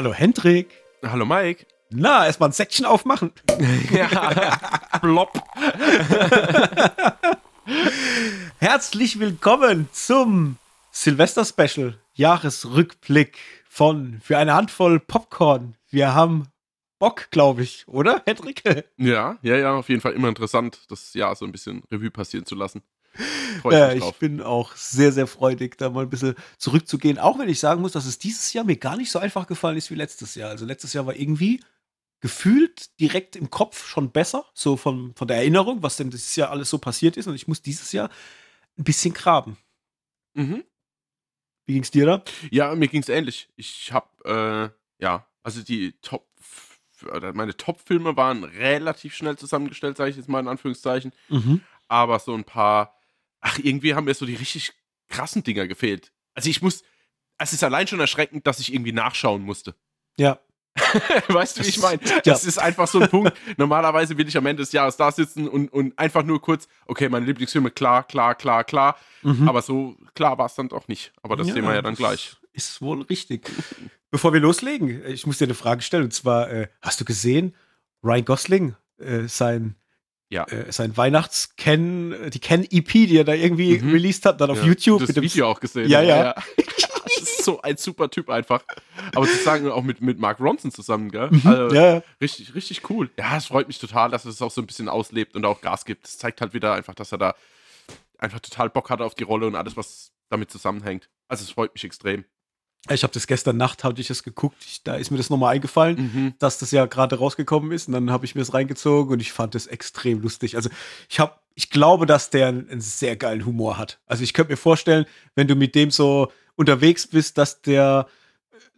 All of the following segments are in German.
Hallo Hendrik. Hallo Mike. Na, erstmal ein Säckchen aufmachen. ja, blopp. Herzlich willkommen zum Silvester-Special, Jahresrückblick von Für eine Handvoll Popcorn. Wir haben Bock, glaube ich, oder, Hendrik? Ja, ja, ja, auf jeden Fall immer interessant, das Jahr so ein bisschen Revue passieren zu lassen. Ja, ich bin auch sehr, sehr freudig, da mal ein bisschen zurückzugehen. Auch wenn ich sagen muss, dass es dieses Jahr mir gar nicht so einfach gefallen ist wie letztes Jahr. Also letztes Jahr war irgendwie gefühlt direkt im Kopf schon besser, so von, von der Erinnerung, was denn dieses Jahr alles so passiert ist. Und ich muss dieses Jahr ein bisschen graben. Mhm. Wie ging's dir da? Ja, mir ging's ähnlich. Ich habe, äh, ja, also die Top, oder meine Top-Filme waren relativ schnell zusammengestellt, sage ich jetzt mal in Anführungszeichen. Mhm. Aber so ein paar ach, irgendwie haben mir so die richtig krassen Dinger gefehlt. Also ich muss, es ist allein schon erschreckend, dass ich irgendwie nachschauen musste. Ja. weißt du, wie ich meine? Das ja. ist einfach so ein Punkt. Normalerweise will ich am Ende des Jahres da sitzen und, und einfach nur kurz, okay, meine Lieblingsfilme, klar, klar, klar, klar. Mhm. Aber so klar war es dann doch nicht. Aber das ja, sehen wir ja dann gleich. Ist wohl richtig. Bevor wir loslegen, ich muss dir eine Frage stellen. Und zwar, äh, hast du gesehen, Ryan Gosling, äh, sein ja. äh, sein Weihnachts-Ken, die Ken-EP, die er da irgendwie mhm. released hat, dann auf ja, YouTube. Das Video auch gesehen. Ja, ja. ja. das ist so ein super Typ einfach. Aber sozusagen auch mit, mit Mark Ronson zusammen, gell? Mhm, also, ja. Richtig, richtig cool. Ja, es freut mich total, dass er es auch so ein bisschen auslebt und auch Gas gibt. Das zeigt halt wieder einfach, dass er da einfach total Bock hat auf die Rolle und alles, was damit zusammenhängt. Also es freut mich extrem. Ich habe das gestern Nacht, hatte ich es geguckt, ich, da ist mir das nochmal eingefallen, mhm. dass das ja gerade rausgekommen ist und dann habe ich mir das reingezogen und ich fand es extrem lustig. Also ich habe, ich glaube, dass der einen, sehr geilen Humor hat. Also ich könnte mir vorstellen, wenn du mit dem so unterwegs bist, dass der,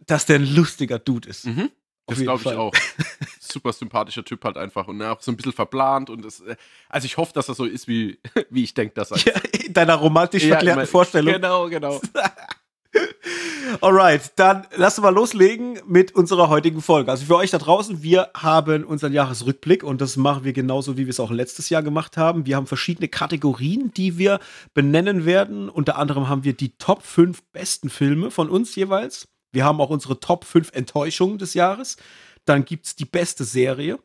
dass der ein lustiger Dude ist. Mhm. Das glaube ich auch. Super sympathischer Typ halt einfach und auch so ein bisschen verplant und das, äh, also ich hoffe, dass er so ist, wie, wie ich denke, dass er ist. Ja, in deiner romantisch ja, verklärten Vorstellung. Genau, genau. Alright, dann lassen wir loslegen mit unserer heutigen Folge. Also für euch da draußen, wir haben unseren Jahresrückblick und das machen wir genauso, wie wir es auch letztes Jahr gemacht haben. Wir haben verschiedene Kategorien, die wir benennen werden. Unter anderem haben wir die Top 5 besten Filme von uns jeweils. Wir haben auch unsere Top 5 Enttäuschungen des Jahres. Dann gibt es die beste Serie.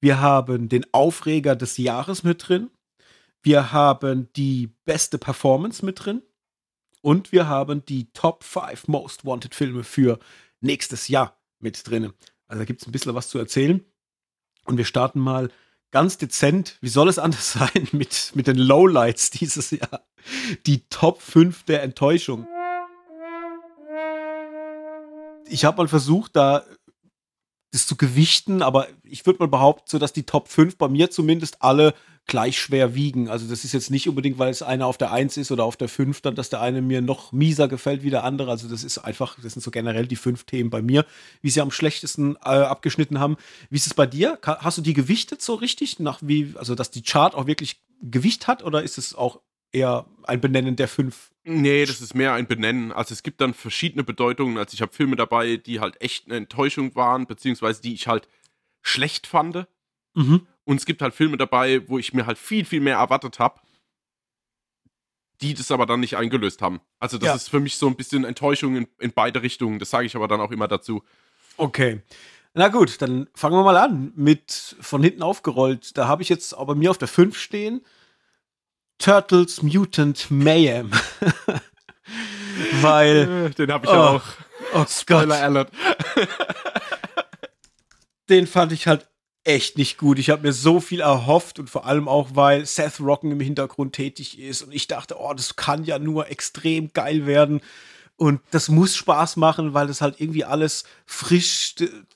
Wir haben den Aufreger des Jahres mit drin. Wir haben die beste Performance mit drin. Und wir haben die Top 5 Most Wanted Filme für nächstes Jahr mit drin. Also da gibt es ein bisschen was zu erzählen. Und wir starten mal ganz dezent, wie soll es anders sein, mit, mit den Lowlights dieses Jahr. Die Top 5 der Enttäuschung. Ich habe mal versucht, da das zu gewichten, aber ich würde mal behaupten, so dass die Top 5 bei mir zumindest alle gleich schwer wiegen. Also das ist jetzt nicht unbedingt, weil es einer auf der 1 ist oder auf der 5 dann, dass der eine mir noch mieser gefällt wie der andere. Also das ist einfach, das sind so generell die fünf Themen bei mir, wie sie am schlechtesten äh, abgeschnitten haben. Wie ist es bei dir? Hast du die gewichtet so richtig? Nach wie, also dass die Chart auch wirklich Gewicht hat oder ist es auch eher ein Benennen der fünf? Nee, das ist mehr ein Benennen. Also es gibt dann verschiedene Bedeutungen. Also ich habe Filme dabei, die halt echt eine Enttäuschung waren, beziehungsweise die ich halt schlecht fand. Mhm. Und es gibt halt Filme dabei, wo ich mir halt viel, viel mehr erwartet habe, die das aber dann nicht eingelöst haben. Also das ja. ist für mich so ein bisschen Enttäuschung in, in beide Richtungen. Das sage ich aber dann auch immer dazu. Okay. Na gut, dann fangen wir mal an mit von hinten aufgerollt. Da habe ich jetzt aber mir auf der 5 stehen. Turtles Mutant Mayhem. Weil. Äh, den habe ich oh, auch. Oh Spoiler Gott. Alert. Den fand ich halt echt nicht gut. Ich habe mir so viel erhofft und vor allem auch, weil Seth Rocken im Hintergrund tätig ist und ich dachte, oh, das kann ja nur extrem geil werden. Und das muss Spaß machen, weil das halt irgendwie alles frisch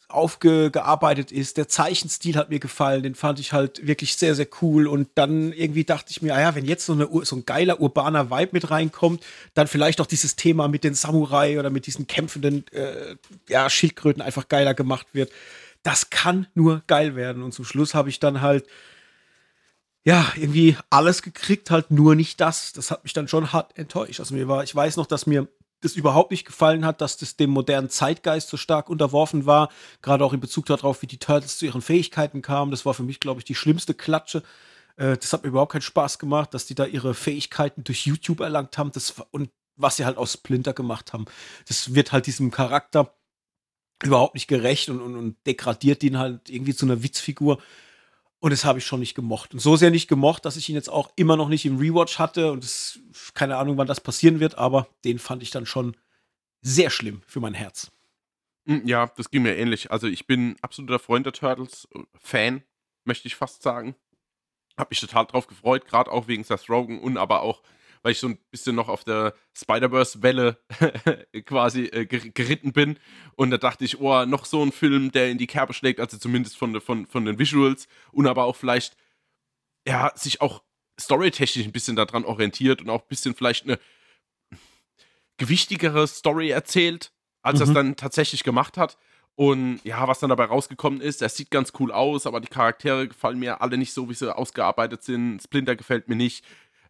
aufgearbeitet ist. Der Zeichenstil hat mir gefallen, den fand ich halt wirklich sehr, sehr cool. Und dann irgendwie dachte ich mir, ah ja, wenn jetzt so, eine, so ein geiler urbaner Vibe mit reinkommt, dann vielleicht auch dieses Thema mit den Samurai oder mit diesen kämpfenden äh, ja, Schildkröten einfach geiler gemacht wird das kann nur geil werden. Und zum Schluss habe ich dann halt, ja, irgendwie alles gekriegt, halt nur nicht das. Das hat mich dann schon hart enttäuscht. Also mir war, ich weiß noch, dass mir das überhaupt nicht gefallen hat, dass das dem modernen Zeitgeist so stark unterworfen war. Gerade auch in Bezug darauf, wie die Turtles zu ihren Fähigkeiten kamen. Das war für mich, glaube ich, die schlimmste Klatsche. Äh, das hat mir überhaupt keinen Spaß gemacht, dass die da ihre Fähigkeiten durch YouTube erlangt haben. Das, und was sie halt aus Splinter gemacht haben. Das wird halt diesem Charakter überhaupt nicht gerecht und, und, und degradiert ihn halt irgendwie zu einer Witzfigur. Und das habe ich schon nicht gemocht. Und so sehr nicht gemocht, dass ich ihn jetzt auch immer noch nicht im Rewatch hatte. Und es, keine Ahnung, wann das passieren wird, aber den fand ich dann schon sehr schlimm für mein Herz. Hm, ja, das ging mir ähnlich. Also ich bin absoluter Freund der Turtles, äh, Fan, möchte ich fast sagen. Hab mich total drauf gefreut, gerade auch wegen Seth Rogen und aber auch, weil ich so ein bisschen noch auf der Spider-Verse-Welle quasi äh, geritten bin. Und da dachte ich, oh, noch so ein Film, der in die Kerbe schlägt, also zumindest von, von, von den Visuals und aber auch vielleicht, ja, sich auch storytechnisch ein bisschen daran orientiert und auch ein bisschen vielleicht eine gewichtigere Story erzählt, als mhm. er es dann tatsächlich gemacht hat. Und ja, was dann dabei rausgekommen ist, er sieht ganz cool aus, aber die Charaktere gefallen mir alle nicht so, wie sie ausgearbeitet sind. Splinter gefällt mir nicht.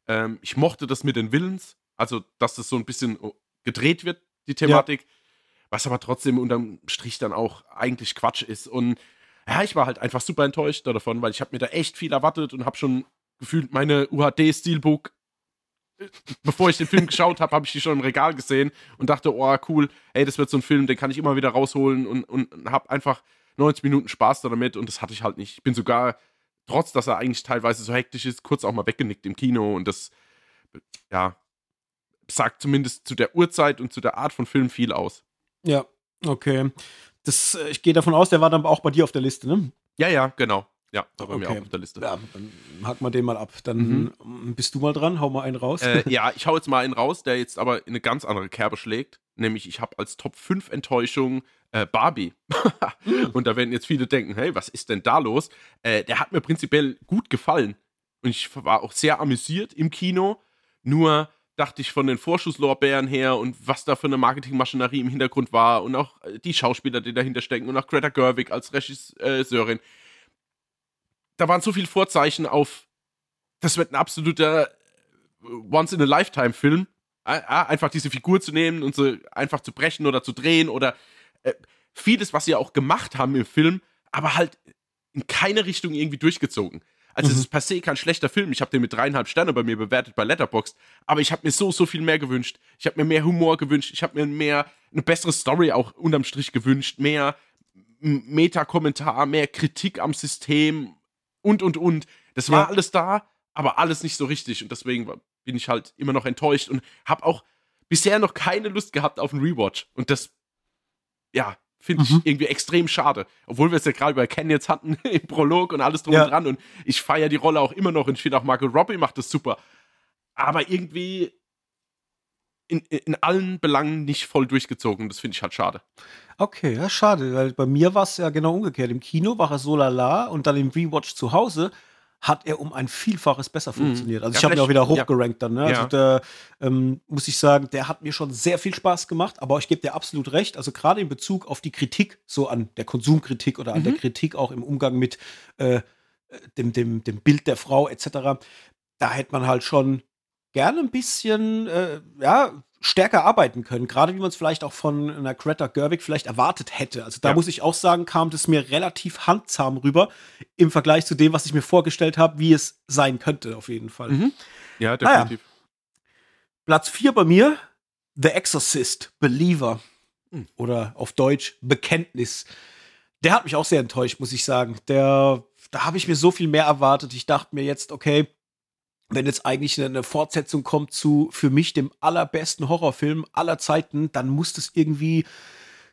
Ähm, ich mochte das mit den Villains, also dass das so ein bisschen oh, gedreht wird, die Thematik, ja. was aber trotzdem unterm Strich dann auch eigentlich Quatsch ist. Und ja, ich war halt einfach super enttäuscht davon, weil ich habe mir da echt viel erwartet und habe schon gefühlt meine UHD-Steelbook bevor ich den Film geschaut habe, habe ich die schon im Regal gesehen und dachte, oh, cool, ey, das wird so ein Film, den kann ich immer wieder rausholen und, und habe einfach 90 Minuten Spaß damit und das hatte ich halt nicht. Ich bin sogar, trotz dass er eigentlich teilweise so hektisch ist, kurz auch mal weggenickt im Kino und das, ja, sagt zumindest zu der Uhrzeit und zu der Art von Film viel aus. Ja, okay. Das, äh, ich gehe davon aus, der war dann auch bei dir auf der Liste, ne? Ja, ja, genau. Ja, da bei okay. mir auch auf der Liste. Ja, dann hack mal den mal ab. Dann mhm. bist du mal dran, hau mal einen raus. Äh, ja, ich hau jetzt mal einen raus, der jetzt aber in eine ganz andere Kerbe schlägt. Nämlich, ich habe als Top 5 Enttäuschung äh, Barbie. Mhm. Und da werden jetzt viele denken, hey, was ist denn da los? Äh, der hat mir prinzipiell gut gefallen. Und ich war auch sehr amüsiert im Kino. Nur dachte ich von den Vorschusslorbeeren her und was da für eine Marketingmaschinerie im Hintergrund war und auch äh, die Schauspieler, die dahinter stecken und auch Greta Gerwig als Regisseurin da waren so viele Vorzeichen auf, das wird ein absoluter äh, Once-in-a-Lifetime-Film. Einfach diese Figur zu nehmen und sie einfach zu brechen oder zu drehen oder äh, vieles, was sie auch gemacht haben im Film, aber halt in keine Richtung irgendwie durchgezogen. Also mhm. es ist per se kein schlechter Film. Ich habe den mit dreieinhalb Sterne bei mir bewertet bei Letterboxd. Aber ich habe mir so, so viel mehr gewünscht. Ich habe mir mehr Humor gewünscht. Ich habe mir mehr, eine bessere Story auch unterm Strich gewünscht. Mehr Meta-Kommentar, mehr Kritik am System und, und, und. Das war ja. alles da, aber alles nicht so richtig. Und deswegen bin ich halt immer noch enttäuscht und habe auch bisher noch keine Lust gehabt auf einen Rewatch. Und das, ja, finde ich mhm. irgendwie extrem schade. Obwohl wir es ja gerade über Ken jetzt hatten im Prolog und alles drum ja. und dran. Und ich feiere die Rolle auch immer noch und ich finde auch Margot Robbie macht das super. Aber irgendwie in, in allen Belangen nicht voll durchgezogen. Das finde ich halt schade. Okay, ja, schade, weil bei mir war es ja genau umgekehrt. Im Kino war er so lala und dann im Rewatch zu Hause hat er um ein Vielfaches besser mhm. funktioniert. Also ja, ich habe ihn auch wieder hochgerankt ja. dann. Ne? Also ja. der, ähm, muss ich sagen, der hat mir schon sehr viel Spaß gemacht, aber ich gebe dir absolut recht. Also gerade in Bezug auf die Kritik, so an der Konsumkritik oder an mhm. der Kritik auch im Umgang mit äh, dem, dem, dem Bild der Frau etc., da hätte man halt schon gerne ein bisschen, äh, ja, stärker arbeiten können, gerade wie man es vielleicht auch von einer Greta Gerwig vielleicht erwartet hätte. Also da ja. muss ich auch sagen, kam das mir relativ handzahm rüber im Vergleich zu dem, was ich mir vorgestellt habe, wie es sein könnte, auf jeden Fall. Mhm. Ja, definitiv. Naja. Platz 4 bei mir, The Exorcist, Believer. Mhm. Oder auf Deutsch Bekenntnis. Der hat mich auch sehr enttäuscht, muss ich sagen. Der, da habe ich mir so viel mehr erwartet. Ich dachte mir jetzt, okay, wenn jetzt eigentlich eine Fortsetzung kommt zu für mich dem allerbesten Horrorfilm aller Zeiten, dann muss das irgendwie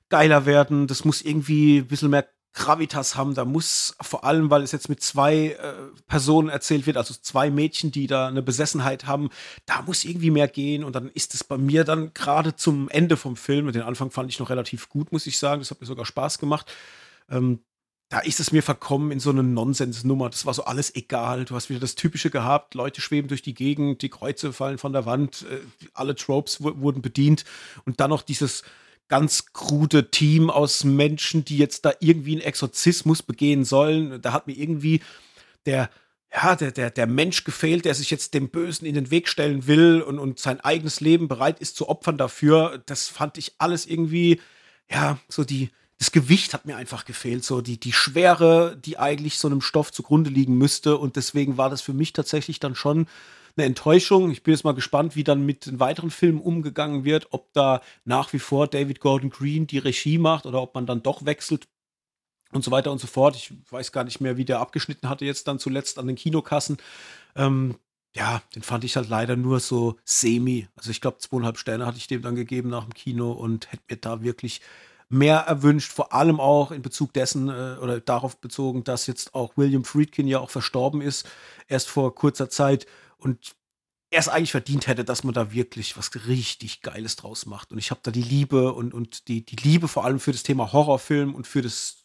geiler werden. Das muss irgendwie ein bisschen mehr Gravitas haben. Da muss vor allem, weil es jetzt mit zwei äh, Personen erzählt wird, also zwei Mädchen, die da eine Besessenheit haben, da muss irgendwie mehr gehen. Und dann ist es bei mir dann gerade zum Ende vom Film, den Anfang fand ich noch relativ gut, muss ich sagen. Das hat mir sogar Spaß gemacht. Ähm, da ist es mir verkommen in so eine Nonsensnummer. Das war so alles egal. Du hast wieder das Typische gehabt. Leute schweben durch die Gegend, die Kreuze fallen von der Wand, äh, alle Tropes wurden bedient. Und dann noch dieses ganz krude Team aus Menschen, die jetzt da irgendwie einen Exorzismus begehen sollen. Da hat mir irgendwie der, ja, der, der, der Mensch gefehlt, der sich jetzt dem Bösen in den Weg stellen will und, und sein eigenes Leben bereit ist zu opfern dafür. Das fand ich alles irgendwie, ja, so die, das Gewicht hat mir einfach gefehlt, so die, die Schwere, die eigentlich so einem Stoff zugrunde liegen müsste. Und deswegen war das für mich tatsächlich dann schon eine Enttäuschung. Ich bin jetzt mal gespannt, wie dann mit den weiteren Filmen umgegangen wird, ob da nach wie vor David Gordon Green die Regie macht oder ob man dann doch wechselt und so weiter und so fort. Ich weiß gar nicht mehr, wie der abgeschnitten hatte jetzt dann zuletzt an den Kinokassen. Ähm, ja, den fand ich halt leider nur so semi. Also ich glaube, zweieinhalb Sterne hatte ich dem dann gegeben nach dem Kino und hätte mir da wirklich mehr erwünscht, vor allem auch in Bezug dessen äh, oder darauf bezogen, dass jetzt auch William Friedkin ja auch verstorben ist, erst vor kurzer Zeit und er es eigentlich verdient hätte, dass man da wirklich was richtig Geiles draus macht. Und ich habe da die Liebe und, und die, die Liebe vor allem für das Thema Horrorfilm und für das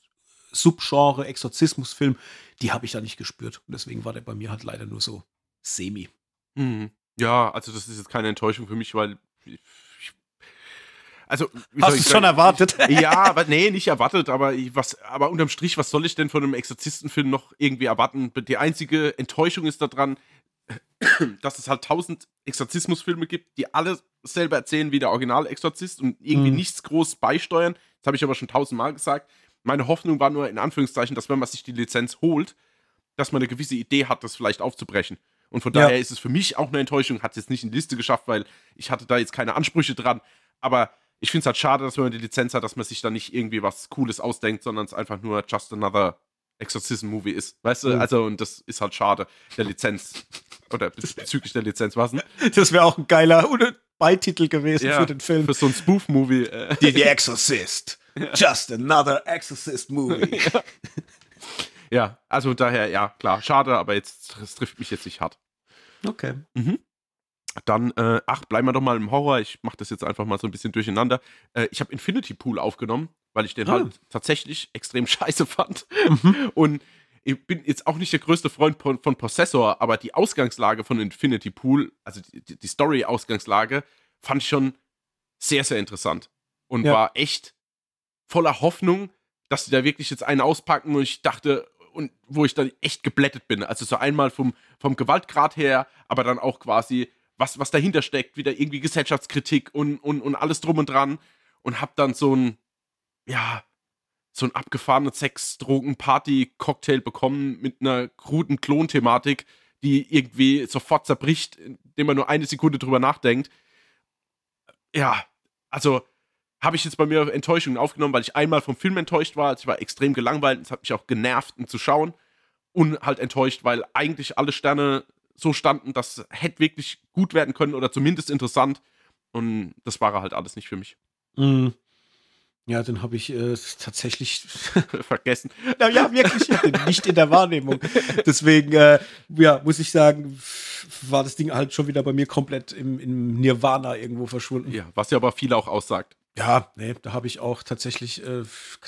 Subgenre Exorzismusfilm, die habe ich da nicht gespürt. Und deswegen war der bei mir halt leider nur so semi. Mhm. Ja, also das ist jetzt keine Enttäuschung für mich, weil also hast du es schon erwartet? ja, aber nee, nicht erwartet, aber ich, was, aber unterm Strich, was soll ich denn von einem Exorzistenfilm noch irgendwie erwarten? Die einzige Enttäuschung ist daran, dass es halt tausend Exorzismusfilme gibt, die alle selber erzählen wie der Original-Exorzist und irgendwie mhm. nichts groß beisteuern. Das habe ich aber schon tausendmal gesagt. Meine Hoffnung war nur in Anführungszeichen, dass wenn man sich die Lizenz holt, dass man eine gewisse Idee hat, das vielleicht aufzubrechen. Und von ja. daher ist es für mich auch eine Enttäuschung, hat es jetzt nicht in die Liste geschafft, weil ich hatte da jetzt keine Ansprüche dran. Aber ich finde es halt schade, dass wenn man die Lizenz hat, dass man sich da nicht irgendwie was Cooles ausdenkt, sondern es einfach nur just another Exorcism-Movie ist. Weißt du, mhm. also, und das ist halt schade, der Lizenz. Oder bezüglich der Lizenz, was denn? Das wäre auch ein geiler Beititel gewesen ja, für den Film. Für so ein Spoof-Movie. Äh. The, The Exorcist. Just another Exorcist-Movie. Ja. ja. also daher, ja, klar, schade, aber jetzt, das trifft mich jetzt nicht hart. Okay. Mhm. Dann, äh, ach, bleiben wir doch mal im Horror. Ich mache das jetzt einfach mal so ein bisschen durcheinander. Äh, ich habe Infinity Pool aufgenommen, weil ich den ah. halt tatsächlich extrem scheiße fand. Mhm. Und ich bin jetzt auch nicht der größte Freund von, von Possessor, aber die Ausgangslage von Infinity Pool, also die, die Story-Ausgangslage, fand ich schon sehr, sehr interessant. Und ja. war echt voller Hoffnung, dass sie da wirklich jetzt einen auspacken und ich dachte, und wo ich dann echt geblättet bin. Also so einmal vom, vom Gewaltgrad her, aber dann auch quasi was, was dahinter steckt, wieder irgendwie Gesellschaftskritik und, und, und alles drum und dran. Und hab dann so ein, ja, so ein abgefahrenen Sex, Drogen, Party, Cocktail bekommen mit einer kruden Klon-Thematik, die irgendwie sofort zerbricht, indem man nur eine Sekunde drüber nachdenkt. Ja, also habe ich jetzt bei mir Enttäuschungen aufgenommen, weil ich einmal vom Film enttäuscht war. Also ich war extrem gelangweilt. Es hat mich auch genervt, ihn zu schauen. Und halt enttäuscht, weil eigentlich alle Sterne so standen, das hätte wirklich gut werden können oder zumindest interessant. Und das war halt alles nicht für mich. Mhm. Ja, den habe ich äh, tatsächlich vergessen. ja, ja, wirklich, nicht in der Wahrnehmung. Deswegen, äh, ja, muss ich sagen, war das Ding halt schon wieder bei mir komplett im, im Nirvana irgendwo verschwunden. Ja, was ja aber viele auch aussagt. Ja, nee, da habe ich auch tatsächlich, äh,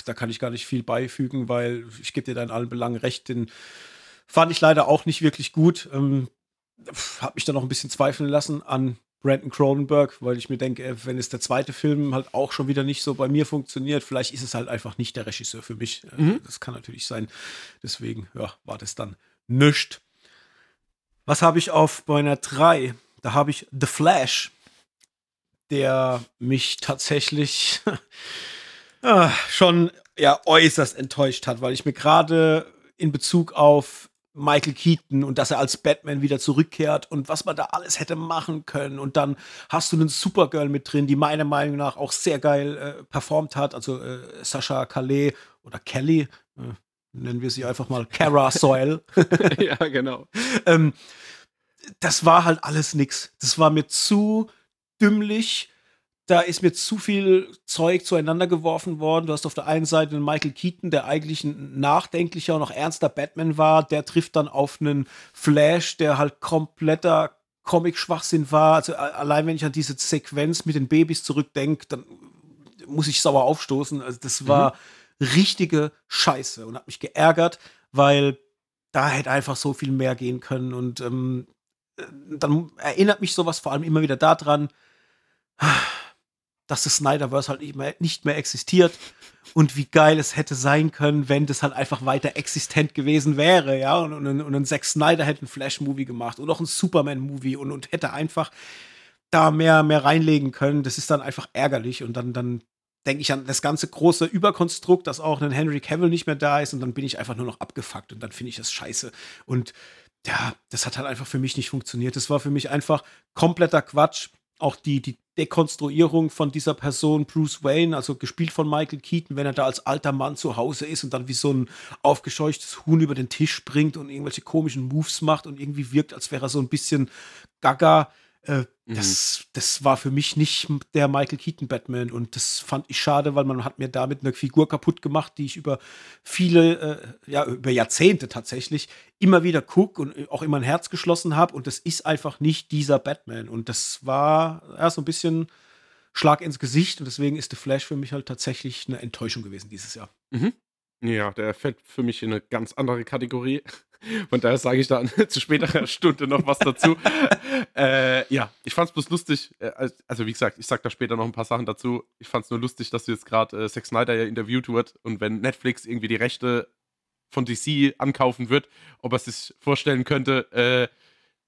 da kann ich gar nicht viel beifügen, weil ich gebe dir da in allen Belangen recht, den fand ich leider auch nicht wirklich gut. Ähm, habe mich dann noch ein bisschen zweifeln lassen an Brandon Cronenberg, weil ich mir denke, wenn es der zweite Film halt auch schon wieder nicht so bei mir funktioniert, vielleicht ist es halt einfach nicht der Regisseur für mich. Äh, mhm. Das kann natürlich sein. Deswegen, ja, war das dann nischt. Was habe ich auf meiner 3? Da habe ich The Flash, der mich tatsächlich ah, schon ja äußerst enttäuscht hat, weil ich mir gerade in Bezug auf Michael Keaton und dass er als Batman wieder zurückkehrt und was man da alles hätte machen können. Und dann hast du einen Supergirl mit drin, die meiner Meinung nach auch sehr geil äh, performt hat. Also äh, Sascha Calais oder Kelly, äh, nennen wir sie einfach mal Kara Soil. ja, genau. ähm, das war halt alles nix. Das war mir zu dümmlich da ist mir zu viel Zeug zueinander geworfen worden. Du hast auf der einen Seite einen Michael Keaton, der eigentlich ein nachdenklicher und auch ernster Batman war. Der trifft dann auf einen Flash, der halt kompletter Comic-Schwachsinn war. Also allein wenn ich an diese Sequenz mit den Babys zurückdenke, dann muss ich sauer aufstoßen. Also das war mhm. richtige Scheiße und hat mich geärgert, weil da hätte einfach so viel mehr gehen können. Und ähm, dann erinnert mich sowas vor allem immer wieder daran, dass das Snyderverse halt nicht mehr, existiert und wie geil es hätte sein können, wenn das halt einfach weiter existent gewesen wäre, ja, und, und, und ein Zack Snyder hätte einen Flash-Movie gemacht und auch einen Superman-Movie und, und hätte einfach da mehr, mehr reinlegen können. Das ist dann einfach ärgerlich und dann, dann denke ich an das ganze große Überkonstrukt, dass auch ein Henry Cavill nicht mehr da ist und dann bin ich einfach nur noch abgefuckt und dann finde ich das scheiße. Und ja, das hat halt einfach für mich nicht funktioniert. Das war für mich einfach kompletter Quatsch. Auch die, die Dekonstruierung von dieser Person, Bruce Wayne, also gespielt von Michael Keaton, wenn er da als alter Mann zu Hause ist und dann wie so ein aufgescheuchtes Huhn über den Tisch springt und irgendwelche komischen Moves macht und irgendwie wirkt, als wäre er so ein bisschen gaga. Äh, mhm. das, das war für mich nicht der Michael Keaton Batman und das fand ich schade, weil man hat mir damit eine Figur kaputt gemacht, die ich über viele, äh, ja, über Jahrzehnte tatsächlich immer wieder gucke und auch immer ein Herz geschlossen habe und das ist einfach nicht dieser Batman und das war ja so ein bisschen Schlag ins Gesicht und deswegen ist The Flash für mich halt tatsächlich eine Enttäuschung gewesen dieses Jahr. Mhm. Ja, der fällt für mich in eine ganz andere Kategorie. Von daher sage ich dann zu späterer Stunde noch was dazu. äh, ja, ich fand es bloß lustig. Äh, also, wie gesagt, ich sage da später noch ein paar Sachen dazu. Ich fand es nur lustig, dass du jetzt gerade äh, Zack Snyder ja interviewt wird und wenn Netflix irgendwie die Rechte von DC ankaufen wird, ob er sich vorstellen könnte, äh,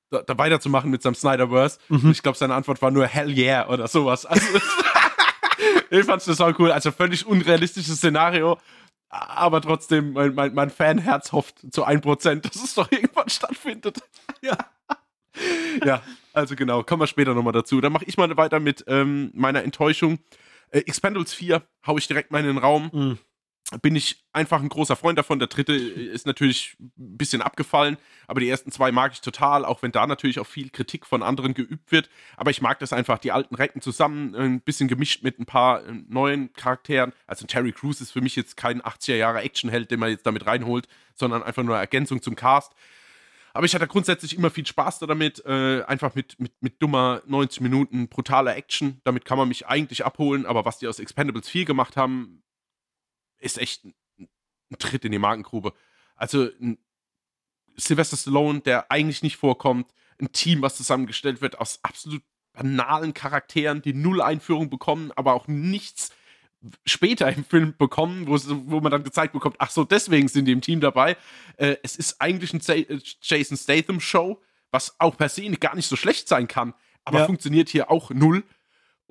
da, da, weiterzumachen mit seinem Snyderverse. Mhm. Ich glaube, seine Antwort war nur Hell yeah oder sowas. Also, ich fand es total cool. Also völlig unrealistisches Szenario aber trotzdem, mein, mein, mein Fanherz hofft zu 1%, dass es doch irgendwann stattfindet. Ja. ja, also genau, kommen wir später nochmal dazu. Dann mache ich mal weiter mit ähm, meiner Enttäuschung. Äh, Expendables 4 haue ich direkt mal in den Raum. Mhm bin ich einfach ein großer Freund davon. Der dritte ist natürlich ein bisschen abgefallen, aber die ersten zwei mag ich total, auch wenn da natürlich auch viel Kritik von anderen geübt wird. Aber ich mag das einfach, die alten Recken zusammen, ein bisschen gemischt mit ein paar äh, neuen Charakteren. Also Terry Crews ist für mich jetzt kein 80er Jahre Actionheld, den man jetzt damit reinholt, sondern einfach nur eine Ergänzung zum Cast. Aber ich hatte grundsätzlich immer viel Spaß damit, äh, einfach mit, mit, mit dummer 90 Minuten brutaler Action. Damit kann man mich eigentlich abholen, aber was die aus Expendables 4 gemacht haben, ist echt ein, ein Tritt in die Magengrube. Also ein Sylvester Stallone, der eigentlich nicht vorkommt, ein Team, was zusammengestellt wird aus absolut banalen Charakteren, die null Einführung bekommen, aber auch nichts später im Film bekommen, wo, wo man dann gezeigt bekommt, ach so, deswegen sind die im Team dabei. Äh, es ist eigentlich ein äh, Jason Statham Show, was auch per se gar nicht so schlecht sein kann, aber ja. funktioniert hier auch null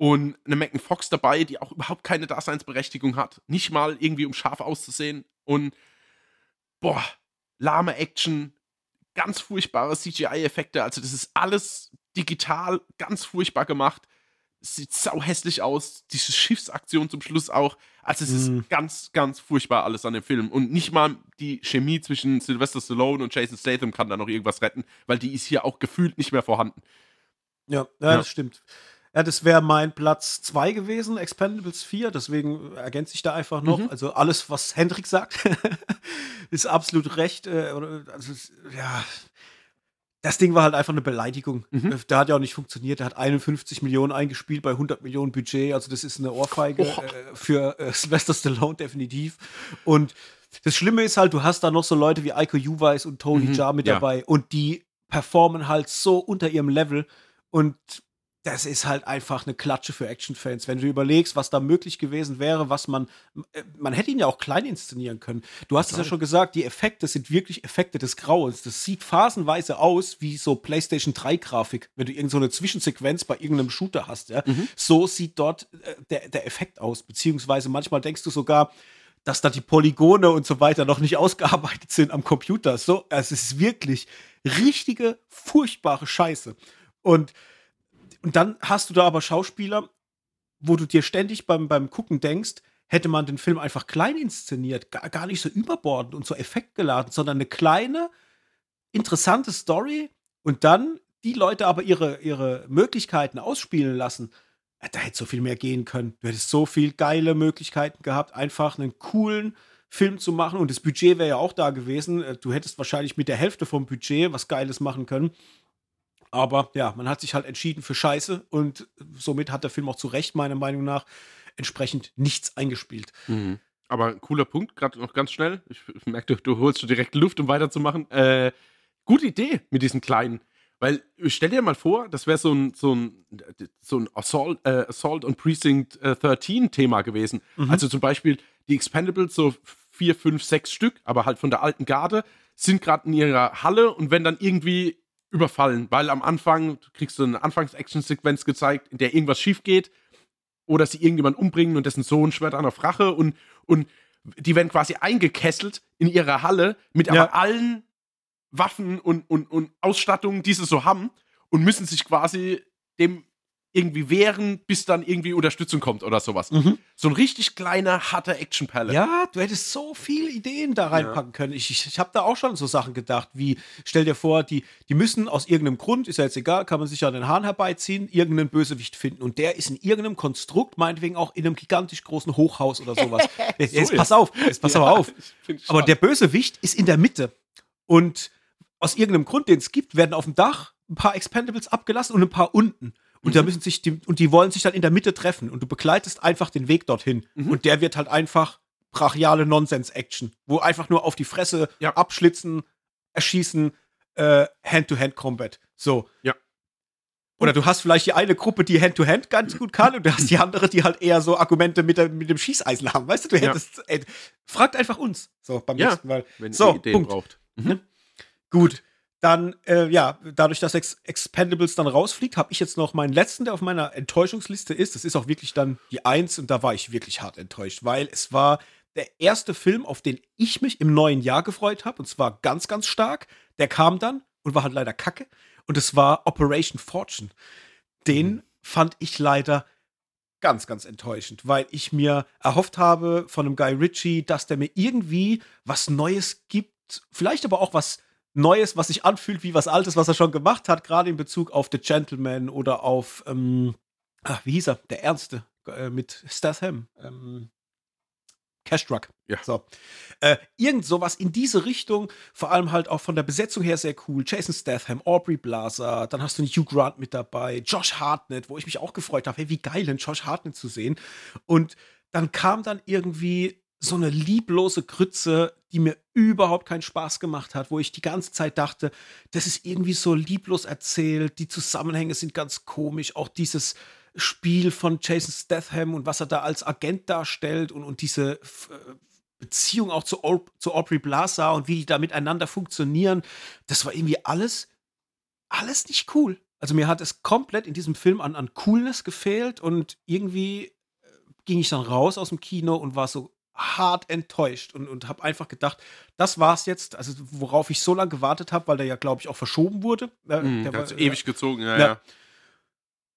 und eine Megan Fox dabei, die auch überhaupt keine Daseinsberechtigung hat. Nicht mal irgendwie, um scharf auszusehen. Und boah, lahme Action, ganz furchtbare CGI-Effekte. Also, das ist alles digital ganz furchtbar gemacht. Sieht sau hässlich aus. Diese Schiffsaktion zum Schluss auch. Also, es mm. ist ganz, ganz furchtbar alles an dem Film. Und nicht mal die Chemie zwischen Sylvester Stallone und Jason Statham kann da noch irgendwas retten, weil die ist hier auch gefühlt nicht mehr vorhanden. Ja, ja. das stimmt. Ja, das wäre mein Platz 2 gewesen, Expendables 4. Deswegen ergänze ich da einfach noch. Mhm. Also alles, was Hendrik sagt, ist absolut recht. Äh, also, ja, das Ding war halt einfach eine Beleidigung. Mhm. Der hat ja auch nicht funktioniert. Der hat 51 Millionen eingespielt bei 100 Millionen Budget. Also das ist eine Ohrfeige oh. äh, für äh, Sylvester Stallone definitiv. Und das Schlimme ist halt, du hast da noch so Leute wie Eiko Uweis und Tony mhm. Jaa mit ja. dabei und die performen halt so unter ihrem Level und das ist halt einfach eine Klatsche für Actionfans. Wenn du überlegst, was da möglich gewesen wäre, was man, äh, man hätte ihn ja auch klein inszenieren können. Du hast es ja schon gesagt, die Effekte sind wirklich Effekte des Grauens. Das sieht phasenweise aus wie so PlayStation 3 Grafik, wenn du irgendeine so Zwischensequenz bei irgendeinem Shooter hast. Ja? Mhm. So sieht dort äh, der, der Effekt aus. Beziehungsweise manchmal denkst du sogar, dass da die Polygone und so weiter noch nicht ausgearbeitet sind am Computer. So, es ist wirklich richtige, furchtbare Scheiße. Und und dann hast du da aber Schauspieler, wo du dir ständig beim, beim Gucken denkst, hätte man den Film einfach klein inszeniert, gar, gar nicht so überbordend und so effektgeladen, sondern eine kleine, interessante Story und dann die Leute aber ihre, ihre Möglichkeiten ausspielen lassen. Da hätte so viel mehr gehen können. Du hättest so viel geile Möglichkeiten gehabt, einfach einen coolen Film zu machen. Und das Budget wäre ja auch da gewesen. Du hättest wahrscheinlich mit der Hälfte vom Budget was Geiles machen können. Aber ja, man hat sich halt entschieden für Scheiße und somit hat der Film auch zu Recht, meiner Meinung nach, entsprechend nichts eingespielt. Mhm. Aber cooler Punkt, gerade noch ganz schnell. Ich, ich merke, du, du holst du direkt Luft, um weiterzumachen. Äh, gute Idee mit diesen kleinen. Weil stell dir mal vor, das wäre so ein, so ein, so ein Assault, äh, Assault on Precinct äh, 13 Thema gewesen. Mhm. Also zum Beispiel die Expendables, so vier, fünf, sechs Stück, aber halt von der alten Garde, sind gerade in ihrer Halle und wenn dann irgendwie überfallen, weil am Anfang kriegst du eine Anfangs-Action-Sequenz gezeigt, in der irgendwas schief geht oder sie irgendjemand umbringen und dessen Sohn schwört an auf Rache und, und die werden quasi eingekesselt in ihrer Halle mit ja. aber allen Waffen und, und, und Ausstattungen, die sie so haben und müssen sich quasi dem irgendwie wehren, bis dann irgendwie Unterstützung kommt oder sowas. Mhm. So ein richtig kleiner, harter Action-Palette. Ja, du hättest so viele Ideen da reinpacken ja. können. Ich, ich, ich habe da auch schon so Sachen gedacht, wie, stell dir vor, die, die müssen aus irgendeinem Grund, ist ja jetzt egal, kann man sich an den Haaren herbeiziehen, irgendeinen Bösewicht finden. Und der ist in irgendeinem Konstrukt, meinetwegen auch in einem gigantisch großen Hochhaus oder sowas. jetzt, jetzt, pass auf, jetzt pass ja, aber auf. Aber der Bösewicht ist in der Mitte. Und aus irgendeinem Grund, den es gibt, werden auf dem Dach ein paar Expendables abgelassen und ein paar unten. Und mhm. da müssen sich die, und die wollen sich dann in der Mitte treffen und du begleitest einfach den Weg dorthin. Mhm. Und der wird halt einfach brachiale Nonsens-Action, wo einfach nur auf die Fresse ja. abschlitzen, erschießen, äh, Hand-to-Hand-Combat. So. Ja. Oder du hast vielleicht die eine Gruppe, die Hand-to-Hand -Hand ganz gut kann und du hast die andere, die halt eher so Argumente mit, der, mit dem Schießeisen haben. Weißt du, du hättest. Ja. Ey, fragt einfach uns. So, beim ja, nächsten Mal. Wenn so, ihr Ideen Punkt. braucht. Mhm. Gut dann, äh, ja, dadurch, dass Ex Expendables dann rausfliegt, habe ich jetzt noch meinen letzten, der auf meiner Enttäuschungsliste ist. Das ist auch wirklich dann die Eins und da war ich wirklich hart enttäuscht, weil es war der erste Film, auf den ich mich im neuen Jahr gefreut habe und zwar ganz, ganz stark. Der kam dann und war halt leider kacke und es war Operation Fortune. Den mhm. fand ich leider ganz, ganz enttäuschend, weil ich mir erhofft habe von einem Guy Ritchie, dass der mir irgendwie was Neues gibt, vielleicht aber auch was Neues, was sich anfühlt wie was Altes, was er schon gemacht hat, gerade in Bezug auf The Gentleman oder auf, ähm, ach, wie hieß er? Der Ernste äh, mit Statham. Ähm, Cash Truck. Ja. So. Äh, irgend sowas in diese Richtung, vor allem halt auch von der Besetzung her sehr cool. Jason Statham, Aubrey Blaser, dann hast du einen Hugh Grant mit dabei, Josh Hartnett, wo ich mich auch gefreut habe, hey, wie geil, einen Josh Hartnett zu sehen. Und dann kam dann irgendwie so eine lieblose Grütze, die mir überhaupt keinen Spaß gemacht hat, wo ich die ganze Zeit dachte, das ist irgendwie so lieblos erzählt, die Zusammenhänge sind ganz komisch, auch dieses Spiel von Jason Statham und was er da als Agent darstellt und, und diese äh, Beziehung auch zu, zu Aubrey Plaza und wie die da miteinander funktionieren, das war irgendwie alles, alles nicht cool. Also mir hat es komplett in diesem Film an, an Coolness gefehlt und irgendwie äh, ging ich dann raus aus dem Kino und war so hart enttäuscht und, und habe einfach gedacht, das war's jetzt, also worauf ich so lange gewartet habe, weil der ja, glaube ich, auch verschoben wurde. Äh, mm, der war so ewig gezogen, ja, ja, ja.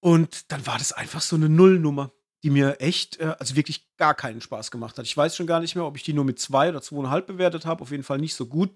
Und dann war das einfach so eine Nullnummer, die mir echt, äh, also wirklich gar keinen Spaß gemacht hat. Ich weiß schon gar nicht mehr, ob ich die nur mit zwei oder zweieinhalb bewertet habe, auf jeden Fall nicht so gut.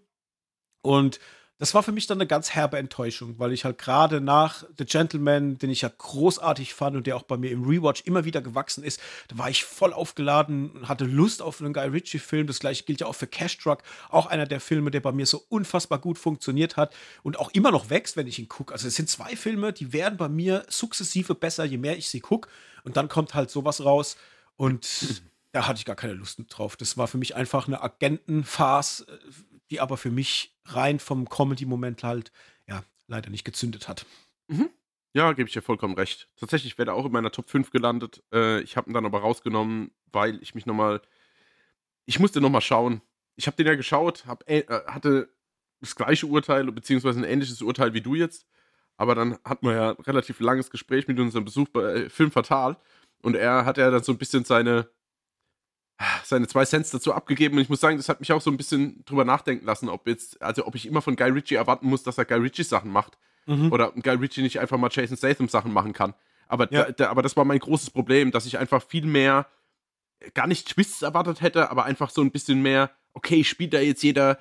Und das war für mich dann eine ganz herbe Enttäuschung, weil ich halt gerade nach The Gentleman, den ich ja großartig fand und der auch bei mir im Rewatch immer wieder gewachsen ist, da war ich voll aufgeladen und hatte Lust auf einen Guy Ritchie-Film. Das gleiche gilt ja auch für Cash Truck, auch einer der Filme, der bei mir so unfassbar gut funktioniert hat und auch immer noch wächst, wenn ich ihn gucke. Also es sind zwei Filme, die werden bei mir sukzessive besser, je mehr ich sie gucke. Und dann kommt halt sowas raus und da hatte ich gar keine Lust drauf. Das war für mich einfach eine Agentenfarce, die aber für mich rein vom Comedy-Moment halt, ja, leider nicht gezündet hat. Mhm. Ja, gebe ich dir vollkommen recht. Tatsächlich wäre er auch in meiner Top 5 gelandet. Äh, ich habe ihn dann aber rausgenommen, weil ich mich nochmal. Ich musste nochmal schauen. Ich habe den ja geschaut, hab, äh, hatte das gleiche Urteil, beziehungsweise ein ähnliches Urteil wie du jetzt. Aber dann hatten wir ja ein relativ langes Gespräch mit unserem Besuch bei Film Fatal. Und er hat ja dann so ein bisschen seine seine zwei Cents dazu abgegeben und ich muss sagen, das hat mich auch so ein bisschen drüber nachdenken lassen, ob jetzt, also ob ich immer von Guy Ritchie erwarten muss, dass er Guy Ritchie Sachen macht mhm. oder Guy Ritchie nicht einfach mal Jason Statham Sachen machen kann. Aber, ja. da, da, aber das war mein großes Problem, dass ich einfach viel mehr, gar nicht Twists erwartet hätte, aber einfach so ein bisschen mehr, okay, spielt da jetzt jeder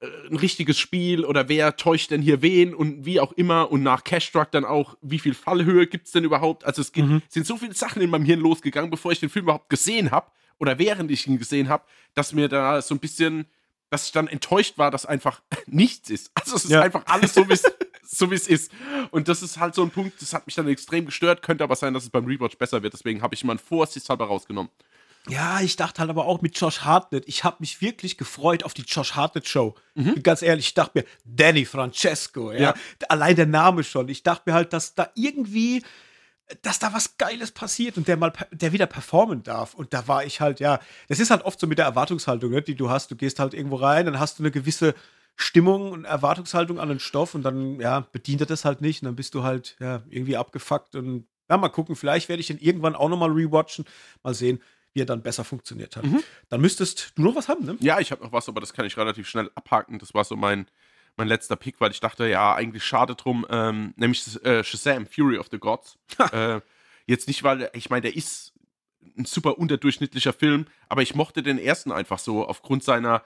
äh, ein richtiges Spiel oder wer täuscht denn hier wen und wie auch immer und nach Cash Truck dann auch, wie viel Fallhöhe gibt es denn überhaupt? Also es gibt, mhm. sind so viele Sachen in meinem Hirn losgegangen, bevor ich den Film überhaupt gesehen habe oder während ich ihn gesehen habe, dass mir da so ein bisschen, dass ich dann enttäuscht war, dass einfach nichts ist. Also es ist ja. einfach alles so, wie es so ist. Und das ist halt so ein Punkt, das hat mich dann extrem gestört. Könnte aber sein, dass es beim Rewatch besser wird. Deswegen habe ich mal einen vorsichtshalber rausgenommen. Ja, ich dachte halt aber auch mit Josh Hartnett. Ich habe mich wirklich gefreut auf die Josh Hartnett Show. Mhm. Ganz ehrlich, ich dachte mir, Danny Francesco, ja? ja. Allein der Name schon. Ich dachte mir halt, dass da irgendwie dass da was Geiles passiert und der mal der wieder performen darf. Und da war ich halt, ja, das ist halt oft so mit der Erwartungshaltung, ne, die du hast. Du gehst halt irgendwo rein, dann hast du eine gewisse Stimmung und Erwartungshaltung an den Stoff und dann, ja, bedient er das halt nicht. Und dann bist du halt, ja, irgendwie abgefuckt und ja, mal gucken, vielleicht werde ich ihn irgendwann auch nochmal rewatchen. Mal sehen, wie er dann besser funktioniert hat. Mhm. Dann müsstest du noch was haben, ne? Ja, ich habe noch was, aber das kann ich relativ schnell abhaken. Das war so mein, mein letzter Pick, weil ich dachte, ja, eigentlich schade drum, ähm, nämlich äh, Shazam, Fury of the Gods. äh, jetzt nicht, weil, ich meine, der ist ein super unterdurchschnittlicher Film, aber ich mochte den ersten einfach so aufgrund seiner,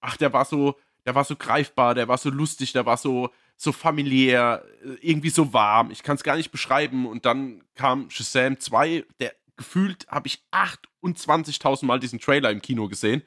ach, der war so, der war so greifbar, der war so lustig, der war so, so familiär, äh, irgendwie so warm. Ich kann es gar nicht beschreiben. Und dann kam Shazam 2, der gefühlt habe ich 28.000 Mal diesen Trailer im Kino gesehen,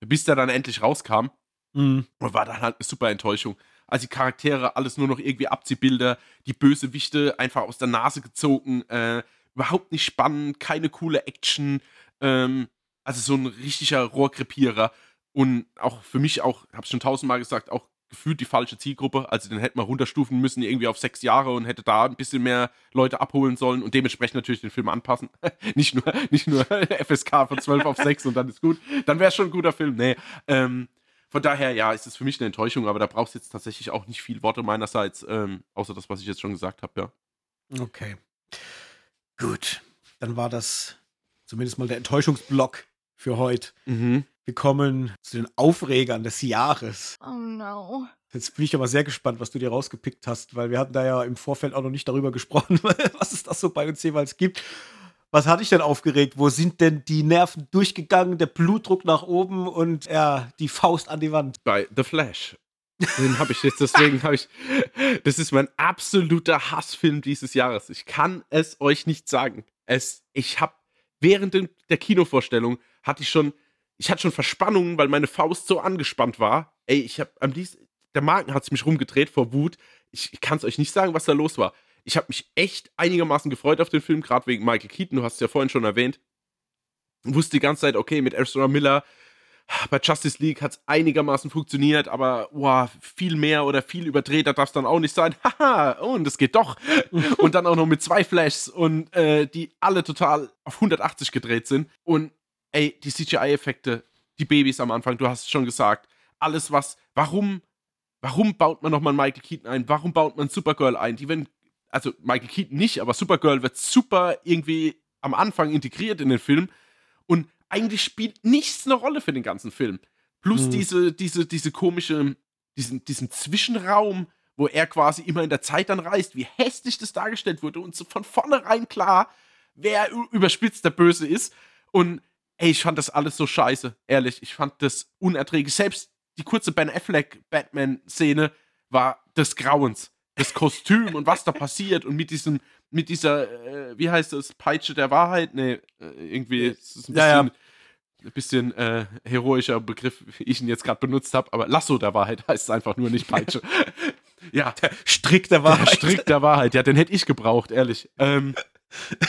bis der dann endlich rauskam. Mhm. Und war dann halt eine super Enttäuschung. Also die Charaktere, alles nur noch irgendwie Abziehbilder, die Bösewichte einfach aus der Nase gezogen, äh, überhaupt nicht spannend, keine coole Action. Ähm, also so ein richtiger Rohrkrepierer. Und auch für mich auch, ich schon tausendmal gesagt, auch gefühlt die falsche Zielgruppe. Also den hätte man runterstufen müssen, irgendwie auf sechs Jahre und hätte da ein bisschen mehr Leute abholen sollen und dementsprechend natürlich den Film anpassen. nicht nur, nicht nur FSK von 12 auf 6 und dann ist gut. Dann wäre es schon ein guter Film. Nee. Ähm, von daher, ja, ist es für mich eine Enttäuschung, aber da brauchst du jetzt tatsächlich auch nicht viel Worte meinerseits, ähm, außer das, was ich jetzt schon gesagt habe, ja. Okay. Gut. Dann war das zumindest mal der Enttäuschungsblock für heute. Mhm. Wir kommen zu den Aufregern des Jahres. Oh no. Jetzt bin ich aber sehr gespannt, was du dir rausgepickt hast, weil wir hatten da ja im Vorfeld auch noch nicht darüber gesprochen, was es da so bei uns jeweils gibt. Was hatte ich denn aufgeregt? Wo sind denn die Nerven durchgegangen, der Blutdruck nach oben und ja, die Faust an die Wand? Bei The Flash. Den habe ich jetzt, deswegen habe ich. Das ist mein absoluter Hassfilm dieses Jahres. Ich kann es euch nicht sagen. Es, ich habe während der Kinovorstellung hatte ich schon ich hatte schon Verspannungen, weil meine Faust so angespannt war. Ey, ich habe am liebsten, der Magen hat sich mich rumgedreht vor Wut. Ich, ich kann es euch nicht sagen, was da los war. Ich habe mich echt einigermaßen gefreut auf den Film, gerade wegen Michael Keaton, du hast es ja vorhin schon erwähnt. Wusste die ganze Zeit, okay, mit Ezra Miller bei Justice League hat es einigermaßen funktioniert, aber wow, viel mehr oder viel überdrehter darf es dann auch nicht sein. Haha, und es geht doch. und dann auch noch mit zwei Flashs und äh, die alle total auf 180 gedreht sind. Und ey, die CGI-Effekte, die Babys am Anfang, du hast es schon gesagt, alles was, warum, warum baut man nochmal Michael Keaton ein? Warum baut man Supergirl ein? Die werden, also Michael Keaton nicht, aber Supergirl wird super irgendwie am Anfang integriert in den Film und eigentlich spielt nichts eine Rolle für den ganzen Film. Plus mhm. diese, diese, diese komische, diesen, diesen Zwischenraum, wo er quasi immer in der Zeit dann reist, wie hässlich das dargestellt wurde und so von vornherein klar, wer überspitzt der Böse ist. Und ey, ich fand das alles so scheiße, ehrlich. Ich fand das unerträglich. Selbst die kurze Ben Affleck Batman-Szene war des Grauens. Das Kostüm und was da passiert und mit diesem, mit dieser, äh, wie heißt das, Peitsche der Wahrheit? Nee, äh, irgendwie ist es ein bisschen, ja, ja. ein bisschen äh, heroischer Begriff, wie ich ihn jetzt gerade benutzt habe, aber Lasso der Wahrheit heißt es einfach nur nicht Peitsche. ja. Der Strick der Wahrheit. Der Strick der Wahrheit, ja, den hätte ich gebraucht, ehrlich. Ähm,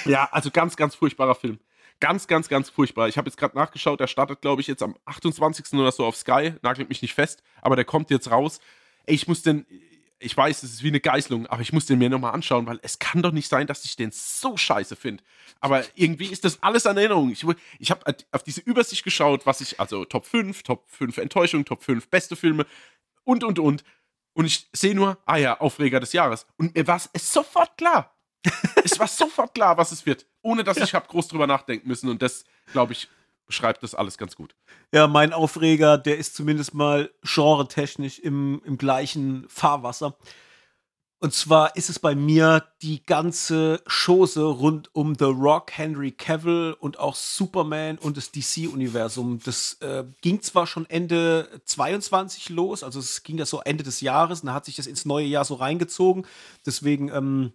ja, also ganz, ganz furchtbarer Film. Ganz, ganz, ganz furchtbar. Ich habe jetzt gerade nachgeschaut, der startet, glaube ich, jetzt am 28. oder so auf Sky. Nagelt mich nicht fest, aber der kommt jetzt raus. Ey, ich muss den, ich weiß, es ist wie eine Geißelung, aber ich muss den mir nochmal anschauen, weil es kann doch nicht sein, dass ich den so scheiße finde. Aber irgendwie ist das alles an Erinnerung. Ich, ich habe auf diese Übersicht geschaut, was ich, also Top 5, Top 5 Enttäuschung, Top 5 beste Filme und, und, und. Und ich sehe nur, ah ja, Aufreger des Jahres. Und mir war es sofort klar es war sofort klar, was es wird, ohne dass ja. ich habe groß drüber nachdenken müssen. Und das, glaube ich, beschreibt das alles ganz gut. Ja, mein Aufreger, der ist zumindest mal genretechnisch im, im gleichen Fahrwasser. Und zwar ist es bei mir die ganze Chose rund um The Rock, Henry Cavill und auch Superman und das DC-Universum. Das äh, ging zwar schon Ende 22 los, also es ging das so Ende des Jahres, und da hat sich das ins neue Jahr so reingezogen. Deswegen ähm,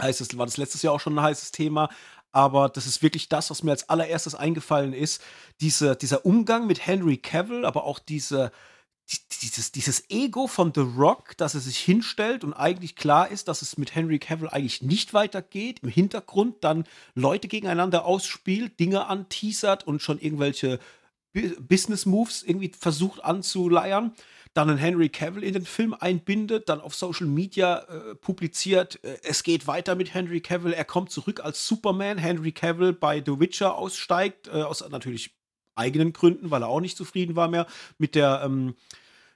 heißt es, war das letztes Jahr auch schon ein heißes Thema. Aber das ist wirklich das, was mir als allererstes eingefallen ist. Diese, dieser Umgang mit Henry Cavill, aber auch diese, dieses, dieses Ego von The Rock, dass er sich hinstellt und eigentlich klar ist, dass es mit Henry Cavill eigentlich nicht weitergeht, im Hintergrund dann Leute gegeneinander ausspielt, Dinge anteasert und schon irgendwelche Business Moves irgendwie versucht anzuleiern dann einen Henry Cavill in den Film einbindet, dann auf Social Media äh, publiziert, äh, es geht weiter mit Henry Cavill, er kommt zurück als Superman, Henry Cavill bei The Witcher aussteigt, äh, aus natürlich eigenen Gründen, weil er auch nicht zufrieden war mehr mit der ähm,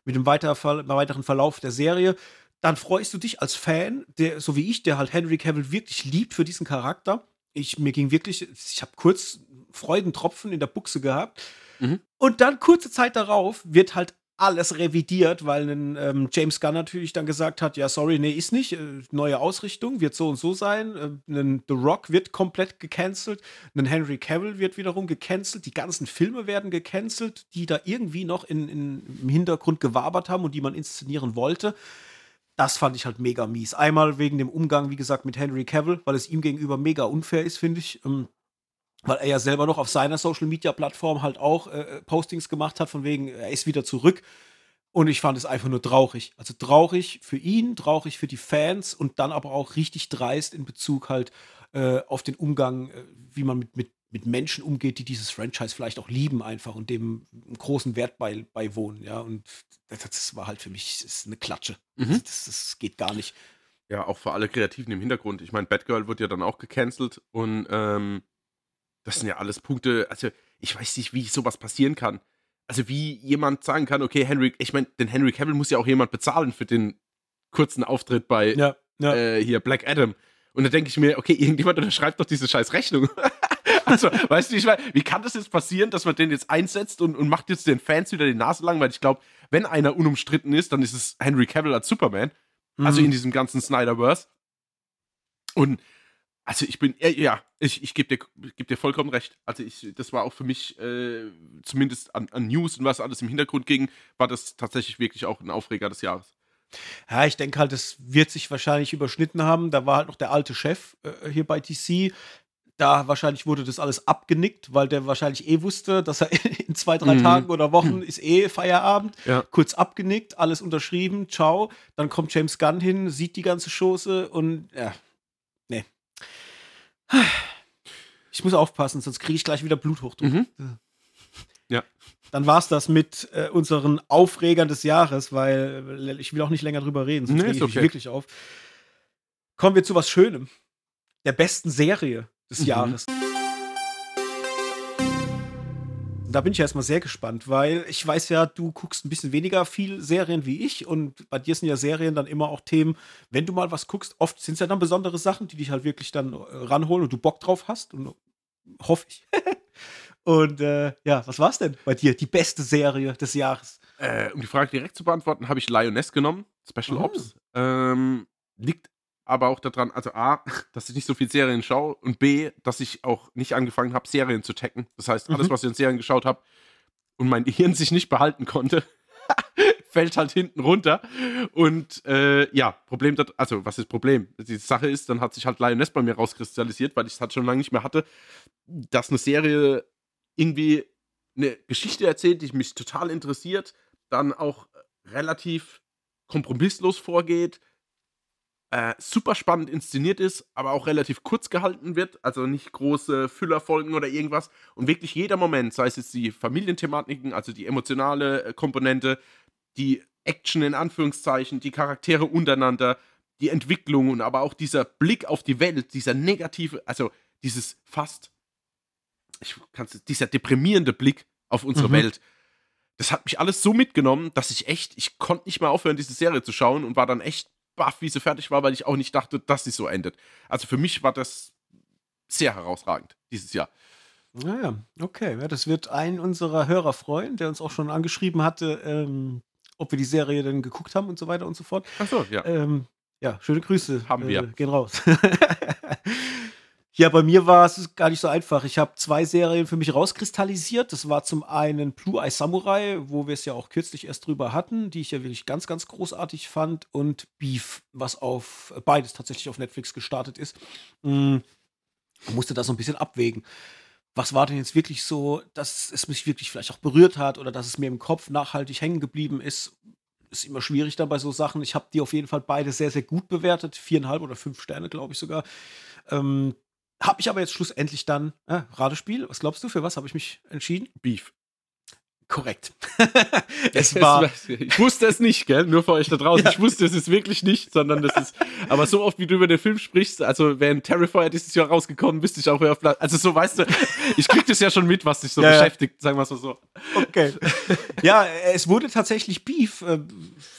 mit dem weiter, weiteren Verlauf der Serie. Dann freust du dich als Fan, der, so wie ich, der halt Henry Cavill wirklich liebt für diesen Charakter. Ich, mir ging wirklich, ich habe kurz Freudentropfen in der Buchse gehabt. Mhm. Und dann kurze Zeit darauf wird halt alles revidiert, weil ähm, James Gunn natürlich dann gesagt hat, ja, sorry, nee, ist nicht, äh, neue Ausrichtung, wird so und so sein. Äh, ein The Rock wird komplett gecancelt, ein Henry Cavill wird wiederum gecancelt, die ganzen Filme werden gecancelt, die da irgendwie noch in, in, im Hintergrund gewabert haben und die man inszenieren wollte. Das fand ich halt mega mies. Einmal wegen dem Umgang, wie gesagt, mit Henry Cavill, weil es ihm gegenüber mega unfair ist, finde ich. Ähm, weil er ja selber noch auf seiner Social Media Plattform halt auch äh, Postings gemacht hat, von wegen, er ist wieder zurück. Und ich fand es einfach nur traurig. Also traurig für ihn, traurig für die Fans und dann aber auch richtig dreist in Bezug halt äh, auf den Umgang, äh, wie man mit, mit, mit Menschen umgeht, die dieses Franchise vielleicht auch lieben einfach und dem einen großen Wert bei, beiwohnen. Ja, und das, das war halt für mich ist eine Klatsche. Mhm. Das, das geht gar nicht. Ja, auch für alle Kreativen im Hintergrund. Ich meine, Batgirl wird ja dann auch gecancelt und ähm das sind ja alles Punkte, also ich weiß nicht, wie sowas passieren kann. Also wie jemand sagen kann, okay, Henry, ich meine, den Henry Cavill muss ja auch jemand bezahlen für den kurzen Auftritt bei ja, ja. Äh, hier Black Adam. Und da denke ich mir, okay, irgendjemand unterschreibt doch diese scheiß Rechnung. also, weißt du, ich meine, wie kann das jetzt passieren, dass man den jetzt einsetzt und, und macht jetzt den Fans wieder die Nase lang? Weil ich glaube, wenn einer unumstritten ist, dann ist es Henry Cavill als Superman. Also mhm. Also in diesem ganzen Snyderverse. Und also ich bin, ja, ich, ich gebe dir, geb dir vollkommen recht. Also ich, das war auch für mich, äh, zumindest an, an, News und was alles im Hintergrund ging, war das tatsächlich wirklich auch ein Aufreger des Jahres. Ja, ich denke halt, es wird sich wahrscheinlich überschnitten haben. Da war halt noch der alte Chef äh, hier bei DC. Da wahrscheinlich wurde das alles abgenickt, weil der wahrscheinlich eh wusste, dass er in zwei, drei mhm. Tagen oder Wochen ist eh Feierabend. Ja. Kurz abgenickt, alles unterschrieben, ciao. Dann kommt James Gunn hin, sieht die ganze Chose und ja. Ich muss aufpassen, sonst kriege ich gleich wieder Bluthochdruck. Mhm. Ja. Dann war es das mit äh, unseren Aufregern des Jahres, weil ich will auch nicht länger drüber reden, sonst nee, rege ich okay. mich wirklich auf. Kommen wir zu was Schönem. Der besten Serie des mhm. Jahres da bin ich ja erstmal sehr gespannt, weil ich weiß ja, du guckst ein bisschen weniger viel Serien wie ich und bei dir sind ja Serien dann immer auch Themen, wenn du mal was guckst, oft sind es ja dann besondere Sachen, die dich halt wirklich dann äh, ranholen und du Bock drauf hast und hoffe ich. und äh, ja, was war es denn bei dir? Die beste Serie des Jahres? Äh, um die Frage direkt zu beantworten, habe ich Lioness genommen, Special oh. Ops. Ähm, liegt aber auch daran, also A, dass ich nicht so viel Serien schaue und B, dass ich auch nicht angefangen habe, Serien zu taggen. Das heißt, alles, mhm. was ich in Serien geschaut habe und mein Gehirn sich nicht behalten konnte, fällt halt hinten runter. Und äh, ja, Problem, also was ist Problem? Die Sache ist, dann hat sich halt Lioness bei mir rauskristallisiert, weil ich es halt schon lange nicht mehr hatte, dass eine Serie irgendwie eine Geschichte erzählt, die mich total interessiert, dann auch relativ kompromisslos vorgeht, äh, super spannend inszeniert ist, aber auch relativ kurz gehalten wird, also nicht große Füllerfolgen oder irgendwas. Und wirklich jeder Moment, sei es jetzt die Familienthematiken, also die emotionale äh, Komponente, die Action in Anführungszeichen, die Charaktere untereinander, die Entwicklung und aber auch dieser Blick auf die Welt, dieser negative, also dieses fast, ich kann's, dieser deprimierende Blick auf unsere mhm. Welt. Das hat mich alles so mitgenommen, dass ich echt, ich konnte nicht mehr aufhören, diese Serie zu schauen und war dann echt baff, wie sie fertig war, weil ich auch nicht dachte, dass sie so endet. Also für mich war das sehr herausragend dieses Jahr. Naja, okay. Ja, das wird ein unserer Hörer freuen, der uns auch schon angeschrieben hatte, ähm, ob wir die Serie denn geguckt haben und so weiter und so fort. Ach so, ja. Ähm, ja, schöne Grüße. Haben wir. Äh, gehen raus. Ja, bei mir war es gar nicht so einfach. Ich habe zwei Serien für mich rauskristallisiert. Das war zum einen Blue Eye Samurai, wo wir es ja auch kürzlich erst drüber hatten, die ich ja wirklich ganz, ganz großartig fand. Und Beef, was auf beides tatsächlich auf Netflix gestartet ist. Mhm. musste das so ein bisschen abwägen. Was war denn jetzt wirklich so, dass es mich wirklich vielleicht auch berührt hat oder dass es mir im Kopf nachhaltig hängen geblieben ist? Ist immer schwierig dann bei so Sachen. Ich habe die auf jeden Fall beide sehr, sehr gut bewertet. Viereinhalb oder fünf Sterne, glaube ich sogar. Ähm, habe ich aber jetzt schlussendlich dann, äh, Radespiel, was glaubst du, für was habe ich mich entschieden? Beef. Korrekt. es war. Ich wusste es nicht, gell? Nur für euch da draußen. Ja. Ich wusste es ist wirklich nicht, sondern das ist. Aber so oft, wie du über den Film sprichst, also wenn Terrifier dieses Jahr rausgekommen, wüsste ich auch, wer auf Platz. Also so weißt du, ich krieg das ja schon mit, was dich so ja, beschäftigt, sagen wir es mal so. Okay. ja, es wurde tatsächlich Beef. Äh,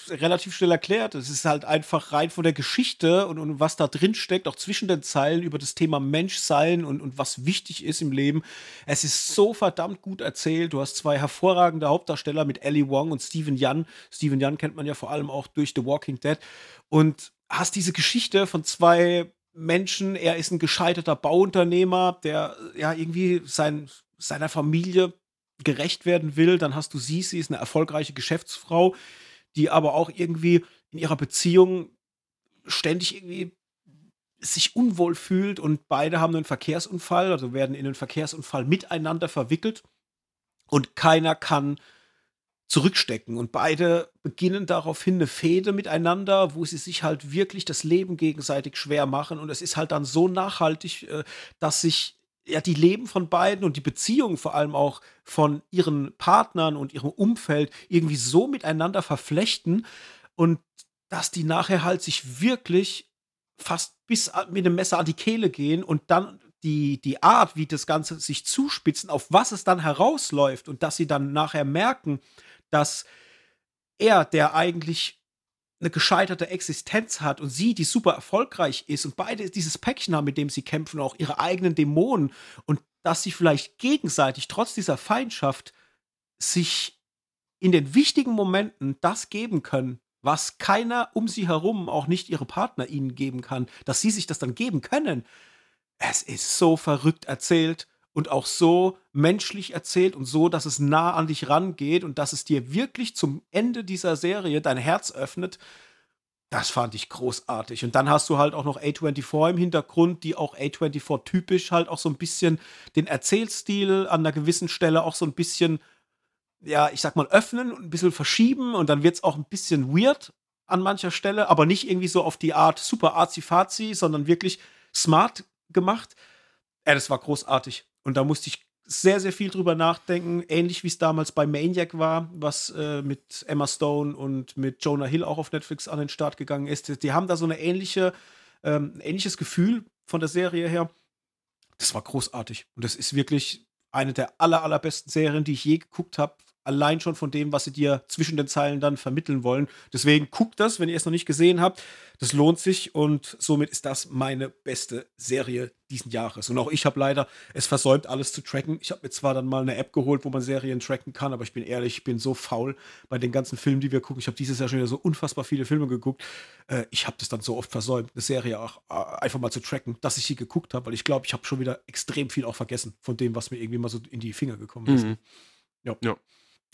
relativ schnell erklärt. Es ist halt einfach rein von der Geschichte und, und was da drin steckt, auch zwischen den Zeilen über das Thema Menschsein und, und was wichtig ist im Leben. Es ist so verdammt gut erzählt. Du hast zwei hervorragende Hauptdarsteller mit Ellie Wong und Steven Yeun. Steven Yeun kennt man ja vor allem auch durch The Walking Dead. Und hast diese Geschichte von zwei Menschen. Er ist ein gescheiterter Bauunternehmer, der ja irgendwie sein, seiner Familie gerecht werden will. Dann hast du sie, sie ist eine erfolgreiche Geschäftsfrau, die aber auch irgendwie in ihrer Beziehung ständig irgendwie sich unwohl fühlt und beide haben einen Verkehrsunfall, also werden in einen Verkehrsunfall miteinander verwickelt und keiner kann zurückstecken. Und beide beginnen daraufhin eine Fehde miteinander, wo sie sich halt wirklich das Leben gegenseitig schwer machen. Und es ist halt dann so nachhaltig, äh, dass sich ja, die Leben von beiden und die Beziehungen vor allem auch von ihren Partnern und ihrem Umfeld irgendwie so miteinander verflechten und dass die nachher halt sich wirklich fast bis mit dem Messer an die Kehle gehen und dann die, die Art, wie das Ganze sich zuspitzen, auf was es dann herausläuft und dass sie dann nachher merken, dass er, der eigentlich eine gescheiterte Existenz hat und sie, die super erfolgreich ist und beide dieses Päckchen haben, mit dem sie kämpfen, auch ihre eigenen Dämonen und dass sie vielleicht gegenseitig trotz dieser Feindschaft sich in den wichtigen Momenten das geben können, was keiner um sie herum, auch nicht ihre Partner ihnen geben kann, dass sie sich das dann geben können. Es ist so verrückt erzählt und auch so menschlich erzählt und so, dass es nah an dich rangeht und dass es dir wirklich zum Ende dieser Serie dein Herz öffnet. Das fand ich großartig. Und dann hast du halt auch noch A24 im Hintergrund, die auch A24 typisch halt auch so ein bisschen den Erzählstil an einer gewissen Stelle auch so ein bisschen, ja, ich sag mal, öffnen und ein bisschen verschieben und dann wird es auch ein bisschen weird an mancher Stelle, aber nicht irgendwie so auf die Art super arzi-fazi, sondern wirklich smart gemacht. Ja, das war großartig. Und da musste ich sehr, sehr viel drüber nachdenken, ähnlich wie es damals bei Maniac war, was äh, mit Emma Stone und mit Jonah Hill auch auf Netflix an den Start gegangen ist. Die haben da so eine ähnliche, ähm, ein ähnliches Gefühl von der Serie her. Das war großartig. Und das ist wirklich eine der aller, allerbesten Serien, die ich je geguckt habe allein schon von dem, was sie dir zwischen den Zeilen dann vermitteln wollen. Deswegen guckt das, wenn ihr es noch nicht gesehen habt. Das lohnt sich und somit ist das meine beste Serie diesen Jahres. Und auch ich habe leider es versäumt, alles zu tracken. Ich habe mir zwar dann mal eine App geholt, wo man Serien tracken kann, aber ich bin ehrlich, ich bin so faul bei den ganzen Filmen, die wir gucken. Ich habe dieses Jahr schon wieder so unfassbar viele Filme geguckt. Äh, ich habe das dann so oft versäumt, eine Serie auch äh, einfach mal zu tracken, dass ich sie geguckt habe, weil ich glaube, ich habe schon wieder extrem viel auch vergessen von dem, was mir irgendwie mal so in die Finger gekommen ist. Mhm. Ja. ja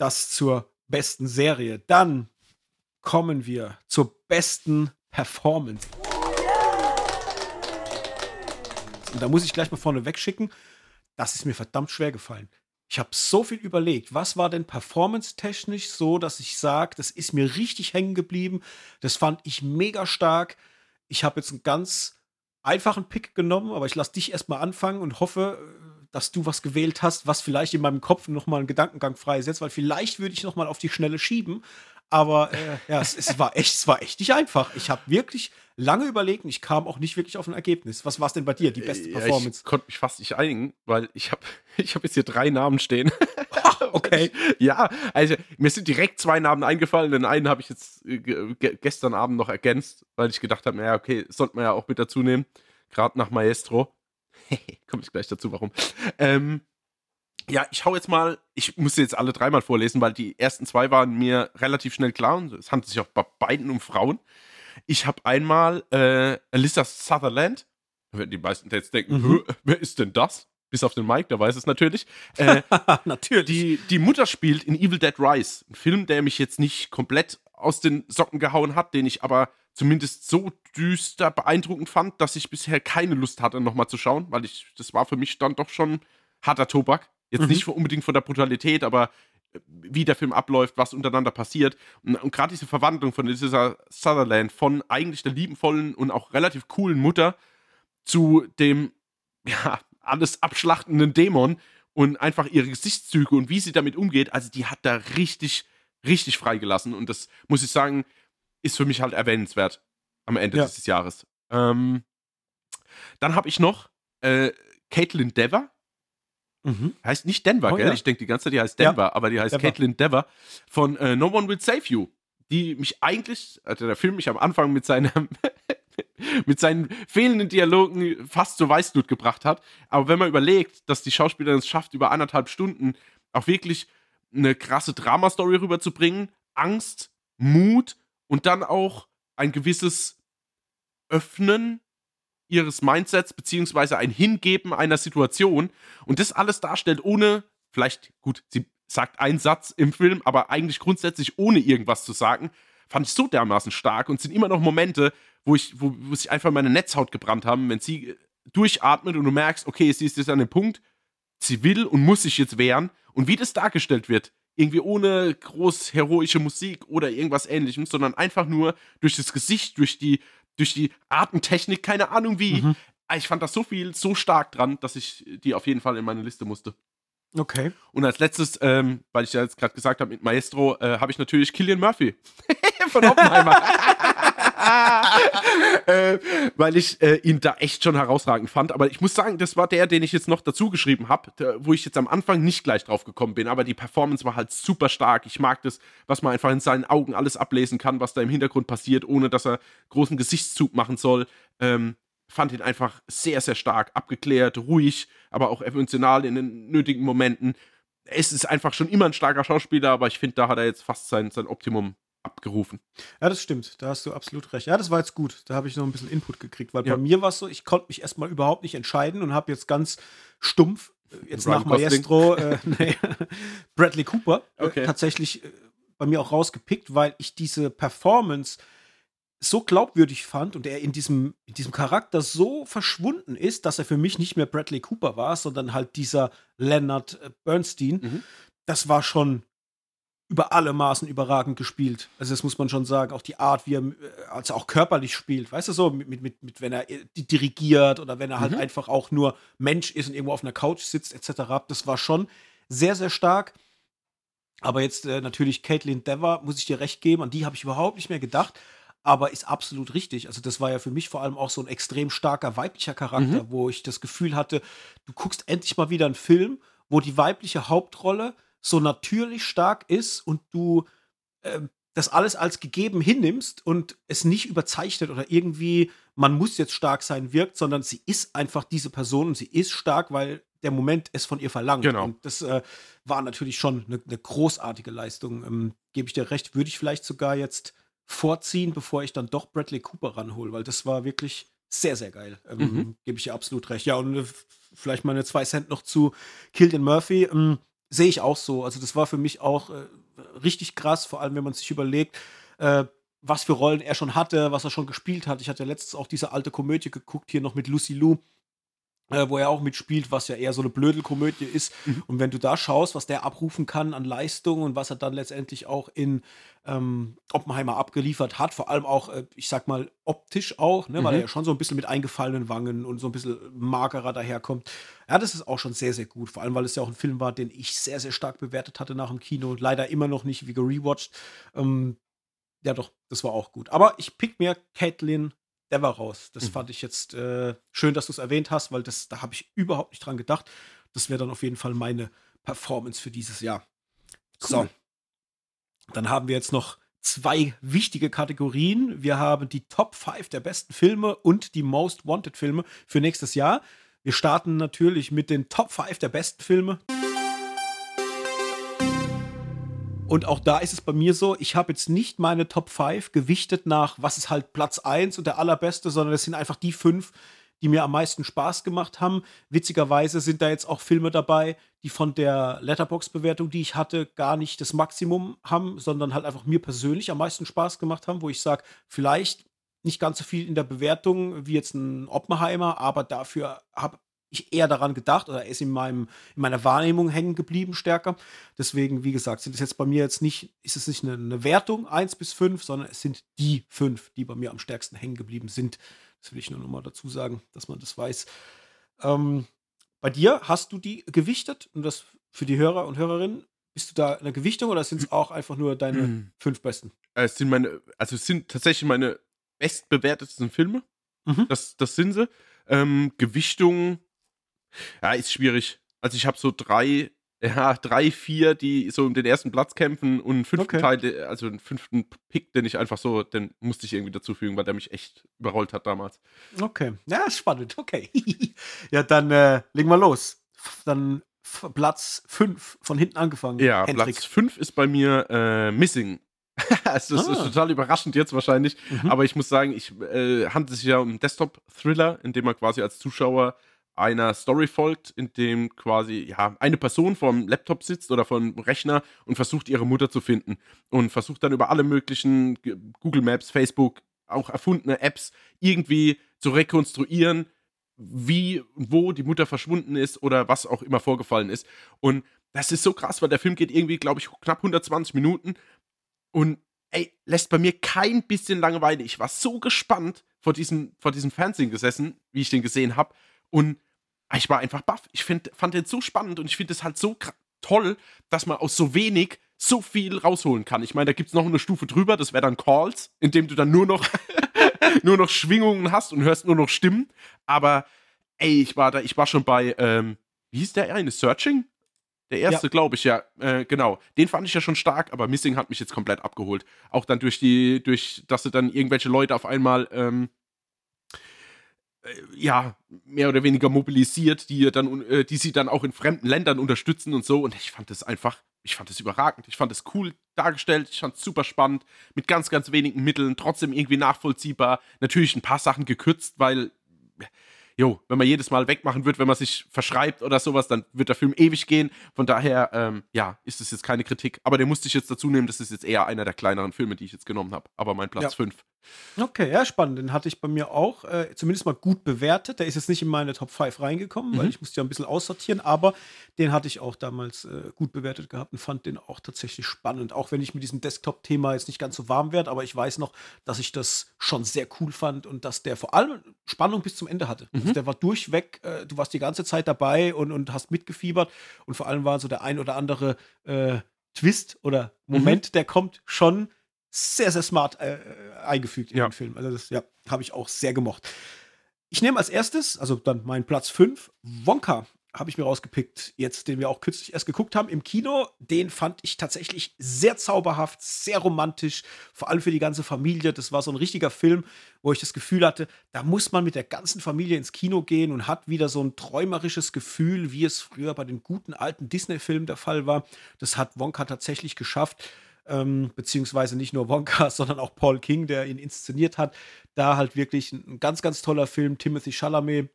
das zur besten Serie. Dann kommen wir zur besten Performance. Und da muss ich gleich mal vorne wegschicken, das ist mir verdammt schwer gefallen. Ich habe so viel überlegt, was war denn performance-technisch so, dass ich sage, das ist mir richtig hängen geblieben. Das fand ich mega stark. Ich habe jetzt einen ganz einfachen Pick genommen, aber ich lasse dich erstmal anfangen und hoffe, dass du was gewählt hast, was vielleicht in meinem Kopf nochmal einen Gedankengang freisetzt, weil vielleicht würde ich nochmal auf die Schnelle schieben. Aber äh, ja, es, es, war echt, es war echt nicht einfach. Ich habe wirklich lange überlegt und ich kam auch nicht wirklich auf ein Ergebnis. Was war es denn bei dir, die beste Performance? ich konnte mich fast nicht einigen, weil ich habe ich hab jetzt hier drei Namen stehen. okay. ja, also mir sind direkt zwei Namen eingefallen. Den einen habe ich jetzt äh, gestern Abend noch ergänzt, weil ich gedacht habe, naja, okay, sollte man ja auch mit dazu nehmen. Gerade nach Maestro. Komme ich gleich dazu, warum. Ähm, ja, ich hau jetzt mal, ich muss jetzt alle dreimal vorlesen, weil die ersten zwei waren mir relativ schnell klar und es handelt sich auch bei beiden um Frauen. Ich habe einmal äh, Alyssa Sutherland. Wenn die meisten jetzt denken, mhm. wer ist denn das? Bis auf den Mike, der weiß es natürlich. Äh, natürlich. Die, die Mutter spielt in Evil Dead Rise. Ein Film, der mich jetzt nicht komplett aus den Socken gehauen hat, den ich aber zumindest so düster beeindruckend fand, dass ich bisher keine Lust hatte, nochmal zu schauen, weil ich, das war für mich dann doch schon harter Tobak. Jetzt mhm. nicht unbedingt von der Brutalität, aber äh, wie der Film abläuft, was untereinander passiert. Und, und gerade diese Verwandlung von dieser Sutherland, von eigentlich der liebenvollen und auch relativ coolen Mutter zu dem, ja, alles abschlachtenden Dämon und einfach ihre Gesichtszüge und wie sie damit umgeht, also die hat da richtig, richtig freigelassen. Und das muss ich sagen, ist für mich halt erwähnenswert am Ende ja. dieses Jahres. Ähm, dann habe ich noch äh, Caitlin Dever. Mhm. Heißt nicht Denver, oh, gell? Ja. Ich denke die ganze Zeit, die heißt Denver, ja. aber die heißt Denver. Caitlin Dever von äh, No One Will Save You. die mich eigentlich, also der Film mich am Anfang mit seiner mit seinen fehlenden Dialogen fast zur Weißblut gebracht hat. Aber wenn man überlegt, dass die Schauspielerin es schafft, über anderthalb Stunden auch wirklich eine krasse Dramastory rüberzubringen, Angst, Mut und dann auch ein gewisses Öffnen ihres Mindsets beziehungsweise ein Hingeben einer Situation. Und das alles darstellt ohne, vielleicht, gut, sie sagt einen Satz im Film, aber eigentlich grundsätzlich ohne irgendwas zu sagen, fand ich so dermaßen stark und sind immer noch Momente, wo ich, wo, wo sich einfach meine Netzhaut gebrannt haben, wenn sie äh, durchatmet und du merkst, okay, sie ist jetzt an dem Punkt, sie will und muss sich jetzt wehren. Und wie das dargestellt wird, irgendwie ohne groß heroische Musik oder irgendwas ähnlichem, sondern einfach nur durch das Gesicht, durch die, durch die Artentechnik, keine Ahnung wie. Mhm. Ich fand das so viel, so stark dran, dass ich die auf jeden Fall in meine Liste musste. Okay. Und als letztes, ähm, weil ich ja jetzt gerade gesagt habe mit Maestro, äh, habe ich natürlich Killian Murphy von Oppenheimer. äh, weil ich äh, ihn da echt schon herausragend fand. Aber ich muss sagen, das war der, den ich jetzt noch dazu geschrieben habe, wo ich jetzt am Anfang nicht gleich drauf gekommen bin. Aber die Performance war halt super stark. Ich mag das, was man einfach in seinen Augen alles ablesen kann, was da im Hintergrund passiert, ohne dass er großen Gesichtszug machen soll. Ähm, fand ihn einfach sehr, sehr stark abgeklärt, ruhig, aber auch emotional in den nötigen Momenten. Es ist einfach schon immer ein starker Schauspieler, aber ich finde, da hat er jetzt fast sein, sein Optimum abgerufen. Ja, das stimmt. Da hast du absolut recht. Ja, das war jetzt gut. Da habe ich noch ein bisschen Input gekriegt, weil ja. bei mir war es so, ich konnte mich erstmal überhaupt nicht entscheiden und habe jetzt ganz stumpf, äh, jetzt Ryan nach Maestro, äh, nee, Bradley Cooper äh, okay. äh, tatsächlich äh, bei mir auch rausgepickt, weil ich diese Performance so glaubwürdig fand und er in diesem, in diesem Charakter so verschwunden ist, dass er für mich nicht mehr Bradley Cooper war, sondern halt dieser Leonard äh, Bernstein. Mhm. Das war schon über alle Maßen überragend gespielt. Also das muss man schon sagen. Auch die Art, wie er äh, also auch körperlich spielt, weißt du so, mit, mit, mit wenn er äh, dirigiert oder wenn er halt mhm. einfach auch nur Mensch ist und irgendwo auf einer Couch sitzt, etc. Das war schon sehr, sehr stark. Aber jetzt äh, natürlich Caitlin Dever, muss ich dir recht geben, an die habe ich überhaupt nicht mehr gedacht, aber ist absolut richtig. Also das war ja für mich vor allem auch so ein extrem starker weiblicher Charakter, mhm. wo ich das Gefühl hatte, du guckst endlich mal wieder einen Film, wo die weibliche Hauptrolle so natürlich stark ist und du äh, das alles als gegeben hinnimmst und es nicht überzeichnet oder irgendwie, man muss jetzt stark sein, wirkt, sondern sie ist einfach diese Person und sie ist stark, weil der Moment es von ihr verlangt. Genau. Und das äh, war natürlich schon eine, eine großartige Leistung. Ähm, Gebe ich dir recht, würde ich vielleicht sogar jetzt vorziehen, bevor ich dann doch Bradley Cooper ranhole, weil das war wirklich sehr, sehr geil. Ähm, mhm. Gebe ich dir absolut recht. Ja, und äh, vielleicht meine zwei Cent noch zu Killian Murphy. Ähm, sehe ich auch so. Also das war für mich auch äh, richtig krass, vor allem wenn man sich überlegt, äh, was für Rollen er schon hatte, was er schon gespielt hat. Ich hatte ja letztens auch diese alte Komödie geguckt, hier noch mit Lucy Lou, äh, wo er auch mitspielt, was ja eher so eine Blödelkomödie ist. Mhm. Und wenn du da schaust, was der abrufen kann an Leistung und was er dann letztendlich auch in ähm, Oppenheimer abgeliefert hat, vor allem auch, äh, ich sag mal, optisch auch, ne, mhm. weil er ja schon so ein bisschen mit eingefallenen Wangen und so ein bisschen magerer daherkommt. Ja, das ist auch schon sehr, sehr gut. Vor allem, weil es ja auch ein Film war, den ich sehr, sehr stark bewertet hatte nach dem Kino. Leider immer noch nicht wie gerewatcht. Ähm, ja, doch, das war auch gut. Aber ich pick mir Caitlin Dever raus. Das mhm. fand ich jetzt äh, schön, dass du es erwähnt hast, weil das, da habe ich überhaupt nicht dran gedacht. Das wäre dann auf jeden Fall meine Performance für dieses Jahr. Cool. So. Dann haben wir jetzt noch zwei wichtige Kategorien. Wir haben die Top 5 der besten Filme und die Most Wanted Filme für nächstes Jahr. Wir starten natürlich mit den Top 5 der besten Filme. Und auch da ist es bei mir so, ich habe jetzt nicht meine Top 5 gewichtet nach, was ist halt Platz 1 und der allerbeste, sondern es sind einfach die fünf, die mir am meisten Spaß gemacht haben. Witzigerweise sind da jetzt auch Filme dabei, die von der Letterbox-Bewertung, die ich hatte, gar nicht das Maximum haben, sondern halt einfach mir persönlich am meisten Spaß gemacht haben, wo ich sage, vielleicht nicht ganz so viel in der Bewertung wie jetzt ein Oppenheimer, aber dafür habe ich eher daran gedacht oder ist in, meinem, in meiner Wahrnehmung hängen geblieben stärker. Deswegen, wie gesagt, sind es jetzt bei mir jetzt nicht, ist es nicht eine, eine Wertung 1 bis 5, sondern es sind die 5, die bei mir am stärksten hängen geblieben sind. Das will ich nur noch mal dazu sagen, dass man das weiß. Ähm, bei dir hast du die gewichtet und das für die Hörer und Hörerinnen. Bist du da in der Gewichtung oder sind es auch einfach nur deine mhm. fünf besten? Es sind meine, also es sind tatsächlich meine bestbewertetsten Filme. Mhm. Das, das sind sie. Ähm, Gewichtung ja, ist schwierig. Also ich habe so drei ja, drei, vier, die so um den ersten Platz kämpfen und einen fünften Okay. Teil, also einen fünften Pick, den ich einfach so, den musste ich irgendwie dazufügen, weil der mich echt überrollt hat damals. Okay. Ja, ist spannend. Okay. ja, dann äh, legen wir los. Dann Platz 5 von hinten angefangen. Ja, Hendrik. Platz 5 ist bei mir äh, Missing. also, das ist Ah. total überraschend jetzt wahrscheinlich, Mhm. aber ich muss sagen, ich äh, handelt sich ja um einen Desktop-Thriller, in dem man quasi als Zuschauer einer Story folgt, in dem quasi ja eine Person vorm Laptop sitzt oder vom Rechner und versucht ihre Mutter zu finden und versucht dann über alle möglichen Google Maps, Facebook, auch erfundene Apps irgendwie zu rekonstruieren, wie und wo die Mutter verschwunden ist oder was auch immer vorgefallen ist. Und das ist so krass, weil der Film geht irgendwie, glaube ich, knapp 120 Minuten und ey, lässt bei mir kein bisschen Langeweile. Ich war so gespannt vor diesem, vor diesem Fernsehen gesessen, wie ich den gesehen habe. Und ich war einfach baff. Ich find, fand den so spannend und ich finde es halt so toll, dass man aus so wenig so viel rausholen kann. Ich meine, da gibt es noch eine Stufe drüber, das wäre dann Calls, in dem du dann nur noch, nur noch Schwingungen hast und hörst nur noch Stimmen. Aber ey, ich war da, ich war schon bei, ähm, wie hieß der eine? Searching? Der erste, glaube ich, ja, äh, genau. Den fand ich ja schon stark, aber Missing hat mich jetzt komplett abgeholt. Auch dann durch die, durch, dass sie dann irgendwelche Leute auf einmal, ähm, äh, ja, mehr oder weniger mobilisiert, die dann, äh, die sie dann auch in fremden Ländern unterstützen und so. Und ich fand das einfach, ich fand das überragend. Ich fand das cool dargestellt, ich fand es super spannend, mit ganz, ganz wenigen Mitteln, trotzdem irgendwie nachvollziehbar. Natürlich ein paar Sachen gekürzt, weil jo, wenn man jedes Mal wegmachen wird, wenn man sich verschreibt oder sowas, dann wird der Film ewig gehen. Von daher, ähm, ja, ist es jetzt keine Kritik. Aber den musste ich jetzt dazu nehmen. Das ist jetzt eher einer der kleineren Filme, die ich jetzt genommen habe. Aber mein Platz Ja. 5. Okay, ja, spannend. Den hatte ich bei mir auch äh, zumindest mal gut bewertet. Der ist jetzt nicht in meine Top 5 reingekommen, weil Mhm. ich musste ja ein bisschen aussortieren, aber den hatte ich auch damals äh, gut bewertet gehabt und fand den auch tatsächlich spannend. Auch wenn ich mit diesem Desktop-Thema jetzt nicht ganz so warm werde, aber ich weiß noch, dass ich das schon sehr cool fand und dass der vor allem Spannung bis zum Ende hatte. Also Mhm. der war durchweg, äh, du warst die ganze Zeit dabei und, und hast mitgefiebert und vor allem war so der ein oder andere äh, Twist oder Mhm. Moment, der kommt schon sehr, sehr smart äh, äh, eingefügt in Ja. den Film. Also das ja, habe ich auch sehr gemocht. Ich nehme als erstes, also dann mein Platz 5, Wonka habe ich mir rausgepickt, jetzt, den wir auch kürzlich erst geguckt haben im Kino. Den fand ich tatsächlich sehr zauberhaft, sehr romantisch, vor allem für die ganze Familie. Das war so ein richtiger Film, wo ich das Gefühl hatte, da muss man mit der ganzen Familie ins Kino gehen und hat wieder so ein träumerisches Gefühl, wie es früher bei den guten alten Disney-Filmen der Fall war. Das hat Wonka tatsächlich geschafft ähm, beziehungsweise nicht nur Wonka, sondern auch Paul King, der ihn inszeniert hat. Da halt wirklich ein, ein ganz, ganz toller Film. Timothy Chalamet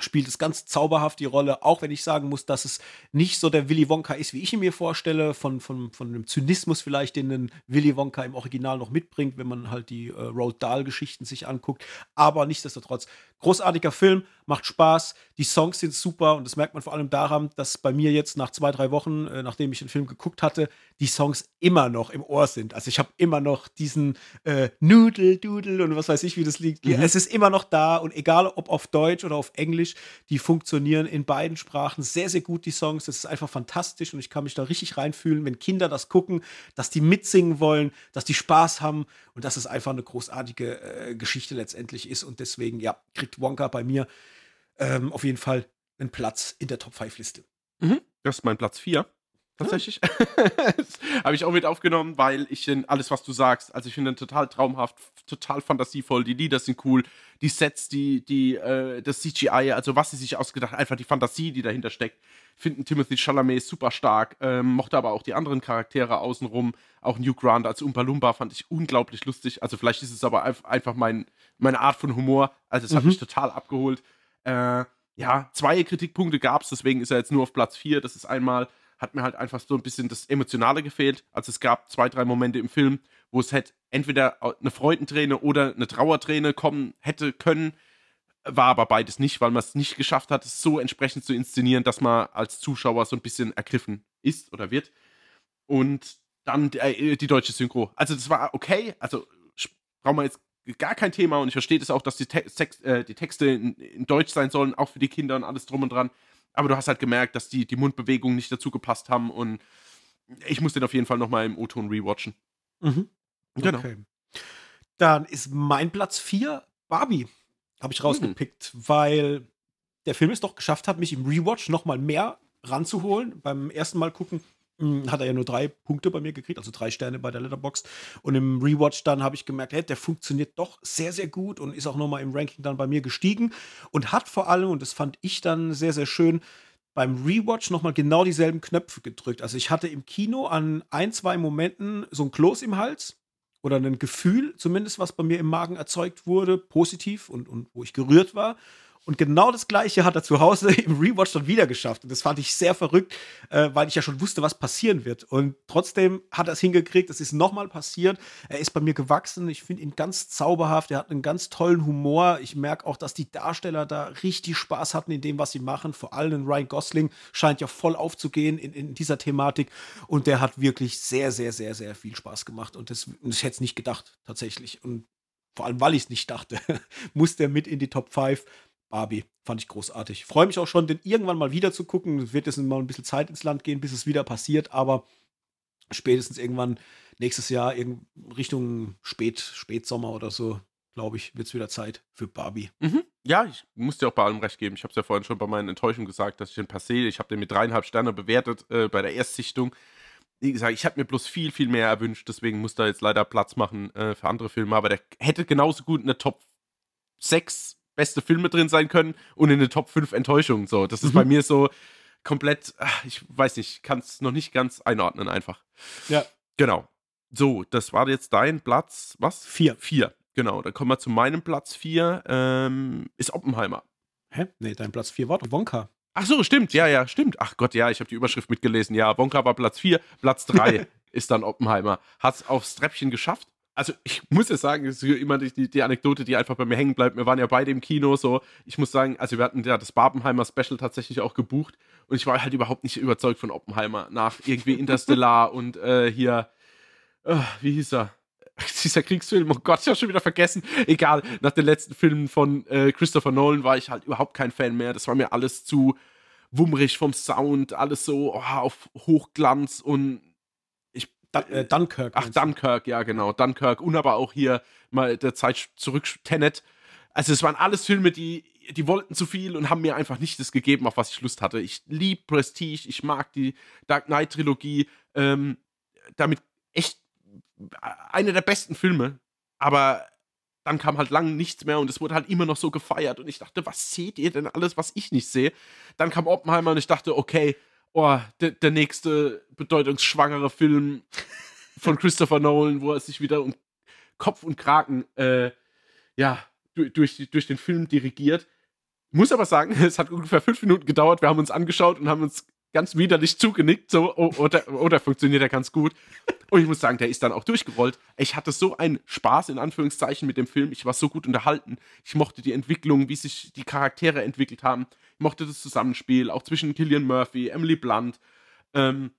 spielt es ganz zauberhaft die Rolle, auch wenn ich sagen muss, dass es nicht so der Willy Wonka ist, wie ich ihn mir vorstelle, von, von, von dem Zynismus vielleicht, den ein Willy Wonka im Original noch mitbringt, wenn man halt die äh, Roald Dahl-Geschichten sich anguckt. Aber nichtsdestotrotz, großartiger Film, macht Spaß, die Songs sind super und das merkt man vor allem daran, dass bei mir jetzt nach zwei, drei Wochen, äh, nachdem ich den Film geguckt hatte, die Songs immer noch im Ohr sind. Also ich habe immer noch diesen äh, Noodle, Doodle und was weiß ich, wie das liegt. Mhm. Es ist immer noch da und egal ob auf Deutsch oder auf Englisch, die funktionieren in beiden Sprachen sehr, sehr gut, die Songs. Das ist einfach fantastisch und ich kann mich da richtig reinfühlen, wenn Kinder das gucken, dass die mitsingen wollen, dass die Spaß haben und dass es einfach eine großartige äh, Geschichte letztendlich ist und deswegen, ja, kriegt Wonka bei mir ähm, auf jeden Fall einen Platz in der Top-5-Liste. Das ist mein Platz 4. Tatsächlich. Habe ich auch mit aufgenommen, weil ich den, alles, was du sagst, also ich finde total traumhaft, total fantasievoll. Die Lieder sind cool, die Sets, die, die, äh, das CGI, also was sie sich ausgedacht einfach die Fantasie, die dahinter steckt. Finden Timothy Chalamet super stark, ähm, mochte aber auch die anderen Charaktere außenrum. Auch New Grant als Umpa Lumpa fand ich unglaublich lustig. Also vielleicht ist es aber einf- einfach mein, meine Art von Humor. Also es hat Mhm. mich total abgeholt. Äh, ja, zwei Kritikpunkte gab es, deswegen ist er jetzt nur auf Platz 4. Das ist einmal, hat mir halt einfach so ein bisschen das Emotionale gefehlt. Also es gab zwei, drei Momente im Film, wo es hätte entweder eine Freudenträne oder eine Trauerträne kommen hätte können. War aber beides nicht, weil man es nicht geschafft hat, es so entsprechend zu inszenieren, dass man als Zuschauer so ein bisschen ergriffen ist oder wird. Und dann äh, die deutsche Synchro. Also das war okay, also brauchen wir jetzt gar kein Thema und ich verstehe das auch, dass die, Te Text, äh, die Texte in, in Deutsch sein sollen, auch für die Kinder und alles drum und dran. Aber du hast halt gemerkt, dass die, die Mundbewegungen nicht dazu gepasst haben und ich muss den auf jeden Fall nochmal im O-Ton rewatchen. Mhm. Genau. Okay. Dann ist mein Platz 4 Barbie. Habe ich rausgepickt, weil der Film es doch geschafft hat, mich im Rewatch noch mal mehr ranzuholen. Beim ersten Mal gucken hm, hat er ja nur drei Punkte bei mir gekriegt, also drei Sterne bei der Letterbox. Und im Rewatch dann habe ich gemerkt, hey, der funktioniert doch sehr, sehr gut und ist auch nochmal im Ranking dann bei mir gestiegen und hat vor allem, und das fand ich dann sehr, sehr schön, beim Rewatch nochmal genau dieselben Knöpfe gedrückt. Also ich hatte im Kino an ein, zwei Momenten so ein Kloß im Hals oder ein Gefühl, zumindest was bei mir im Magen erzeugt wurde, positiv und, und wo ich gerührt war. Und genau das Gleiche hat er zu Hause im Rewatch dann wieder geschafft. Und das fand ich sehr verrückt, äh, weil ich ja schon wusste, was passieren wird. Und trotzdem hat er es hingekriegt. Es ist nochmal passiert. Er ist bei mir gewachsen. Ich finde ihn ganz zauberhaft. Er hat einen ganz tollen Humor. Ich merke auch, dass die Darsteller da richtig Spaß hatten in dem, was sie machen. Vor allem Ryan Gosling scheint ja voll aufzugehen in, in dieser Thematik. Und der hat wirklich sehr, sehr, sehr, sehr viel Spaß gemacht. Und das, das hätte es nicht gedacht, tatsächlich. Und vor allem, weil ich es nicht dachte, muss der mit in die Top 5. Barbie. Fand ich großartig. Freue mich auch schon, den irgendwann mal wieder zu gucken. Wird jetzt mal ein bisschen Zeit ins Land gehen, bis es wieder passiert, aber spätestens irgendwann nächstes Jahr, Richtung Spät, Spätsommer oder so, glaube ich, wird es wieder Zeit für Barbie. Mhm. Ja, ich muss dir auch bei allem recht geben. Ich habe es ja vorhin schon bei meinen Enttäuschungen gesagt, dass ich den Passé, ich habe den mit dreieinhalb Sterne bewertet äh, bei der Erstsichtung. Wie gesagt, ich habe mir bloß viel, viel mehr erwünscht, deswegen muss da jetzt leider Platz machen äh, für andere Filme, aber der hätte genauso gut eine Top 6 beste Filme drin sein können und in den Top 5 Enttäuschungen. So, das ist mhm. bei mir so komplett, ich weiß nicht, kann es noch nicht ganz einordnen einfach. Ja. Genau. So, das war jetzt dein Platz, was? Vier. Vier, genau. Dann kommen wir zu meinem Platz vier, ähm, ist Oppenheimer. Hä? Nee, dein Platz vier war Wonka. Ach so, stimmt, ja, ja, stimmt. Ach Gott, ja, ich habe die Überschrift mitgelesen. Ja, Wonka war Platz vier, Platz drei ist dann Oppenheimer. Hat es aufs Treppchen geschafft also ich muss ja sagen, das ist immer die, die, Anekdote, die einfach bei mir hängen bleibt. Wir waren ja beide im Kino, so. Ich muss sagen, also wir hatten ja das Barbenheimer Special tatsächlich auch gebucht und ich war halt überhaupt nicht überzeugt von Oppenheimer nach irgendwie Interstellar und äh, hier, oh, wie hieß er? Dieser Kriegsfilm, oh Gott, ich habe schon wieder vergessen. Egal, nach den letzten Filmen von äh, Christopher Nolan war ich halt überhaupt kein Fan mehr. Das war mir alles zu wummrig vom Sound, alles so oh, auf Hochglanz und Dun äh, Dunkirk. Ach, Dunkirk, ja, genau. Dunkirk und aber auch hier mal der Zeit zurück Tenet. Also, es waren alles Filme, die, die wollten zu viel und haben mir einfach nicht das gegeben, auf was ich Lust hatte. Ich liebe Prestige, ich mag die Dark Knight-Trilogie. Ähm, damit echt eine der besten Filme. Aber dann kam halt lang nichts mehr und es wurde halt immer noch so gefeiert. Und ich dachte, was seht ihr denn alles, was ich nicht sehe? Dann kam Oppenheimer und ich dachte, okay, oh, der, der nächste bedeutungsschwangere Film von Christopher Nolan, wo er sich wieder um Kopf und Kragen äh, ja, durch, durch den Film dirigiert. Muss aber sagen, es hat ungefähr fünf Minuten gedauert. Wir haben uns angeschaut und haben uns ganz widerlich zugenickt. So, oh, oder, oder funktioniert er ganz gut. Und ich muss sagen, der ist dann auch durchgerollt. Ich hatte so einen Spaß, in Anführungszeichen, mit dem Film. Ich war so gut unterhalten. Ich mochte die Entwicklung, wie sich die Charaktere entwickelt haben. Ich mochte das Zusammenspiel, auch zwischen Killian Murphy, Emily Blunt. Ähm,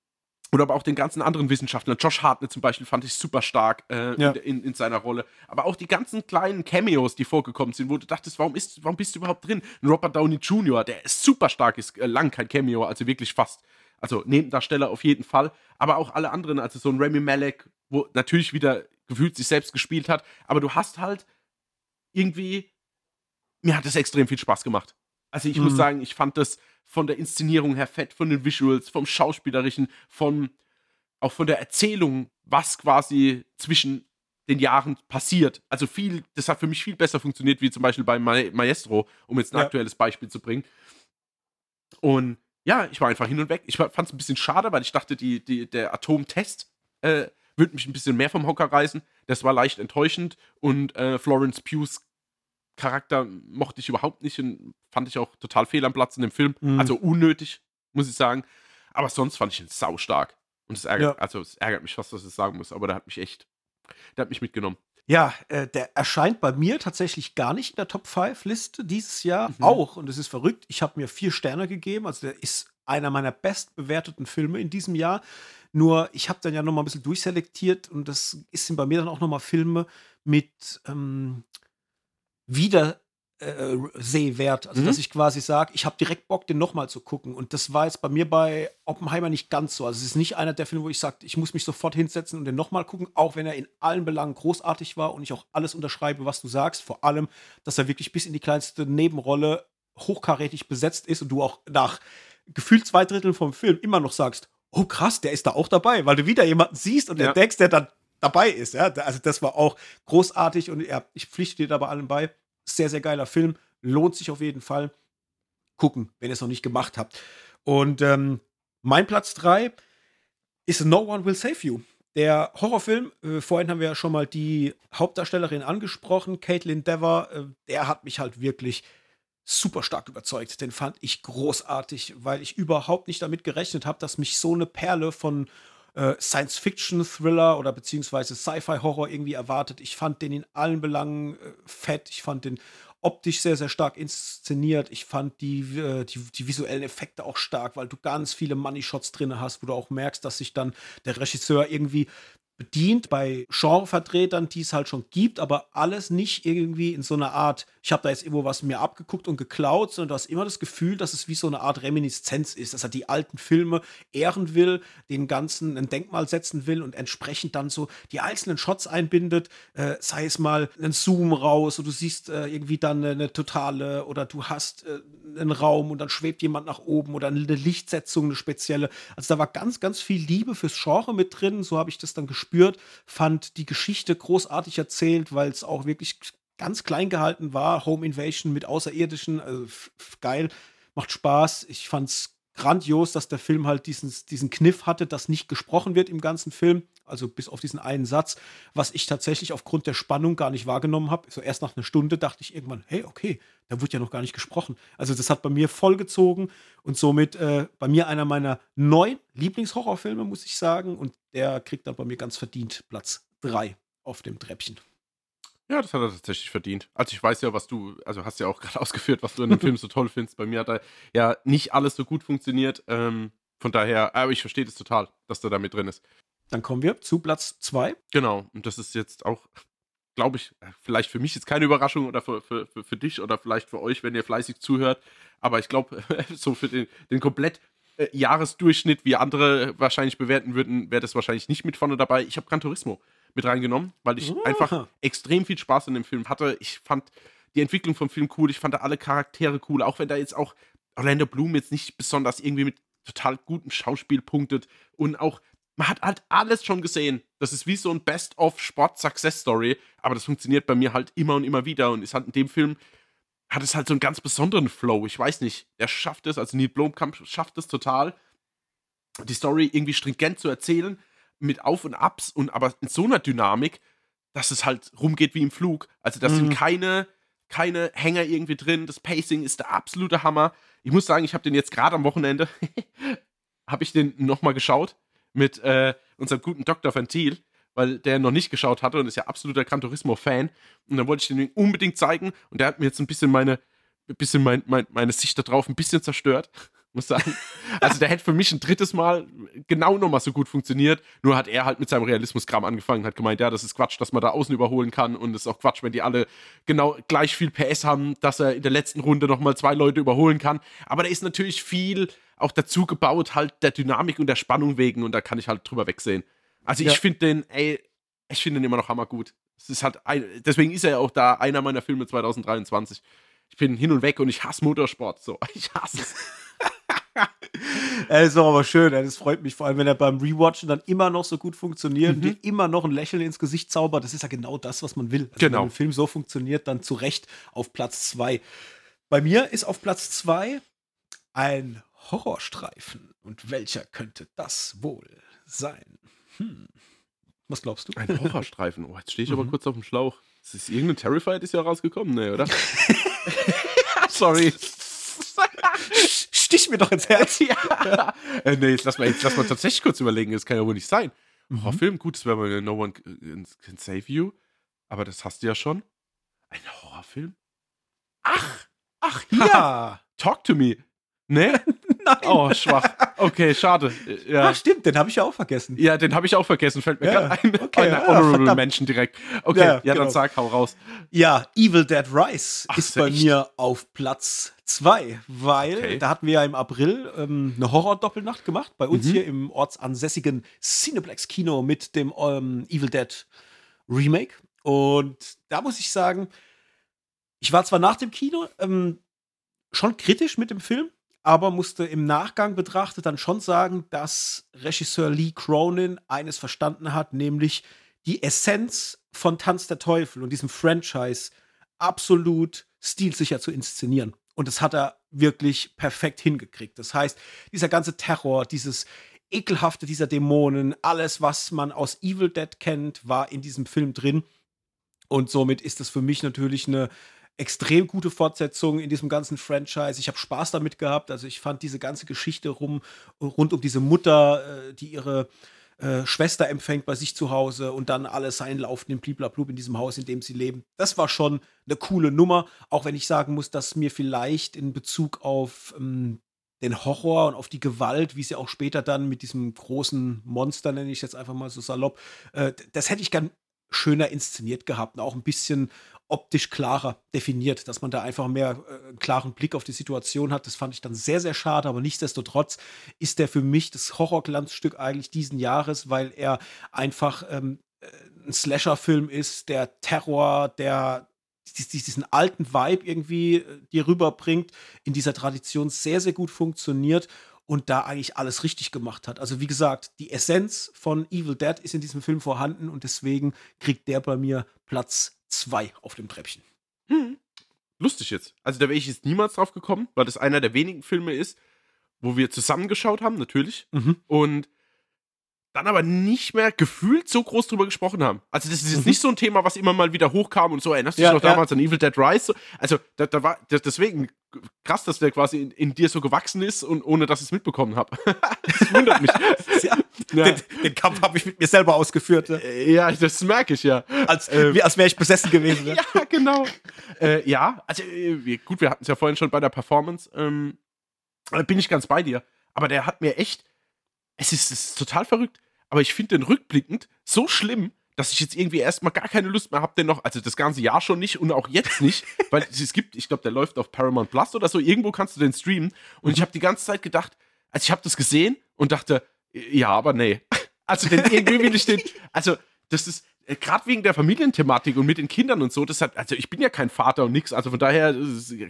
oder aber auch den ganzen anderen Wissenschaftlern. Josh Hartnett zum Beispiel fand ich super stark äh, ja. in, in, in, seiner Rolle. Aber auch die ganzen kleinen Cameos, die vorgekommen sind, wo du dachtest, warum, ist, warum bist du überhaupt drin? Ein Robert Downey Jr., der ist super stark, ist äh, lang kein Cameo, also wirklich fast. Also Nebendarsteller auf jeden Fall. Aber auch alle anderen, also so ein Remy Malek, wo natürlich wieder gefühlt sich selbst gespielt hat. Aber du hast halt irgendwie, mir hat das extrem viel Spaß gemacht. Also ich mhm. muss sagen, ich fand das von der Inszenierung her fett, von den Visuals, vom Schauspielerischen, von auch von der Erzählung, was quasi zwischen den Jahren passiert. Also viel, das hat für mich viel besser funktioniert, wie zum Beispiel bei Ma Maestro, um jetzt ein ja. aktuelles Beispiel zu bringen. Und ja, ich war einfach hin und weg. Ich fand es ein bisschen schade, weil ich dachte, die, die, der Atomtest äh, würde mich ein bisschen mehr vom Hocker reißen. Das war leicht enttäuschend und äh, Florence Pughs Charakter mochte ich überhaupt nicht und fand ich auch total fehl am Platz in dem Film. Mhm. Also unnötig, muss ich sagen. Aber sonst fand ich ihn sau stark. Und es ärgert, ja. also es ärgert mich fast, dass ich es sagen muss, aber der hat mich echt, der hat mich mitgenommen. Ja, äh, der erscheint bei mir tatsächlich gar nicht in der Top 5 Liste dieses Jahr. Mhm. Auch, und es ist verrückt, ich habe mir vier Sterne gegeben. Also der ist einer meiner bestbewerteten Filme in diesem Jahr. Nur ich habe dann ja noch mal ein bisschen durchselektiert und das sind bei mir dann auch noch mal Filme mit ähm, wieder äh, Sehwert. Also, mhm. dass ich quasi sage, ich habe direkt Bock, den nochmal zu gucken. Und das war jetzt bei mir bei Oppenheimer nicht ganz so. Also, es ist nicht einer der Filme, wo ich sage, ich muss mich sofort hinsetzen und den nochmal gucken, auch wenn er in allen Belangen großartig war und ich auch alles unterschreibe, was du sagst. Vor allem, dass er wirklich bis in die kleinste Nebenrolle hochkarätig besetzt ist und du auch nach gefühlt zwei Drittel vom Film immer noch sagst, oh krass, der ist da auch dabei, weil du wieder jemanden siehst und ja. entdeckst, der dann dabei ist. Ja? Also das war auch großartig und ja, ich pflichte dir da bei allem bei. Sehr, sehr geiler Film. Lohnt sich auf jeden Fall. Gucken, wenn ihr es noch nicht gemacht habt. Und ähm, mein Platz 3 ist No One Will Save You. Der Horrorfilm, äh, vorhin haben wir ja schon mal die Hauptdarstellerin angesprochen, Caitlin Dever, äh, der hat mich halt wirklich super stark überzeugt. Den fand ich großartig, weil ich überhaupt nicht damit gerechnet habe, dass mich so eine Perle von äh, Science-Fiction-Thriller oder beziehungsweise Sci-Fi-Horror irgendwie erwartet. Ich fand den in allen Belangen äh, fett. Ich fand den optisch sehr, sehr stark inszeniert. Ich fand die, äh, die, die, visuellen Effekte auch stark, weil du ganz viele Money-Shots drin hast, wo du auch merkst, dass sich dann der Regisseur irgendwie bedient bei Genrevertretern, die es halt schon gibt, aber alles nicht irgendwie in so einer Art, ich habe da jetzt irgendwo was mir abgeguckt und geklaut, sondern du hast immer das Gefühl, dass es wie so eine Art Reminiszenz ist, dass er die alten Filme ehren will, den ganzen ein Denkmal setzen will und entsprechend dann so die einzelnen Shots einbindet, äh, sei es mal ein Zoom raus und du siehst äh, irgendwie dann eine, totale oder du hast äh, einen Raum und dann schwebt jemand nach oben oder eine Lichtsetzung, eine spezielle. Also da war ganz, ganz viel Liebe fürs Genre mit drin, so habe ich das dann gespürt gespürt, fand die Geschichte großartig erzählt, weil es auch wirklich ganz klein gehalten war. Home Invasion mit Außerirdischen, also geil, macht Spaß. Ich fand es grandios, dass der Film halt diesen, diesen Kniff hatte, dass nicht gesprochen wird im ganzen Film. Also bis auf diesen einen Satz, was ich tatsächlich aufgrund der Spannung gar nicht wahrgenommen habe. So erst nach einer Stunde dachte ich irgendwann, hey, okay, da wird ja noch gar nicht gesprochen. Also das hat bei mir vollgezogen und somit äh, bei mir einer meiner neun Lieblingshorrorfilme, muss ich sagen. Und der kriegt dann bei mir ganz verdient Platz drei auf dem Treppchen. Ja, das hat er tatsächlich verdient. Also ich weiß ja, was du, also hast ja auch gerade ausgeführt, was du in dem Film so toll findest. Bei mir hat er ja nicht alles so gut funktioniert. Ähm, von daher, aber ich verstehe das total, dass der da mit drin ist. Dann kommen wir zu Platz 2. Genau, und das ist jetzt auch, glaube ich, äh, vielleicht für mich jetzt keine Überraschung oder für, für, für, für dich oder vielleicht für euch, wenn ihr fleißig zuhört. Aber ich glaube, so für den, den komplett äh, Jahresdurchschnitt, wie andere wahrscheinlich bewerten würden, wäre das wahrscheinlich nicht mit vorne dabei. Ich habe Gran Turismo mit reingenommen, weil ich oh. einfach extrem viel Spaß in dem Film hatte. Ich fand die Entwicklung vom Film cool, ich fand da alle Charaktere cool, auch wenn da jetzt auch Orlando Bloom jetzt nicht besonders irgendwie mit total gutem Schauspiel punktet und auch man hat halt alles schon gesehen. Das ist wie so ein Best-of-Sport-Success-Story, aber das funktioniert bei mir halt immer und immer wieder und ist halt in dem Film hat es halt so einen ganz besonderen Flow. Ich weiß nicht, der schafft es, also Neil Blomkamp schafft es total, die Story irgendwie stringent zu erzählen, mit Auf und Abs und aber in so einer Dynamik, dass es halt rumgeht wie im Flug. Also da mhm. sind keine, keine Hänger irgendwie drin. Das Pacing ist der absolute Hammer. Ich muss sagen, ich habe den jetzt gerade am Wochenende, habe ich den nochmal geschaut mit äh, unserem guten Dr. Ventil, weil der noch nicht geschaut hatte und ist ja absoluter Gran Turismo-Fan. Und dann wollte ich den unbedingt zeigen und der hat mir jetzt ein bisschen meine, bisschen mein, mein, meine Sicht darauf ein bisschen zerstört muss sagen. Also der hätte für mich ein drittes Mal genau nochmal so gut funktioniert. Nur hat er halt mit seinem Realismuskram angefangen, hat gemeint, ja, das ist Quatsch, dass man da außen überholen kann und es ist auch Quatsch, wenn die alle genau gleich viel PS haben, dass er in der letzten Runde nochmal zwei Leute überholen kann. Aber da ist natürlich viel auch dazu gebaut, halt der Dynamik und der Spannung wegen und da kann ich halt drüber wegsehen. Also ja. ich finde den, ey, ich finde den immer noch hammergut. Es ist halt, ein, deswegen ist er ja auch da einer meiner Filme 2023. Ich bin hin und weg und ich hasse Motorsport so. Ich hasse es. Er ist doch aber schön, das freut mich, vor allem wenn er beim Rewatchen dann immer noch so gut funktioniert mhm. und immer noch ein Lächeln ins Gesicht zaubert. Das ist ja genau das, was man will. Also genau. Wenn ein Film so funktioniert, dann zu Recht auf Platz 2. Bei mir ist auf Platz 2 ein Horrorstreifen. Und welcher könnte das wohl sein? Hm. Was glaubst du? Ein Horrorstreifen. Oh, jetzt stehe ich mhm. aber kurz auf dem Schlauch. Ist das irgendein Terrified ist ja rausgekommen, ne, oder? Sorry. Stich mir doch ins Herz. ja. äh, nee, jetzt lass, mal, jetzt lass mal tatsächlich kurz überlegen. Das kann ja wohl nicht sein. Mhm. Horrorfilm, gut, das wäre mal No One Can Save You. Aber das hast du ja schon. Ein Horrorfilm? Ach, ach, ja. Talk to me. Nee? Nein. Oh, schwach. Okay, schade. Ja. Ach, stimmt, den habe ich ja auch vergessen. Ja, den habe ich auch vergessen. Fällt mir ja, gerade ein. Okay, eine ja, Honorable verdammt. Mention direkt. Okay, ja, ja genau. dann sag, hau raus. Ja, Evil Dead Rise Ach, ist bei echt? mir auf Platz 2, weil okay. da hatten wir ja im April ähm, eine Horror-Doppelnacht gemacht, bei uns mhm. hier im ortsansässigen Cineplex-Kino mit dem ähm, Evil Dead Remake. Und da muss ich sagen, ich war zwar nach dem Kino ähm, schon kritisch mit dem Film, aber musste im Nachgang betrachtet dann schon sagen, dass Regisseur Lee Cronin eines verstanden hat, nämlich die Essenz von Tanz der Teufel und diesem Franchise absolut stilsicher zu inszenieren. Und das hat er wirklich perfekt hingekriegt. Das heißt, dieser ganze Terror, dieses ekelhafte dieser Dämonen, alles, was man aus Evil Dead kennt, war in diesem Film drin. Und somit ist es für mich natürlich eine extrem gute Fortsetzung in diesem ganzen Franchise. Ich habe Spaß damit gehabt. Also ich fand diese ganze Geschichte rum, rund um diese Mutter, äh, die ihre äh, Schwester empfängt bei sich zu Hause und dann alles seinen Lauf nimmt, bliblablub in diesem Haus, in dem sie leben. Das war schon eine coole Nummer, auch wenn ich sagen muss, dass mir vielleicht in Bezug auf ähm, den Horror und auf die Gewalt, wie sie auch später dann mit diesem großen Monster, nenne ich jetzt einfach mal so salopp, äh, das hätte ich gern schöner inszeniert gehabt und auch ein bisschen optisch klarer definiert, dass man da einfach mehr äh, einen klaren Blick auf die Situation hat. Das fand ich dann sehr, sehr schade, aber nichtsdestotrotz ist der für mich das Horrorglanzstück eigentlich diesen Jahres, weil er einfach ähm, äh, ein Slasher-Film ist, der Terror, der diesen alten Vibe irgendwie äh, dir rüberbringt, in dieser Tradition sehr, sehr gut funktioniert und da eigentlich alles richtig gemacht hat. Also wie gesagt, die Essenz von Evil Dead ist in diesem Film vorhanden und deswegen kriegt der bei mir Platz zwei auf dem Treppchen. Hm. Lustig jetzt. Also da wäre ich jetzt niemals drauf gekommen, weil das einer der wenigen Filme ist, wo wir zusammengeschaut haben, natürlich. Mhm. Und dann aber nicht mehr gefühlt so groß drüber gesprochen haben. Also das ist jetzt mhm. nicht so ein Thema, was immer mal wieder hochkam und so, erinnerst du dich noch ja. damals an Evil Dead Rise? Also da, da war deswegen krass, dass der quasi in, in, dir so gewachsen ist und ohne dass ich es mitbekommen habe. das wundert mich. ja, den, den, Kampf habe ich mit mir selber ausgeführt. Ne? Ja, das merke ich ja. Als, äh, als wäre ich besessen gewesen. Ne? ja, genau. äh, ja, also äh, gut, wir hatten es ja vorhin schon bei der Performance. Ähm, bin ich ganz bei dir. Aber der hat mir echt es ist, es ist total verrückt, aber ich finde den rückblickend so schlimm, dass ich jetzt irgendwie erstmal gar keine Lust mehr habe, den noch, also das ganze Jahr schon nicht und auch jetzt nicht, weil es gibt, ich glaube, der läuft auf Paramount Plus oder so, irgendwo kannst du den streamen und ich habe die ganze Zeit gedacht, also ich habe das gesehen und dachte, ja, aber nee. Also den, irgendwie will ich den, also das ist, äh, gerade wegen der Familienthematik und mit den Kindern und so, das hat, also ich bin ja kein Vater und nix, also von daher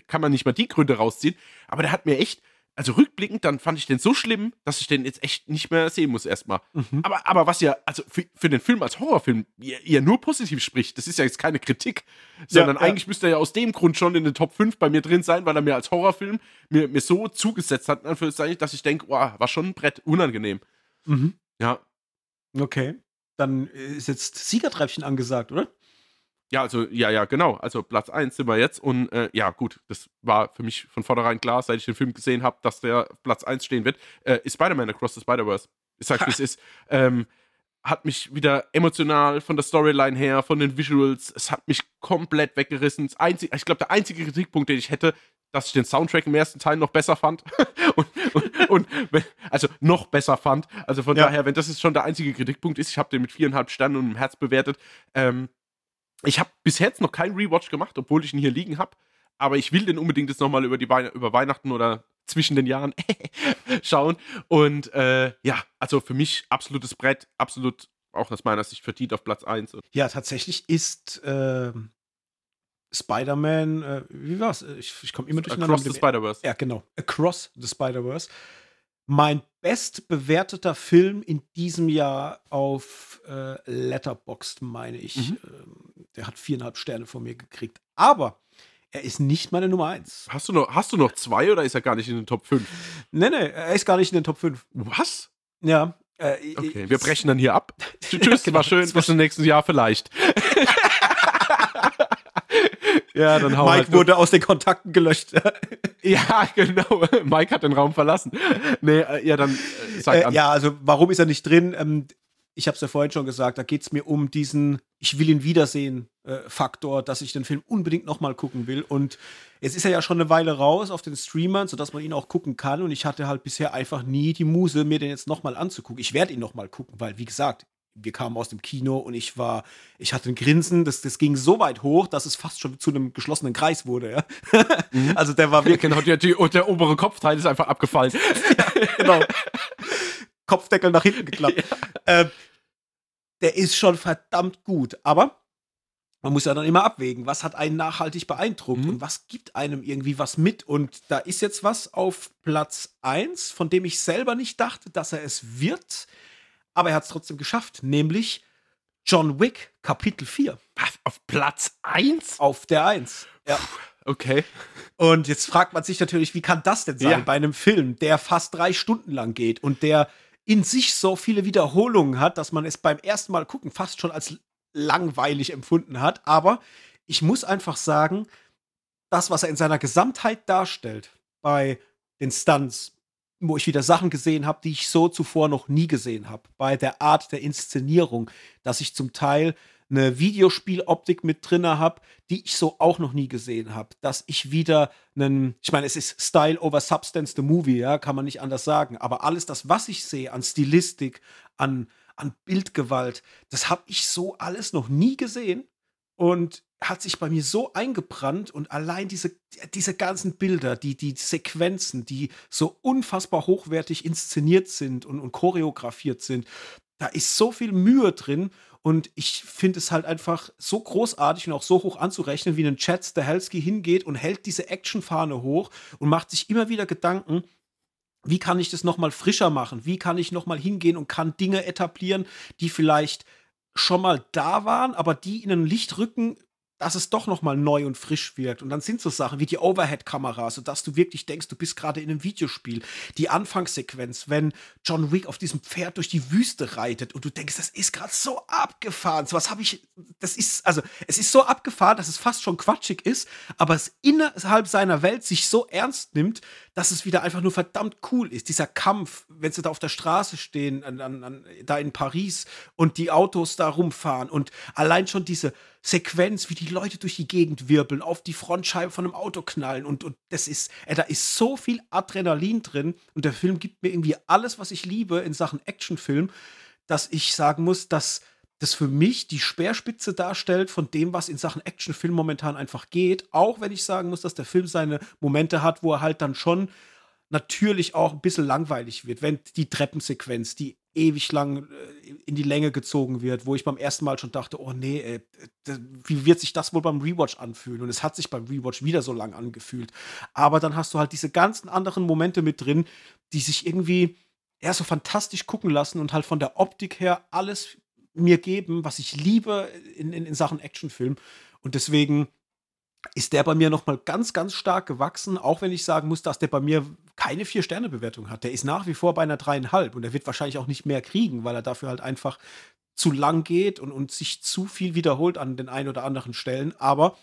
kann man nicht mal die Gründe rausziehen, aber der hat mir echt, also rückblickend, dann fand ich den so schlimm, dass ich den jetzt echt nicht mehr sehen muss erstmal. Mhm. Aber, aber was ja, also für, für den Film als Horrorfilm ja nur positiv spricht, das ist ja jetzt keine Kritik, sondern ja, ja. eigentlich müsste er ja aus dem Grund schon in den Top 5 bei mir drin sein, weil er mir als Horrorfilm mir, mir so zugesetzt hat, dass ich denke, wow, war schon ein Brett, unangenehm. Mhm. Ja. Okay. Dann ist jetzt Siegertreppchen angesagt, oder? Ja, also, ja, ja, genau. Also Platz 1 sind wir jetzt. Und äh, ja, gut, das war für mich von vornherein klar, seit ich den Film gesehen habe, dass der Platz 1 stehen wird. Äh, ist Spider-Man Across the Spider-Verse. Ich sag, wie es ist. Ähm, hat mich wieder emotional von der Storyline her, von den Visuals, es hat mich komplett weggerissen. Einzig, ich glaube, der einzige Kritikpunkt, den ich hätte, dass ich den Soundtrack im ersten Teil noch besser fand. und, und, und, also noch besser fand. Also von ja. daher, wenn das jetzt schon der einzige Kritikpunkt ist, ich habe den mit viereinhalb Sternen und einem Herz bewertet, ähm, ich habe bis jetzt noch keinen Rewatch gemacht, obwohl ich ihn hier liegen habe. Aber ich will den unbedingt jetzt nochmal über, über Weihnachten oder zwischen den Jahren schauen. Und äh, ja, also für mich absolutes Brett, absolut auch aus meiner Sicht verdient auf Platz 1. Ja, tatsächlich ist äh, Spider-Man, äh, wie war's? Ich, ich komme immer durcheinander. Across the Spider-Verse. Ja, genau. Across the Spider-Verse mein bestbewerteter Film in diesem Jahr auf äh, Letterboxd, meine ich. Mhm. Ähm, der hat viereinhalb Sterne von mir gekriegt. Aber er ist nicht meine Nummer eins. Hast du noch, hast du noch zwei oder ist er gar nicht in den Top 5? Nee, nee, er ist gar nicht in den Top 5. Was? Ja. Äh, okay, wir brechen dann hier ab. Tschüss, genau. war schön, bis zum nächsten Jahr vielleicht. Ja, dann hau Mike halt wurde aus den Kontakten gelöscht. ja, genau. Mike hat den Raum verlassen. Nee, äh, ja, dann äh, sag äh, an. Ja, also warum ist er nicht drin? Ähm, ich habe es ja vorhin schon gesagt, da geht es mir um diesen Ich will ihn wiedersehen äh, Faktor, dass ich den Film unbedingt nochmal gucken will. Und jetzt ist er ja schon eine Weile raus auf den Streamern, sodass man ihn auch gucken kann. Und ich hatte halt bisher einfach nie die Muse, mir den jetzt nochmal anzugucken. Ich werde ihn nochmal gucken, weil, wie gesagt, wir kamen aus dem Kino und ich war, ich hatte ein Grinsen, das, das ging so weit hoch, dass es fast schon zu einem geschlossenen Kreis wurde, ja. Mhm. Also der war wirklich. Genau, die, und der obere Kopfteil ist einfach abgefallen. ja, genau. Kopfdeckel nach hinten geklappt. Ja. Ähm, der ist schon verdammt gut, aber man muss ja dann immer abwägen, was hat einen nachhaltig beeindruckt mhm. und was gibt einem irgendwie was mit. Und da ist jetzt was auf Platz 1, von dem ich selber nicht dachte, dass er es wird, aber er hat es trotzdem geschafft, nämlich John Wick, Kapitel 4. Was? Auf Platz 1? Auf der 1. Ja. Okay. Und jetzt fragt man sich natürlich, wie kann das denn sein ja. bei einem Film, der fast drei Stunden lang geht und der in sich so viele Wiederholungen hat, dass man es beim ersten Mal gucken fast schon als langweilig empfunden hat. Aber ich muss einfach sagen, das, was er in seiner Gesamtheit darstellt, bei den Stunts, wo ich wieder Sachen gesehen habe, die ich so zuvor noch nie gesehen habe, bei der Art der Inszenierung, dass ich zum Teil eine Videospieloptik mit drin habe, die ich so auch noch nie gesehen habe. Dass ich wieder einen, ich meine, es ist Style over Substance, the Movie, ja, kann man nicht anders sagen. Aber alles das, was ich sehe an Stilistik, an an Bildgewalt. Das habe ich so alles noch nie gesehen und hat sich bei mir so eingebrannt und allein diese, diese ganzen Bilder, die, die Sequenzen, die so unfassbar hochwertig inszeniert sind und, und choreografiert sind, da ist so viel Mühe drin und ich finde es halt einfach so großartig und auch so hoch anzurechnen, wie ein Chad Stahelski hingeht und hält diese Actionfahne hoch und macht sich immer wieder Gedanken, wie kann ich das nochmal frischer machen? Wie kann ich nochmal hingehen und kann Dinge etablieren, die vielleicht schon mal da waren, aber die in ein Licht rücken, dass es doch noch mal neu und frisch wirkt. Und dann sind so Sachen wie die Overhead-Kamera, sodass du wirklich denkst, du bist gerade in einem Videospiel. Die Anfangssequenz, wenn John Wick auf diesem Pferd durch die Wüste reitet und du denkst, das ist gerade so abgefahren. So was habe ich, das ist, also es ist so abgefahren, dass es fast schon quatschig ist, aber es innerhalb seiner Welt sich so ernst nimmt, dass es wieder einfach nur verdammt cool ist. Dieser Kampf, wenn sie da auf der Straße stehen, an, an, an, da in Paris und die Autos da rumfahren und allein schon diese Sequenz, wie die Leute durch die Gegend wirbeln, auf die Frontscheibe von einem Auto knallen und, und das ist, äh, da ist so viel Adrenalin drin und der Film gibt mir irgendwie alles, was ich liebe in Sachen Actionfilm, dass ich sagen muss, dass das für mich die Speerspitze darstellt von dem, was in Sachen Actionfilm momentan einfach geht. Auch wenn ich sagen muss, dass der Film seine Momente hat, wo er halt dann schon natürlich auch ein bisschen langweilig wird, wenn die Treppensequenz, die ewig lang äh, in die Länge gezogen wird, wo ich beim ersten Mal schon dachte, oh nee, ey, wie wird sich das wohl beim Rewatch anfühlen? Und es hat sich beim Rewatch wieder so lang angefühlt. Aber dann hast du halt diese ganzen anderen Momente mit drin, die sich irgendwie eher so fantastisch gucken lassen und halt von der Optik her alles mir geben, was ich liebe in, in, in Sachen Actionfilm. Und deswegen ist der bei mir noch mal ganz, ganz stark gewachsen, auch wenn ich sagen muss, dass der bei mir keine Vier-Sterne-Bewertung hat. Der ist nach wie vor bei einer dreieinhalb und er wird wahrscheinlich auch nicht mehr kriegen, weil er dafür halt einfach zu lang geht und, und sich zu viel wiederholt an den ein oder anderen Stellen. Aber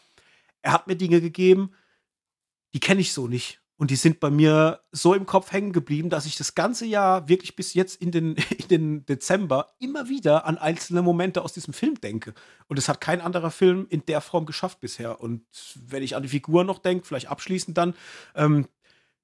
er hat mir Dinge gegeben, die kenne ich so nicht. Und die sind bei mir so im Kopf hängen geblieben, dass ich das ganze Jahr wirklich bis jetzt in den, in den Dezember immer wieder an einzelne Momente aus diesem Film denke. Und es hat kein anderer Film in der Form geschafft bisher. Und wenn ich an die Figur noch denke, vielleicht abschließend dann, ähm,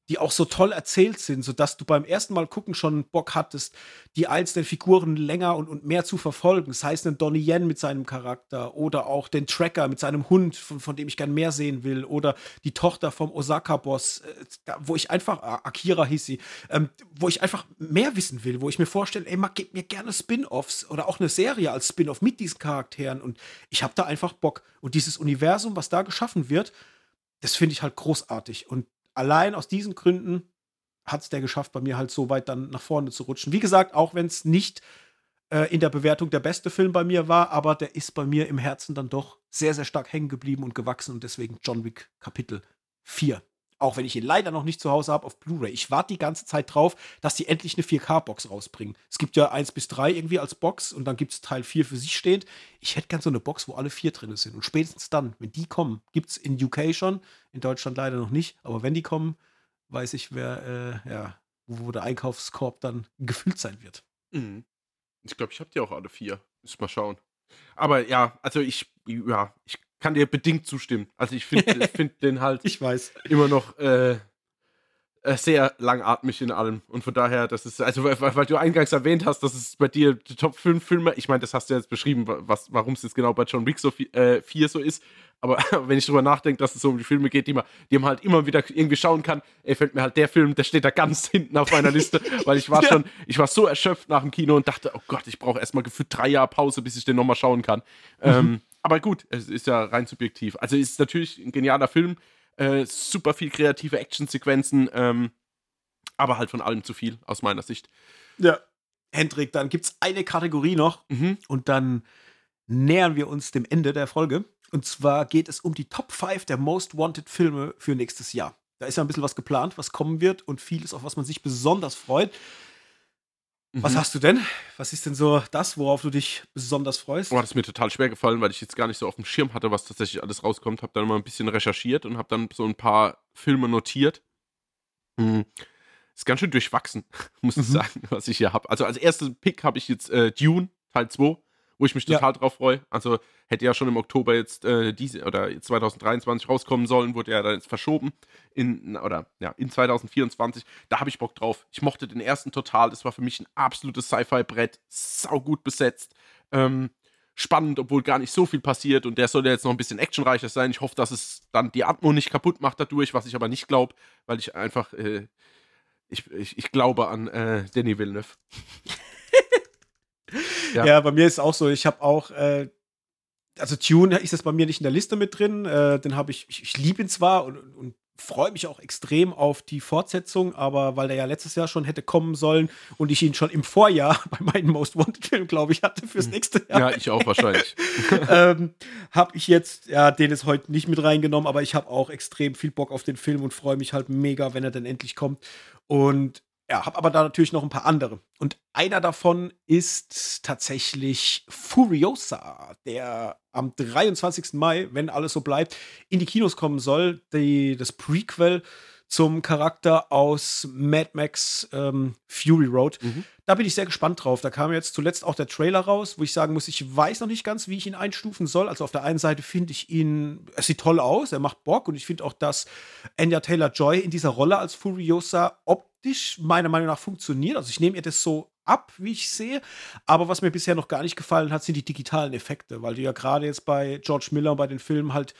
die auch so toll erzählt sind, sodass du beim ersten Mal gucken schon Bock hattest, die einzelnen Figuren länger und, und mehr zu verfolgen. Das heißt, einen Donnie Yen mit seinem Charakter oder auch den Tracker mit seinem Hund, von, von dem ich gern mehr sehen will, oder die Tochter vom Osaka-Boss, äh, wo ich einfach, Akira hieß sie, ähm, wo ich einfach mehr wissen will, wo ich mir vorstelle, ey, mag, gib mir gerne Spin-Offs oder auch eine Serie als Spin-Off mit diesen Charakteren und ich habe da einfach Bock. Und dieses Universum, was da geschaffen wird, das finde ich halt großartig. Und allein aus diesen Gründen hat es der geschafft, bei mir halt so weit dann nach vorne zu rutschen. Wie gesagt, auch wenn es nicht äh, in der Bewertung der beste Film bei mir war, aber der ist bei mir im Herzen dann doch sehr, sehr stark hängen geblieben und gewachsen und deswegen John Wick Kapitel 4. Auch wenn ich ihn leider noch nicht zu Hause habe auf Blu-ray. Ich warte die ganze Zeit drauf, dass die endlich eine 4K-Box rausbringen. Es gibt ja 1 bis 3 irgendwie als Box und dann gibt es Teil 4 für sich stehend. Ich hätte gern so eine Box, wo alle vier drin sind. Und spätestens dann, wenn die kommen, gibt es in UK schon, in Deutschland leider noch nicht. Aber wenn die kommen, weiß ich, wer, äh, ja, wo der Einkaufskorb dann gefüllt sein wird. Mhm. Ich glaube, ich habe die auch alle vier. Muss mal schauen. Aber ja, also ich, ja, ich kann dir bedingt zustimmen. Also ich finde find den halt ich weiß. immer noch äh, äh, sehr langatmig in allem. Und von daher, das ist, also weil, weil, du eingangs erwähnt hast, dass es bei dir die Top 5 Filme, ich meine, das hast du jetzt beschrieben, warum es jetzt genau bei John Wick so äh, 4 so ist. Aber wenn ich drüber nachdenke, dass es so um die Filme geht, die man, die man halt immer wieder irgendwie schauen kann, ey, fällt mir halt der Film, der steht da ganz hinten auf meiner Liste, weil ich war ja. schon, ich war so erschöpft nach dem Kino und dachte, oh Gott, ich brauche erstmal gefühlt drei Jahre Pause, bis ich den nochmal schauen kann. Mhm. Ähm, aber gut, es ist ja rein subjektiv. Also ist natürlich ein genialer Film, äh, super viel kreative Actionsequenzen, ähm, aber halt von allem zu viel, aus meiner Sicht. Ja. Hendrik, dann gibt es eine Kategorie noch mhm. und dann nähern wir uns dem Ende der Folge. Und zwar geht es um die Top 5 der Most Wanted Filme für nächstes Jahr. Da ist ja ein bisschen was geplant, was kommen wird und vieles, auf was man sich besonders freut. Was mhm. hast du denn? Was ist denn so das, worauf du dich besonders freust? Oh, das ist mir total schwer gefallen, weil ich jetzt gar nicht so auf dem Schirm hatte, was tatsächlich alles rauskommt. Habe dann mal ein bisschen recherchiert und habe dann so ein paar Filme notiert. Mhm. Ist ganz schön durchwachsen, muss ich mhm. sagen, was ich hier habe. Also als ersten Pick habe ich jetzt äh, Dune, Teil 2 wo ich mich total ja. drauf freue. Also hätte ja schon im Oktober jetzt äh, diese oder 2023 rauskommen sollen, wurde ja dann jetzt verschoben in oder ja in 2024. Da habe ich Bock drauf. Ich mochte den ersten total. Das war für mich ein absolutes Sci-Fi-Brett, sau gut besetzt. Ähm, spannend, obwohl gar nicht so viel passiert und der soll ja jetzt noch ein bisschen actionreicher sein. Ich hoffe, dass es dann die Atmo nicht kaputt macht dadurch, was ich aber nicht glaube, weil ich einfach äh, ich, ich, ich, glaube an äh, Danny Villeneuve. Ja. ja, bei mir ist es auch so. Ich habe auch, äh, also Tune ist jetzt bei mir nicht in der Liste mit drin. Äh, den habe ich, ich, ich liebe ihn zwar und, und freue mich auch extrem auf die Fortsetzung, aber weil der ja letztes Jahr schon hätte kommen sollen und ich ihn schon im Vorjahr bei meinem Most Wanted Film, glaube ich, hatte fürs hm. nächste Jahr. Ja, ich auch wahrscheinlich. ähm, habe ich jetzt, ja, den ist heute nicht mit reingenommen, aber ich habe auch extrem viel Bock auf den Film und freue mich halt mega, wenn er dann endlich kommt. Und ja, habe aber da natürlich noch ein paar andere. Und einer davon ist tatsächlich Furiosa, der am 23. Mai, wenn alles so bleibt, in die Kinos kommen soll. Die, das Prequel zum Charakter aus Mad Max ähm, Fury Road. Mhm. Da bin ich sehr gespannt drauf. Da kam jetzt zuletzt auch der Trailer raus, wo ich sagen muss, ich weiß noch nicht ganz, wie ich ihn einstufen soll. Also auf der einen Seite finde ich ihn, es sieht toll aus, er macht Bock und ich finde auch, dass Anya Taylor Joy in dieser Rolle als Furiosa optisch meiner Meinung nach funktioniert. Also ich nehme ihr das so ab, wie ich sehe. Aber was mir bisher noch gar nicht gefallen hat, sind die digitalen Effekte, weil du ja gerade jetzt bei George Miller und bei den Filmen halt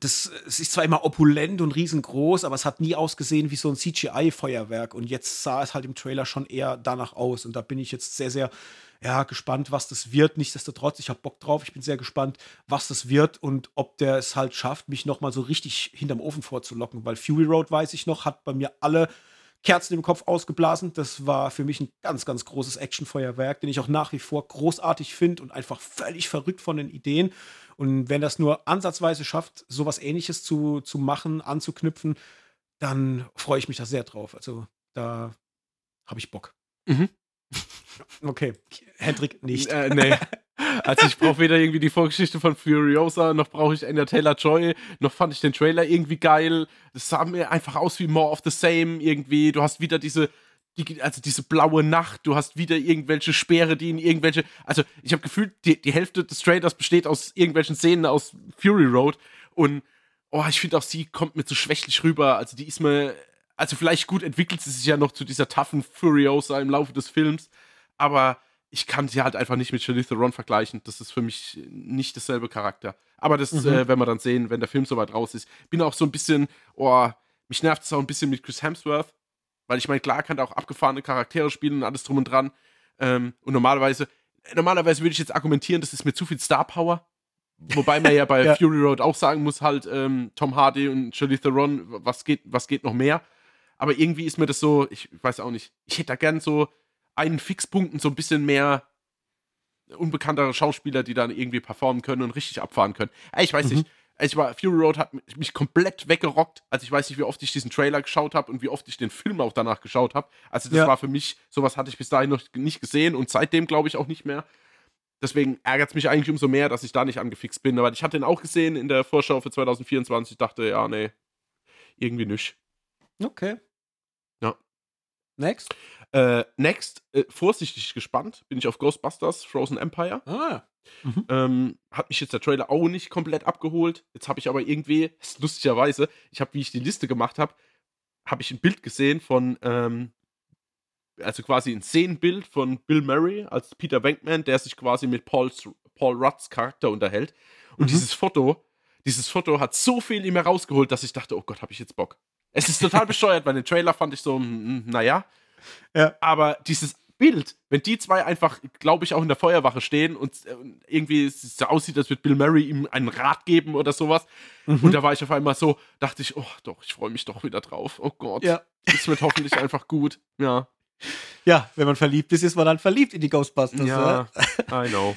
das, es ist zwar immer opulent und riesengroß, aber es hat nie ausgesehen wie so ein CGI-Feuerwerk. Und jetzt sah es halt im Trailer schon eher danach aus. Und da bin ich jetzt sehr, sehr ja, gespannt, was das wird. Nichtsdestotrotz, ich habe Bock drauf. Ich bin sehr gespannt, was das wird und ob der es halt schafft, mich nochmal so richtig hinterm Ofen vorzulocken. Weil Fury Road, weiß ich noch, hat bei mir alle Kerzen im Kopf ausgeblasen. Das war für mich ein ganz, ganz großes Actionfeuerwerk, den ich auch nach wie vor großartig finde und einfach völlig verrückt von den Ideen. Und wenn das nur ansatzweise schafft, sowas ähnliches zu, zu machen, anzuknüpfen, dann freue ich mich da sehr drauf. Also da habe ich Bock. Mhm. Okay, Hendrik nicht. Äh, nee. Also ich brauche weder irgendwie die Vorgeschichte von Furiosa, noch brauche ich Anya Taylor-Joy, noch fand ich den Trailer irgendwie geil. Das sah mir einfach aus wie More of the Same irgendwie. Du hast wieder diese die, also diese blaue Nacht, du hast wieder irgendwelche Speere, die in irgendwelche, also ich habe gefühlt, die, die Hälfte des Trailers besteht aus irgendwelchen Szenen aus Fury Road und oh, ich finde auch sie kommt mir zu schwächlich rüber, also die ist mir, also vielleicht gut entwickelt sie sich ja noch zu dieser toughen Furiosa im Laufe des Films, aber ich kann sie halt einfach nicht mit Charlize Theron vergleichen, das ist für mich nicht dasselbe Charakter, aber das mhm. äh, werden wir dann sehen, wenn der Film soweit raus ist. Bin auch so ein bisschen, oh, mich nervt es auch ein bisschen mit Chris Hemsworth, weil ich meine, klar kann er auch abgefahrene Charaktere spielen und alles drum und dran. Ähm, und normalerweise, normalerweise würde ich jetzt argumentieren, das ist mir zu viel Star Power. Wobei man ja bei ja. Fury Road auch sagen muss, halt, ähm, Tom Hardy und Charlize Theron, was geht, was geht noch mehr? Aber irgendwie ist mir das so, ich weiß auch nicht, ich hätte da gern so einen Fixpunkt und so ein bisschen mehr unbekanntere Schauspieler, die dann irgendwie performen können und richtig abfahren können. Ich weiß mhm. nicht, ich war, Fury Road hat mich komplett weggerockt. Also ich weiß nicht, wie oft ich diesen Trailer geschaut habe und wie oft ich den Film auch danach geschaut habe. Also das ja. war für mich, sowas hatte ich bis dahin noch nicht gesehen und seitdem glaube ich auch nicht mehr. Deswegen ärgert es mich eigentlich umso mehr, dass ich da nicht angefixt bin. Aber ich hatte den auch gesehen in der Vorschau für 2024. Ich dachte, ja, nee, irgendwie nicht. Okay. Ja. Next? Äh, next, äh, vorsichtig gespannt, bin ich auf Ghostbusters Frozen Empire. Ah. Mhm. Ähm, hat mich jetzt der Trailer auch nicht komplett abgeholt. Jetzt habe ich aber irgendwie, lustigerweise, ich habe, wie ich die Liste gemacht habe, habe ich ein Bild gesehen von, ähm, also quasi ein Szenenbild von Bill Murray als Peter Venkman, der sich quasi mit Paul's, Paul Rudds Charakter unterhält. Und mhm. dieses Foto, dieses Foto hat so viel in mir rausgeholt, dass ich dachte, oh Gott, habe ich jetzt Bock. Es ist total bescheuert, weil den Trailer fand ich so, hm, hm, naja. Ja. Aber dieses Bild, wenn die zwei einfach, glaube ich, auch in der Feuerwache stehen und äh, irgendwie es so aussieht, als würde Bill Murray ihm einen Rat geben oder sowas. Mhm. Und da war ich auf einmal so, dachte ich, oh doch, ich freue mich doch wieder drauf. Oh Gott. Ja. Das wird hoffentlich einfach gut. Ja. Ja, wenn man verliebt ist, ist man dann verliebt in die Ghostbusters. Ja, I know.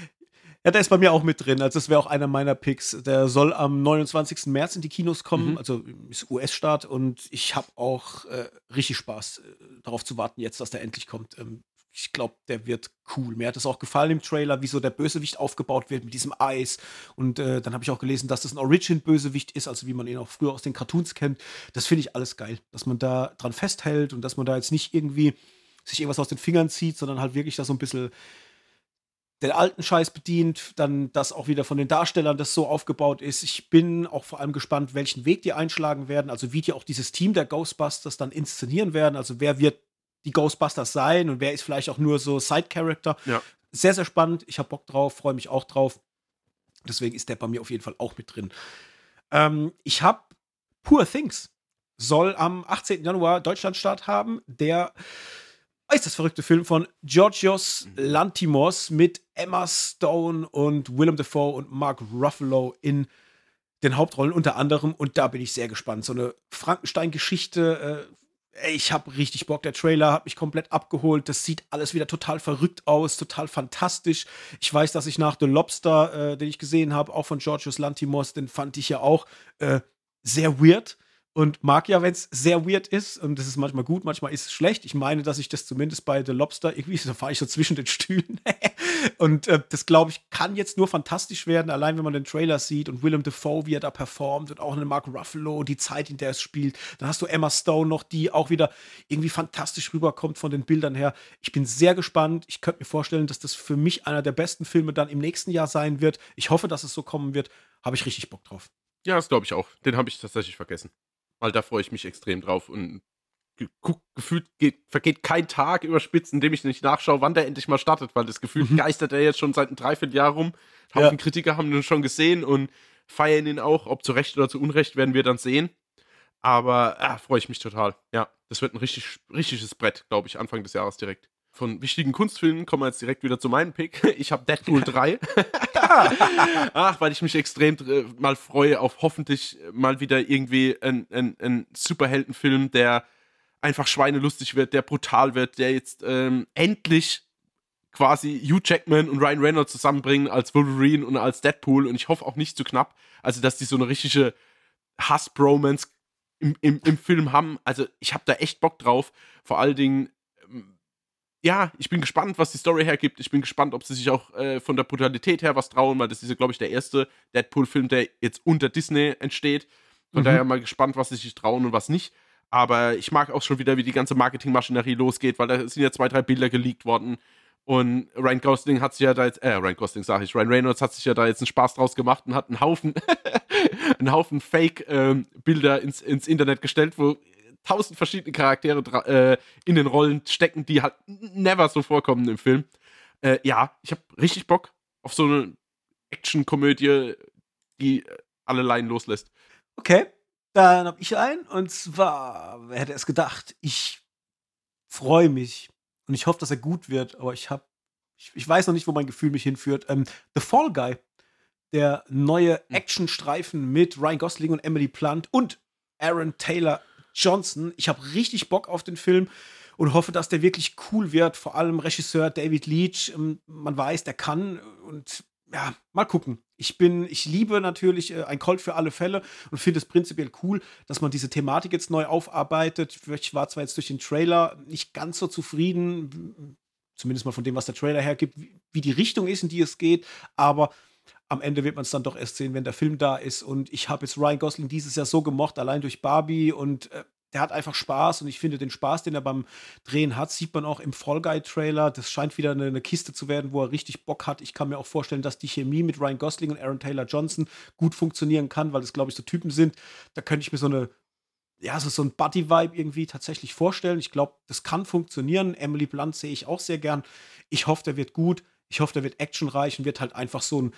Ja, der ist bei mir auch mit drin. Also, das wäre auch einer meiner Picks. Der soll am 29. März in die Kinos kommen, mhm. also ist US-Start. Und ich habe auch äh, richtig Spaß äh, darauf zu warten, jetzt, dass der endlich kommt. Ähm, ich glaube, der wird cool. Mir hat es auch gefallen im Trailer, wie so der Bösewicht aufgebaut wird mit diesem Eis. Und äh, dann habe ich auch gelesen, dass das ein Origin-Bösewicht ist, also wie man ihn auch früher aus den Cartoons kennt. Das finde ich alles geil, dass man da dran festhält und dass man da jetzt nicht irgendwie sich irgendwas aus den Fingern zieht, sondern halt wirklich da so ein bisschen den alten Scheiß bedient, dann das auch wieder von den Darstellern das so aufgebaut ist. Ich bin auch vor allem gespannt, welchen Weg die einschlagen werden, also wie die auch dieses Team der Ghostbusters dann inszenieren werden, also wer wird die Ghostbusters sein und wer ist vielleicht auch nur so Side-Character. Ja. Sehr, sehr spannend. Ich habe Bock drauf, freue mich auch drauf. Deswegen ist der bei mir auf jeden Fall auch mit drin. Ähm, ich habe Poor Things soll am 18. Januar Deutschlandstart haben. Der ist das verrückte Film von Georgios Lantimos mit Emma Stone und Willem Dafoe und Mark Ruffalo in den Hauptrollen unter anderem. Und da bin ich sehr gespannt. So eine Frankenstein-Geschichte. Äh, ich habe richtig Bock. Der Trailer hat mich komplett abgeholt. Das sieht alles wieder total verrückt aus, total fantastisch. Ich weiß, dass ich nach The Lobster, äh, den ich gesehen habe, auch von Georgios Lantimos, den fand ich ja auch äh, sehr weird und mag ja, wenn es sehr weird ist. Und das ist manchmal gut, manchmal ist es schlecht. Ich meine, dass ich das zumindest bei The Lobster irgendwie, da fahre ich so zwischen den Stühlen. und äh, das, glaube ich, kann jetzt nur fantastisch werden, allein wenn man den Trailer sieht und Willem Dafoe, wie er da performt und auch eine Mark Ruffalo, die Zeit, in der es spielt. Dann hast du Emma Stone noch, die auch wieder irgendwie fantastisch rüberkommt von den Bildern her. Ich bin sehr gespannt. Ich könnte mir vorstellen, dass das für mich einer der besten Filme dann im nächsten Jahr sein wird. Ich hoffe, dass es so kommen wird. Habe ich richtig Bock drauf. Ja, das glaube ich auch. Den habe ich tatsächlich vergessen. Weil da freue ich mich extrem drauf und guck, gefühlt geht, vergeht kein Tag überspitzt, in dem ich nicht nachschaue, wann der endlich mal startet, weil das Gefühl mhm. geistert er jetzt schon seit einem Dreivierteljahr rum. Haufen ja. Kritiker haben ihn schon gesehen und feiern ihn auch. Ob zu Recht oder zu Unrecht werden wir dann sehen. Aber ah, freue ich mich total. Ja, das wird ein richtig, richtiges Brett, glaube ich, Anfang des Jahres direkt von wichtigen Kunstfilmen kommen wir jetzt direkt wieder zu meinem Pick. Ich habe Deadpool 3. Ach, weil ich mich extrem äh, mal freue auf hoffentlich mal wieder irgendwie ein, ein, ein Superheldenfilm, der einfach schweinelustig wird, der brutal wird, der jetzt ähm, endlich quasi Hugh Jackman und Ryan Reynolds zusammenbringen als Wolverine und als Deadpool und ich hoffe auch nicht zu knapp. Also, dass die so eine richtige Hass-Bromance im, im, im Film haben. Also, ich habe da echt Bock drauf. Vor allen Dingen ja, ich bin gespannt, was die Story hergibt. Ich bin gespannt, ob sie sich auch äh, von der Brutalität her was trauen, weil das ist ja, glaube ich, der erste Deadpool-Film, der jetzt unter Disney entsteht. Von mhm. daher mal gespannt, was sie sich trauen und was nicht. Aber ich mag auch schon wieder, wie die ganze Marketingmaschinerie losgeht, weil da sind ja zwei, drei Bilder geleakt worden. Und Ryan Gosling hat sich ja da jetzt, äh, Ryan Gosling sage ich, Ryan Reynolds hat sich ja da jetzt einen Spaß draus gemacht und hat einen Haufen, einen Haufen Fake-Bilder ähm, ins, ins Internet gestellt, wo tausend verschiedene Charaktere äh, in den Rollen stecken, die halt never so vorkommen im Film. Äh, ja, ich habe richtig Bock auf so eine Action-Komödie, die alle Leinen loslässt. Okay, dann habe ich einen und zwar, wer hätte es gedacht? Ich freue mich und ich hoffe, dass er gut wird, aber ich habe, ich, ich, weiß noch nicht, wo mein Gefühl mich hinführt. Ähm, The Fall Guy, der neue hm. Actionstreifen mit Ryan Gosling und Emily Plant und Aaron Taylor Johnson. Ich habe richtig Bock auf den Film und hoffe, dass der wirklich cool wird. Vor allem Regisseur David Leach. Ähm, man weiß, der kann und ja, mal gucken. Ich bin, ich liebe natürlich äh, ein Colt für alle Fälle und finde es prinzipiell cool, dass man diese Thematik jetzt neu aufarbeitet. Ich war zwar jetzt durch den Trailer nicht ganz so zufrieden, zumindest mal von dem, was der Trailer hergibt, wie, wie die Richtung ist, in die es geht, aber am Ende wird man es dann doch erst sehen, wenn der Film da ist. Und ich habe jetzt Ryan Gosling dieses Jahr so gemocht, allein durch Barbie und äh, der hat einfach Spaß und ich finde den Spaß, den er beim Drehen hat, sieht man auch im Fall Guy Trailer. Das scheint wieder eine, eine, Kiste zu werden, wo er richtig Bock hat. Ich kann mir auch vorstellen, dass die Chemie mit Ryan Gosling und Aaron Taylor Johnson gut funktionieren kann, weil das, glaube ich, so Typen sind. Da könnte ich mir so eine, ja, so, so ein Buddy-Vibe irgendwie tatsächlich vorstellen. Ich glaube, das kann funktionieren. Emily Blunt sehe ich auch sehr gern. Ich hoffe, der wird gut. Ich hoffe, der wird actionreich und wird halt einfach so ein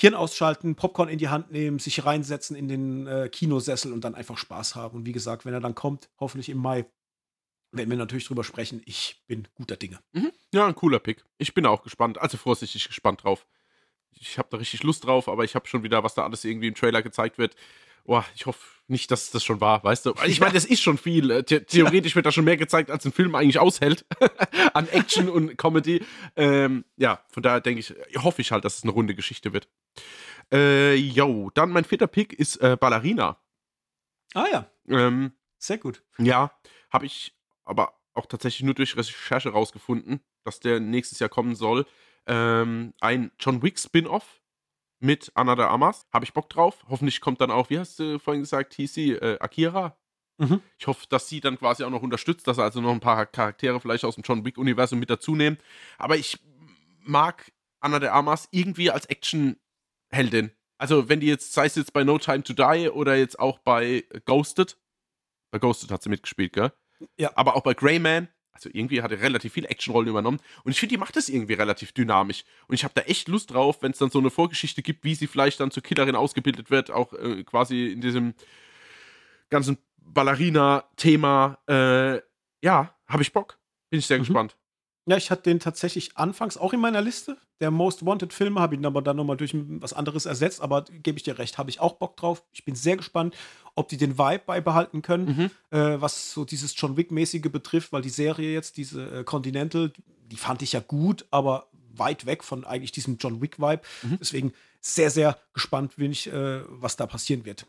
Hirn ausschalten, Popcorn in die Hand nehmen, sich reinsetzen in den äh, Kinosessel und dann einfach Spaß haben. Und wie gesagt, wenn er dann kommt, hoffentlich im Mai, werden wir natürlich drüber sprechen. Ich bin guter Dinge. Mhm. Ja, ein cooler Pick. Ich bin auch gespannt, also vorsichtig gespannt drauf. Ich habe da richtig Lust drauf, aber ich habe schon wieder, was da alles irgendwie im Trailer gezeigt wird. Boah, ich hoffe nicht, dass das schon war, weißt du? Ich meine, das ist schon viel. Äh, The theoretisch wird da schon mehr gezeigt, als ein Film eigentlich aushält. An Action und Comedy. Ähm, ja, von daher denke ich, hoffe ich halt, dass es eine runde Geschichte wird. Äh, yo, dann mein vierter Pick ist äh, Ballerina. Ah ja. Ähm, Sehr gut. ja, habe ich aber auch tatsächlich nur durch Recherche rausgefunden, dass der nächstes Jahr kommen soll. Ähm, ein John Wick Spin-off mit Anna de Amas. Habe ich Bock drauf. Hoffentlich kommt dann auch, wie hast du vorhin gesagt, TC, äh, Akira. Mhm. Ich hoffe, dass sie dann quasi auch noch unterstützt, dass er also noch ein paar Charaktere vielleicht aus dem John Wick-Universum mit dazu nehmen. Aber ich mag Anna de Amas irgendwie als Action-Heldin. Also, wenn die jetzt, sei es jetzt bei No Time to Die oder jetzt auch bei Ghosted. Bei Ghosted hat sie mitgespielt, gell? Ja. Aber auch bei Greyman. Also irgendwie hat er relativ viele Actionrollen übernommen. Und ich finde, die macht das irgendwie relativ dynamisch. Und ich habe da echt Lust drauf, wenn es dann so eine Vorgeschichte gibt, wie sie vielleicht dann zur Killerin ausgebildet wird, auch äh, quasi in diesem ganzen Ballerina-Thema. Äh, ja, habe ich Bock. Bin ich sehr Mhm. gespannt. Ja, ich hatte den tatsächlich anfangs auch in meiner Liste. Der Most Wanted Filme habe ihn aber dann nochmal durch was anderes ersetzt. Aber gebe ich dir recht, habe ich auch Bock drauf. Ich bin sehr gespannt, ob die den Vibe beibehalten können, Mhm. äh, was so dieses John Wick-mäßige betrifft, weil die Serie jetzt, diese äh, Continental, die fand ich ja gut, aber weit weg von eigentlich diesem John Wick-Vibe. Mhm. Deswegen sehr, sehr gespannt bin ich, äh, was da passieren wird.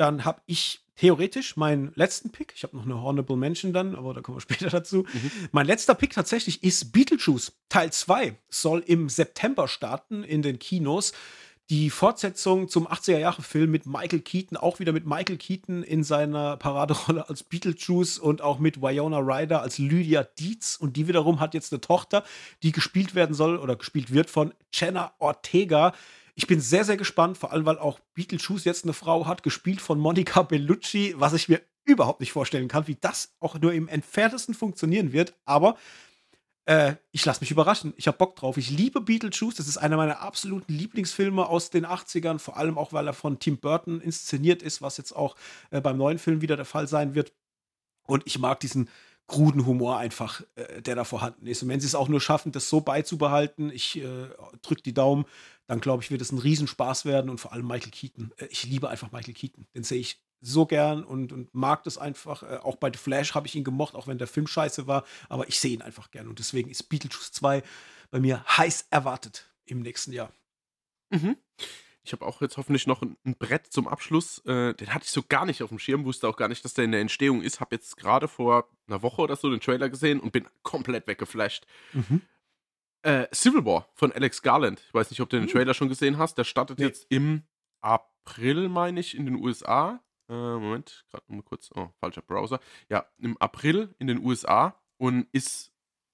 Dann habe ich theoretisch meinen letzten Pick. Ich habe noch eine Honorable Mention dann, aber da kommen wir später dazu. Mein letzter Pick tatsächlich ist Beetlejuice. Teil 2 soll im September starten in den Kinos. Die Fortsetzung zum 80er-Jahre-Film mit Michael Keaton, auch wieder mit Michael Keaton in seiner Paraderolle als Beetlejuice und auch mit Wyona Ryder als Lydia Dietz. Und die wiederum hat jetzt eine Tochter, die gespielt werden soll oder gespielt wird von Jenna Ortega. Ich bin sehr, sehr gespannt, vor allem weil auch Beetlejuice jetzt eine Frau hat, gespielt von Monica Bellucci, was ich mir überhaupt nicht vorstellen kann, wie das auch nur im entferntesten funktionieren wird. Aber äh, ich lasse mich überraschen. Ich habe Bock drauf. Ich liebe Beetlejuice. Das ist einer meiner absoluten Lieblingsfilme aus den 80ern. Vor allem auch, weil er von Tim Burton inszeniert ist, was jetzt auch äh, beim neuen Film wieder der Fall sein wird. Und ich mag diesen kruden Humor einfach, äh, der da vorhanden ist. Und wenn sie es auch nur schaffen, das so beizubehalten, ich äh, drücke die Daumen, dann glaube ich, wird es ein Riesenspaß werden. Und vor allem Michael Keaton. Äh, ich liebe einfach Michael Keaton. Den sehe ich so gern und, und mag das einfach. Äh, auch bei The Flash habe ich ihn gemocht, auch wenn der Film scheiße war. Aber ich sehe ihn einfach gern. Und deswegen ist Beetlejuice 2 bei mir heiß erwartet im nächsten Jahr. Mhm. Ich habe auch jetzt hoffentlich noch ein, ein Brett zum Abschluss. Äh, den hatte ich so gar nicht auf dem Schirm, wusste auch gar nicht, dass der in der Entstehung ist. Habe jetzt gerade vor einer Woche oder so den Trailer gesehen und bin komplett weggeflasht. Äh, Civil War von Alex Garland. Ich weiß nicht, ob du den Hm. Trailer schon gesehen hast. Der startet Nee. jetzt im April, meine ich, in den USA. Äh, Moment, gerade mal kurz. Oh, falscher Browser. Ja, im April in den USA und ist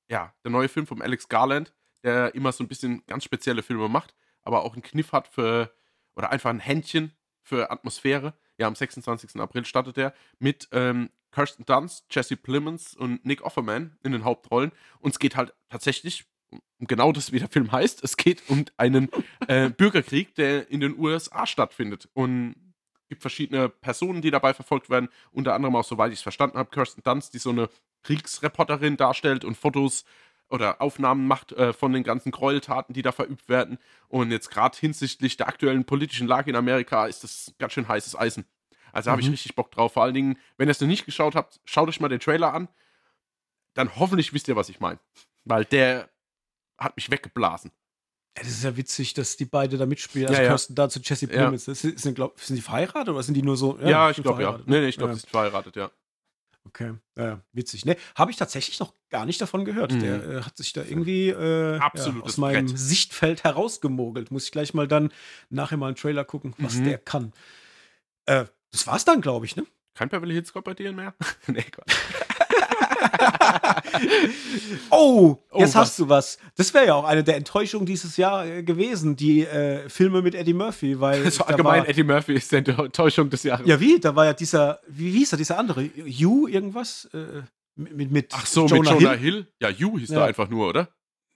ja der neue Film von Alex Garland, der immer so ein bisschen ganz spezielle Filme macht, aber auch einen Kniff hat für oder einfach ein Händchen für Atmosphäre. Ja, am 26. April startet er mit ähm, Kirsten Dunst, Jesse Plemons und Nick Offerman in den Hauptrollen. Und es geht halt tatsächlich um genau das, wie der Film heißt. Es geht um einen äh, Bürgerkrieg, der in den USA stattfindet. Und es gibt verschiedene Personen, die dabei verfolgt werden. Unter anderem auch, soweit ich es verstanden habe, Kirsten Dunst, die so eine Kriegsreporterin darstellt und Fotos oder Aufnahmen macht äh, von den ganzen Gräueltaten, die da verübt werden. Und jetzt gerade hinsichtlich der aktuellen politischen Lage in Amerika ist das ganz schön heißes Eisen. Also habe ich Mhm. richtig Bock drauf. Vor allen Dingen, wenn ihr es noch nicht geschaut habt, schaut euch mal den Trailer an. Dann hoffentlich wisst ihr, was ich meine. Weil der hat mich weggeblasen. Ja, das ist ja witzig, dass die beide da mitspielen. Ja, Also ja. Kirsten Dunst und Jesse Ja. Plemons. Das sind, sind, glaub, sind die verheiratet oder sind die nur so? Ja, ich sind glaube ja. ne? Nee, nee, ich glaube, Ja. die sind verheiratet, ja. Okay, ja, witzig. Ne, habe ich tatsächlich noch gar nicht davon gehört. Mhm. Der äh, hat sich da irgendwie äh, ja, aus meinem Brett. Sichtfeld herausgemogelt. Muss ich gleich mal dann nachher mal einen Trailer gucken, was Mhm. der kann. Äh, das war's dann, glaube ich, ne? Kein Beverly Hills Cop bei dir mehr? nee, Quatsch. Oh, Oh, jetzt was? hast du was. Das wäre ja auch eine der Enttäuschungen dieses Jahr äh, gewesen, die äh, Filme mit Eddie Murphy, weil So allgemein, war, Eddie Murphy ist die Enttäuschung des Jahres. ja wie, da war ja dieser, wie hieß er, dieser andere, You irgendwas äh, mit, mit Ach so, Jonah mit Jonah Hill? Hill? Ja, You hieß Ja. da einfach nur, oder?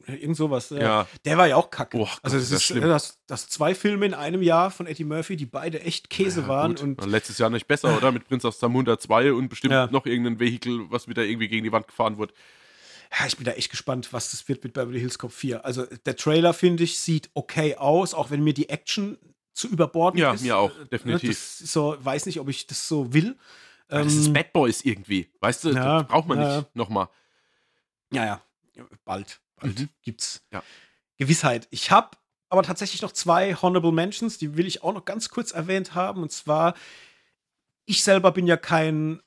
Irgend sowas. Ja. Der war ja auch kacke. Oh, also Gott, das ist das ist schlimm. äh, das, das zwei Filme in einem Jahr von Eddie Murphy, die beide echt Käse Ja, waren. gut. Und letztes Jahr nicht besser, oder? Mit Prinz aus Zamunda 2 und bestimmt Ja. noch irgendein Vehikel, was wieder irgendwie gegen die Wand gefahren wurde. ja, ich bin da echt gespannt, was das wird mit Beverly Hills Cop 4. Also der Trailer, finde ich, sieht okay aus, auch wenn mir die Action zu überborden Ja, ist. mir auch, Äh, definitiv. Das ist so, weiß nicht, ob ich das so will. Ja, das ist Ähm, Bad Boys irgendwie. Weißt du, ja, das braucht man ja, nicht nochmal. Ja, ja. Bald. Bald Mhm. gibt's Ja. Gewissheit. Ich habe aber tatsächlich noch zwei Honorable Mentions, die will ich auch noch ganz kurz erwähnt haben. Und zwar, ich selber bin ja kein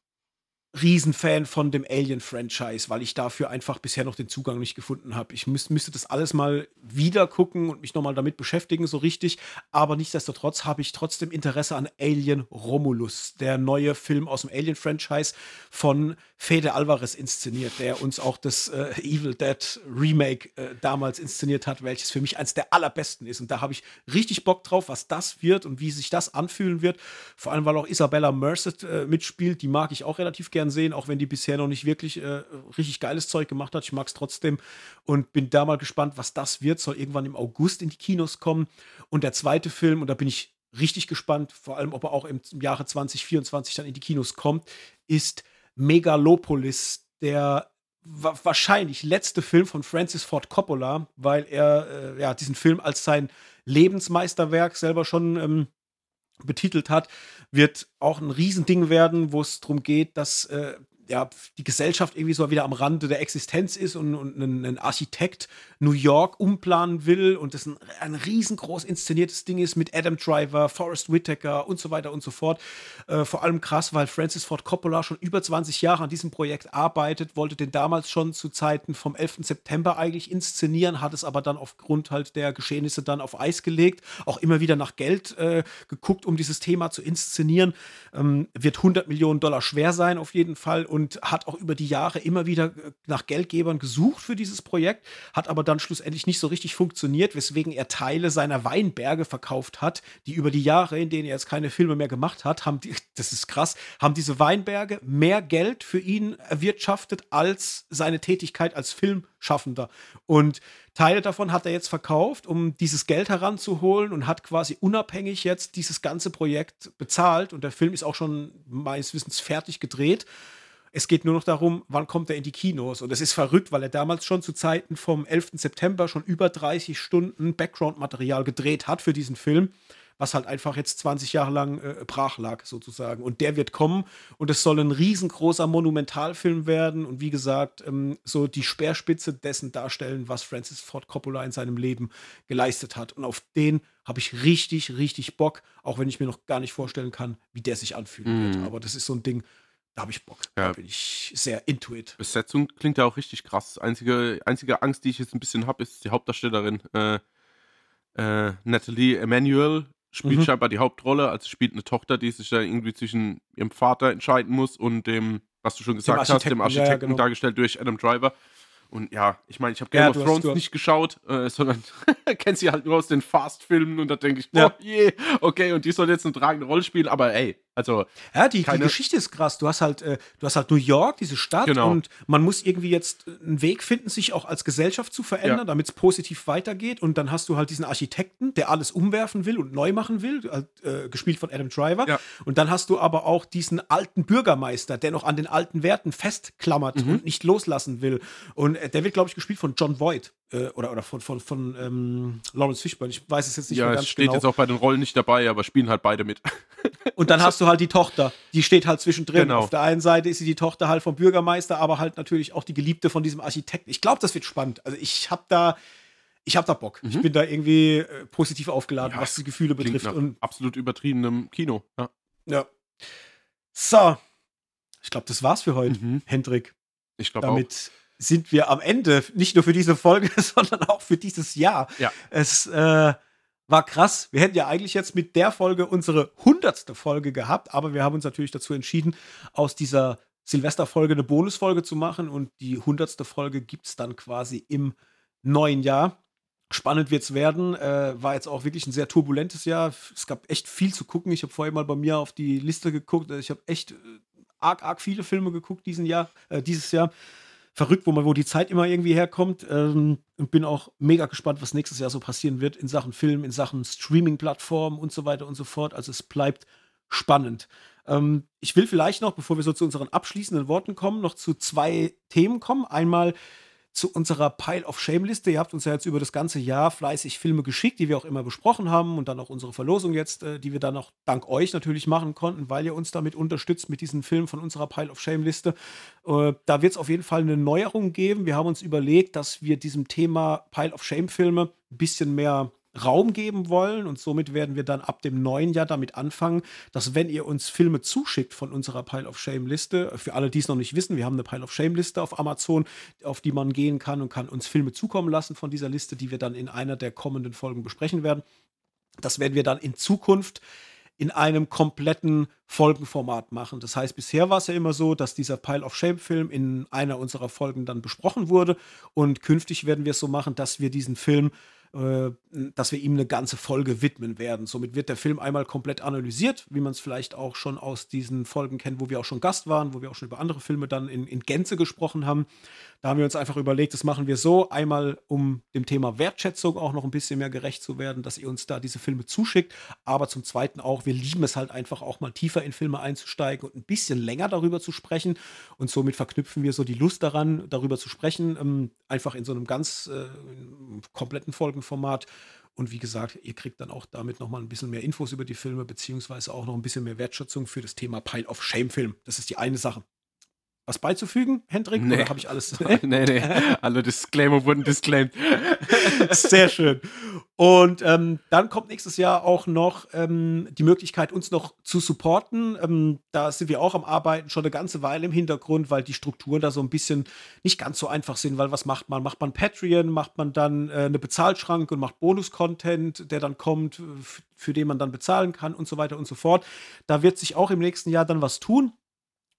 Riesenfan von dem Alien-Franchise, weil ich dafür einfach bisher noch den Zugang nicht gefunden habe. Ich müß, müsste das alles mal wieder gucken und mich nochmal damit beschäftigen, so richtig. Aber nichtsdestotrotz habe ich trotzdem Interesse an Alien Romulus, der neue Film aus dem Alien-Franchise von Fede Alvarez inszeniert, der uns auch das äh, Evil Dead Remake äh, damals inszeniert hat, welches für mich eins der allerbesten ist. Und da habe ich richtig Bock drauf, was das wird und wie sich das anfühlen wird. Vor allem, weil auch Isabella Merced äh, mitspielt, die mag ich auch relativ gern sehen, auch wenn die bisher noch nicht wirklich äh, richtig geiles Zeug gemacht hat. Ich mag es trotzdem und bin da mal gespannt, was das wird. Soll irgendwann im August in die Kinos kommen. Und der zweite Film, und da bin ich richtig gespannt, vor allem, ob er auch im, Jahre 2024 dann in die Kinos kommt, ist Megalopolis, der wa wahrscheinlich letzte Film von Francis Ford Coppola, weil er äh, ja diesen Film als sein Lebensmeisterwerk selber schon ähm, betitelt hat, wird auch ein Riesending werden, wo es darum geht, dass äh, ja, die Gesellschaft irgendwie so wieder am Rande der Existenz ist und, und ein, Architekt New York umplanen will und das ein, ein riesengroß inszeniertes Ding ist mit Adam Driver, Forrest Whitaker und so weiter und so fort. Äh, vor allem krass, weil Francis Ford Coppola schon über 20 Jahre an diesem Projekt arbeitet, wollte den damals schon zu Zeiten vom 11. September eigentlich inszenieren, hat es aber dann aufgrund halt der Geschehnisse dann auf Eis gelegt, auch immer wieder nach Geld äh, geguckt, um dieses Thema zu inszenieren. Ähm, wird 100 Millionen Dollar schwer sein auf jeden Fall und hat auch über die Jahre immer wieder äh, nach Geldgebern gesucht für dieses Projekt, hat aber dann schlussendlich nicht so richtig funktioniert, weswegen er Teile seiner Weinberge verkauft hat, die über die Jahre, in denen er jetzt keine Filme mehr gemacht hat, haben die, das ist krass, haben diese Weinberge mehr Geld für ihn erwirtschaftet als seine Tätigkeit als Filmschaffender. Und Teile davon hat er jetzt verkauft, um dieses Geld heranzuholen und hat quasi unabhängig jetzt dieses ganze Projekt bezahlt. Und der Film ist auch schon meines Wissens fertig gedreht. Es geht nur noch darum, wann kommt er in die Kinos. Und das ist verrückt, weil er damals schon zu Zeiten vom 11. September schon über 30 Stunden Background-Material gedreht hat für diesen Film, was halt einfach jetzt 20 Jahre lang äh, brach lag, sozusagen. Und der wird kommen und es soll ein riesengroßer Monumentalfilm werden und wie gesagt, ähm, so die Speerspitze dessen darstellen, was Francis Ford Coppola in seinem Leben geleistet hat. Und auf den habe ich richtig, richtig Bock, auch wenn ich mir noch gar nicht vorstellen kann, wie der sich anfühlen Mhm. wird. Aber das ist so ein Ding, da habe ich Bock. Ja. Da bin ich sehr into it. Besetzung klingt ja auch richtig krass. Einzige, einzige Angst, die ich jetzt ein bisschen habe, ist die Hauptdarstellerin. Äh, äh, Natalie Emanuel spielt Mhm. scheinbar die Hauptrolle, also spielt eine Tochter, die sich da irgendwie zwischen ihrem Vater entscheiden muss und dem, was du schon gesagt hast, dem Architekten, ja, ja, genau. dargestellt durch Adam Driver. Und ja, ich meine, ich habe Game Ja, of Thrones hast- nicht geschaut, äh, sondern kennt sie halt nur aus den Fast-Filmen und da denke ich, oh je, okay, und die soll jetzt eine tragende Rolle spielen, aber ey, also Ja, die, die Geschichte ist krass. Du hast halt, äh, du hast halt New York, diese Stadt, Genau. und man muss irgendwie jetzt einen Weg finden, sich auch als Gesellschaft zu verändern, Ja. damit es positiv weitergeht. Und dann hast du halt diesen Architekten, der alles umwerfen will und neu machen will, halt, äh, gespielt von Adam Driver. Ja. Und dann hast du aber auch diesen alten Bürgermeister, der noch an den alten Werten festklammert Mhm. und nicht loslassen will. Und äh, der wird, glaube ich, gespielt von John Voight äh, oder, oder von, von, von ähm, Lawrence Fishburne. Ich weiß es jetzt nicht ja, mehr es ganz steht genau. jetzt auch bei den Rollen nicht dabei, aber spielen halt beide mit. Und dann hast du halt die Tochter, die steht halt zwischendrin. Genau. Auf der einen Seite ist sie die Tochter halt vom Bürgermeister, aber halt natürlich auch die Geliebte von diesem Architekten. Ich glaube, das wird spannend. Also ich habe da, ich habe da Bock. Ich bin da irgendwie äh, positiv aufgeladen, Ja, was die Gefühle betrifft. Und absolut übertriebenem Kino. Ja. ja. So. Ich glaube, das war's für heute, Mhm. Hendrik. Ich glaube auch. Damit sind wir am Ende, nicht nur für diese Folge, sondern auch für dieses Jahr. Ja. Es äh, war krass. Wir hätten ja eigentlich jetzt mit der Folge unsere hundertste Folge gehabt, aber wir haben uns natürlich dazu entschieden, aus dieser Silvesterfolge eine Bonusfolge zu machen und die hundertste Folge gibt es dann quasi im neuen Jahr. Spannend wird es werden. Äh, war jetzt auch wirklich ein sehr turbulentes Jahr. Es gab echt viel zu gucken. Ich habe vorher mal bei mir auf die Liste geguckt. Ich habe echt äh, arg, arg viele Filme geguckt diesen Jahr, äh, dieses Jahr. Verrückt, wo man, wo die Zeit immer irgendwie herkommt. Ähm, und bin auch mega gespannt, was nächstes Jahr so passieren wird in Sachen Film, in Sachen Streaming-Plattformen und so weiter und so fort. Also es bleibt spannend. Ähm, ich will vielleicht noch, bevor wir so zu unseren abschließenden Worten kommen, noch zu zwei Themen kommen. Einmal zu unserer Pile of Shame-Liste. Ihr habt uns ja jetzt über das ganze Jahr fleißig Filme geschickt, die wir auch immer besprochen haben und dann auch unsere Verlosung jetzt, äh, die wir dann auch dank euch natürlich machen konnten, weil ihr uns damit unterstützt mit diesen Filmen von unserer Pile of Shame-Liste. Äh, da wird es auf jeden Fall eine Neuerung geben. Wir haben uns überlegt, dass wir diesem Thema Pile of Shame-Filme ein bisschen mehr Raum geben wollen. Und somit werden wir dann ab dem neuen Jahr damit anfangen, dass wenn ihr uns Filme zuschickt von unserer Pile of Shame-Liste, für alle, die es noch nicht wissen, wir haben eine Pile of Shame-Liste auf Amazon, auf die man gehen kann und kann uns Filme zukommen lassen von dieser Liste, die wir dann in einer der kommenden Folgen besprechen werden. Das werden wir dann in Zukunft in einem kompletten Folgenformat machen. Das heißt, bisher war es ja immer so, dass dieser Pile of Shame-Film in einer unserer Folgen dann besprochen wurde. Und künftig werden wir es so machen, dass wir diesen Film äh, dass wir ihm eine ganze Folge widmen werden. Somit wird der Film einmal komplett analysiert, wie man es vielleicht auch schon aus diesen Folgen kennt, wo wir auch schon Gast waren, wo wir auch schon über andere Filme dann in, in Gänze gesprochen haben. Da haben wir uns einfach überlegt, das machen wir so, einmal um dem Thema Wertschätzung auch noch ein bisschen mehr gerecht zu werden, dass ihr uns da diese Filme zuschickt, aber zum Zweiten auch, wir lieben es halt einfach auch mal tiefer in Filme einzusteigen und ein bisschen länger darüber zu sprechen und somit verknüpfen wir so die Lust daran, darüber zu sprechen, ähm, einfach in so einem ganz äh, kompletten Folgenformat und wie gesagt, ihr kriegt dann auch damit nochmal ein bisschen mehr Infos über die Filme, beziehungsweise auch noch ein bisschen mehr Wertschätzung für das Thema Pile of Shame Film. Das ist die eine Sache was beizufügen, Hendrik? Nee. Oder habe ich alles? nee, nee. Alle Disclaimer wurden disclaimed. Sehr schön. Und ähm, dann kommt nächstes Jahr auch noch ähm, die Möglichkeit, uns noch zu supporten. Ähm, da sind wir auch am Arbeiten schon eine ganze Weile im Hintergrund, weil die Strukturen da so ein bisschen nicht ganz so einfach sind. Weil was macht man? Macht man Patreon? Macht man dann äh, eine Bezahlschranke und macht Bonus-Content, der dann kommt, für den man dann bezahlen kann und so weiter und so fort. Da wird sich auch im nächsten Jahr dann was tun.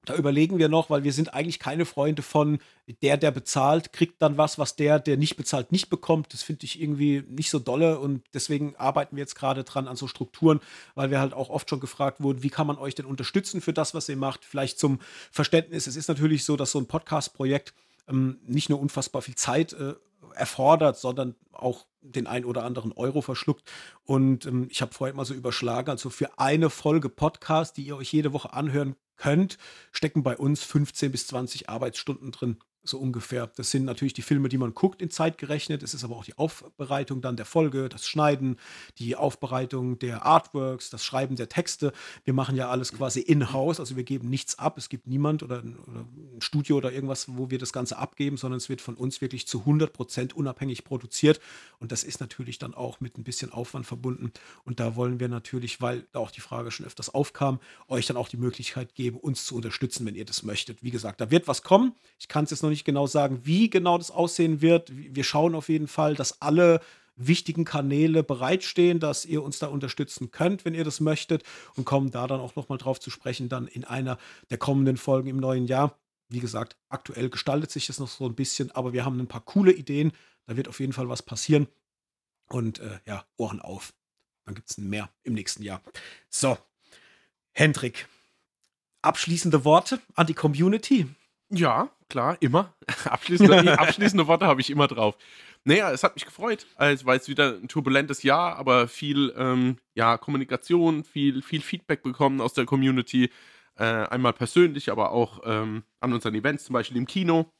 Da überlegen wir noch, weil wir sind eigentlich keine Freunde von der, der bezahlt, kriegt dann was, was der, der nicht bezahlt, nicht bekommt. Das finde ich irgendwie nicht so dolle und deswegen arbeiten wir jetzt gerade dran an so Strukturen, weil wir halt auch oft schon gefragt wurden, wie kann man euch denn unterstützen für das, was ihr macht? Vielleicht zum Verständnis. Es ist natürlich so, dass so ein Podcast-Projekt ähm, nicht nur unfassbar viel Zeit äh, erfordert, sondern auch den ein oder anderen Euro verschluckt. Und ähm, ich habe vorher mal so überschlagen, also für eine Folge Podcast, die ihr euch jede Woche anhören könnt, stecken bei uns 15 bis 20 Arbeitsstunden drin so ungefähr. Das sind natürlich die Filme, die man guckt, in Zeit gerechnet. Es ist aber auch die Aufbereitung dann der Folge, das Schneiden, die Aufbereitung der Artworks, das Schreiben der Texte. Wir machen ja alles quasi in-house, also wir geben nichts ab. Es gibt niemand oder ein, oder ein Studio oder irgendwas, wo wir das Ganze abgeben, sondern es wird von uns wirklich zu 100 Prozent unabhängig produziert. Und das ist natürlich dann auch mit ein bisschen Aufwand verbunden. Und da wollen wir natürlich, weil da auch die Frage schon öfters aufkam, euch dann auch die Möglichkeit geben, uns zu unterstützen, wenn ihr das möchtet. Wie gesagt, da wird was kommen. Ich kann es jetzt noch nicht genau sagen, wie genau das aussehen wird. Wir schauen auf jeden Fall, dass alle wichtigen Kanäle bereitstehen, dass ihr uns da unterstützen könnt, wenn ihr das möchtet und kommen da dann auch noch mal drauf zu sprechen, dann in einer der kommenden Folgen im neuen Jahr. Wie gesagt, aktuell gestaltet sich das noch so ein bisschen, aber wir haben ein paar coole Ideen. Da wird auf jeden Fall was passieren. Und äh, ja, Ohren auf. Dann gibt es mehr im nächsten Jahr. So, Hendrik, abschließende Worte an die Community. Ja, klar, immer. Abschließende, abschließende Worte habe ich immer drauf. Naja, es hat mich gefreut. Es war jetzt wieder ein turbulentes Jahr, aber viel ähm, ja, Kommunikation, viel, viel Feedback bekommen aus der Community. Äh, einmal persönlich, aber auch ähm, an unseren Events, zum Beispiel im Kino.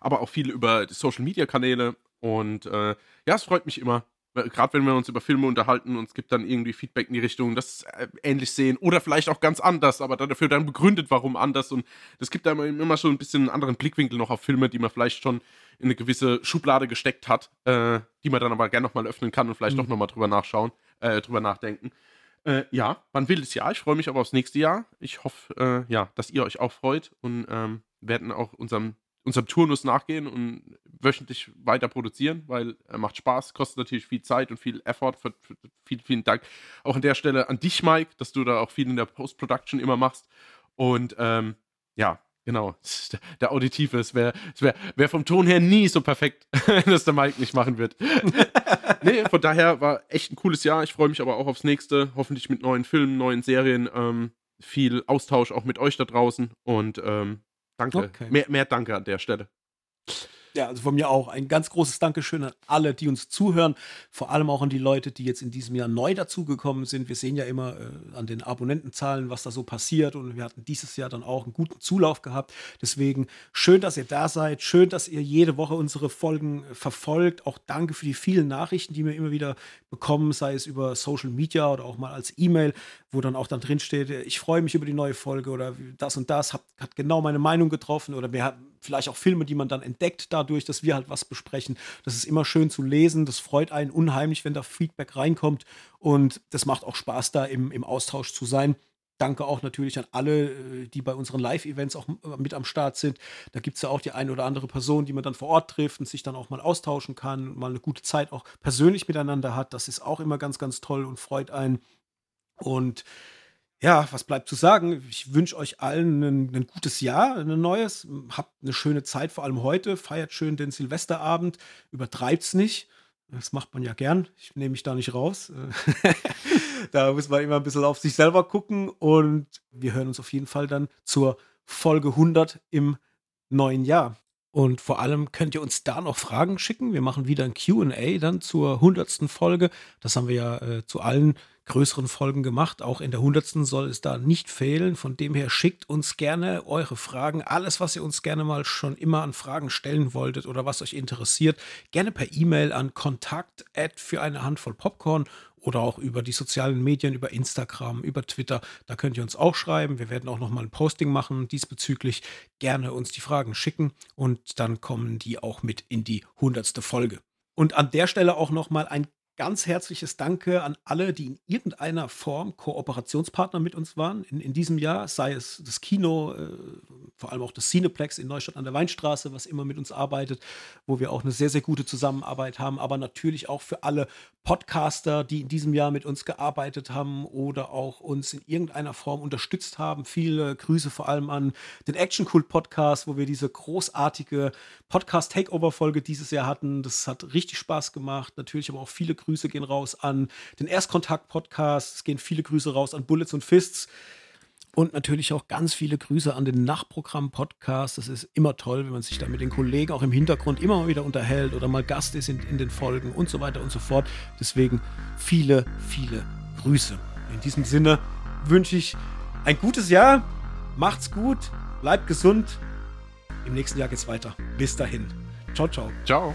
Aber auch viel über die Social Media Kanäle. Und äh, ja, es freut mich immer, gerade wenn wir uns über Filme unterhalten und es gibt dann irgendwie Feedback in die Richtung, das äh, ähnlich sehen oder vielleicht auch ganz anders, aber dafür dann begründet, warum anders und das gibt einem immer schon ein bisschen einen anderen Blickwinkel noch auf Filme, die man vielleicht schon in eine gewisse Schublade gesteckt hat, äh, die man dann aber gerne nochmal öffnen kann und vielleicht mhm. doch nochmal drüber nachschauen, äh, drüber nachdenken. Äh, ja, man will das Jahr. Ich freue mich aber aufs nächste Jahr. Ich hoffe, äh, ja, dass ihr euch auch freut und ähm, werden auch unserem unserem Turnus nachgehen und wöchentlich weiter produzieren, weil er macht Spaß, kostet natürlich viel Zeit und viel Effort. Für, für, vielen, vielen Dank auch an der Stelle an dich, Mike, dass du da auch viel in der Post-Production immer machst. Und ähm, ja, genau, der Auditive ist, wäre wär, wär vom Ton her nie so perfekt, dass der Mike nicht machen wird. nee, von daher war echt ein cooles Jahr. Ich freue mich aber auch aufs nächste, hoffentlich mit neuen Filmen, neuen Serien, ähm, viel Austausch auch mit euch da draußen und ähm, Danke. Okay. Mehr, mehr Danke an der Stelle. Ja, also von mir auch ein ganz großes Dankeschön an alle, die uns zuhören. Vor allem auch an die Leute, die jetzt in diesem Jahr neu dazugekommen sind. Wir sehen ja immer äh, an den Abonnentenzahlen, was da so passiert. Und wir hatten dieses Jahr dann auch einen guten Zulauf gehabt. Deswegen schön, dass ihr da seid. Schön, dass ihr jede Woche unsere Folgen äh, verfolgt. Auch danke für die vielen Nachrichten, die wir immer wieder bekommen, sei es über Social Media oder auch mal als E-Mail, wo dann auch dann drin steht, ich freue mich über die neue Folge oder das und das hat, hat genau meine Meinung getroffen oder wir haben vielleicht auch Filme, die man dann entdeckt dadurch, dass wir halt was besprechen. Das ist immer schön zu lesen. Das freut einen unheimlich, wenn da Feedback reinkommt. Und das macht auch Spaß, da im, im Austausch zu sein. Danke auch natürlich an alle, äh, die bei unseren Live-Events auch äh, mit am Start sind. Da gibt es ja auch die eine oder andere Person, die man dann vor Ort trifft und sich dann auch mal austauschen kann, mal eine gute Zeit auch persönlich miteinander hat. Das ist auch immer ganz, ganz toll und freut einen. Und ja, was bleibt zu sagen? Ich wünsche euch allen ein, ein gutes Jahr, ein neues. Habt eine schöne Zeit, vor allem heute. Feiert schön den Silvesterabend. Übertreibt's nicht. Das macht man ja gern. Ich nehme mich da nicht raus. da muss man immer ein bisschen auf sich selber gucken. Und wir hören uns auf jeden Fall dann zur Folge 100 im neuen Jahr. Und vor allem könnt ihr uns da noch Fragen schicken. Wir machen wieder ein QA dann zur 100. Folge. Das haben wir ja äh, zu allen größeren Folgen gemacht. Auch in der 100. soll es da nicht fehlen. Von dem her schickt uns gerne eure Fragen. Alles, was ihr uns gerne mal schon immer an Fragen stellen wolltet oder was euch interessiert, gerne per E-Mail an kontakt für eine Handvoll Popcorn oder auch über die sozialen Medien, über Instagram, über Twitter. Da könnt ihr uns auch schreiben. Wir werden auch noch mal ein Posting machen diesbezüglich. Gerne uns die Fragen schicken und dann kommen die auch mit in die hundertste Folge. Und an der Stelle auch noch mal ein ganz herzliches Danke an alle, die in irgendeiner Form Kooperationspartner mit uns waren in, in diesem Jahr, sei es das Kino, äh, vor allem auch das Cineplex in Neustadt an der Weinstraße, was immer mit uns arbeitet, wo wir auch eine sehr, sehr gute Zusammenarbeit haben, aber natürlich auch für alle Podcaster, die in diesem Jahr mit uns gearbeitet haben oder auch uns in irgendeiner Form unterstützt haben. Viele Grüße vor allem an den Action Cult Podcast, wo wir diese großartige Podcast Takeover Folge dieses Jahr hatten. Das hat richtig Spaß gemacht. Natürlich aber auch viele Grüße Grüße gehen raus an den Erstkontakt-Podcast. Es gehen viele Grüße raus an Bullets und Fists. Und natürlich auch ganz viele Grüße an den Nachprogramm-Podcast. Das ist immer toll, wenn man sich da mit den Kollegen auch im Hintergrund immer mal wieder unterhält oder mal Gast ist in, in den Folgen und so weiter und so fort. Deswegen viele, viele Grüße. In diesem Sinne wünsche ich ein gutes Jahr. Macht's gut, bleibt gesund. Im nächsten Jahr geht's weiter. Bis dahin. Ciao, ciao. Ciao.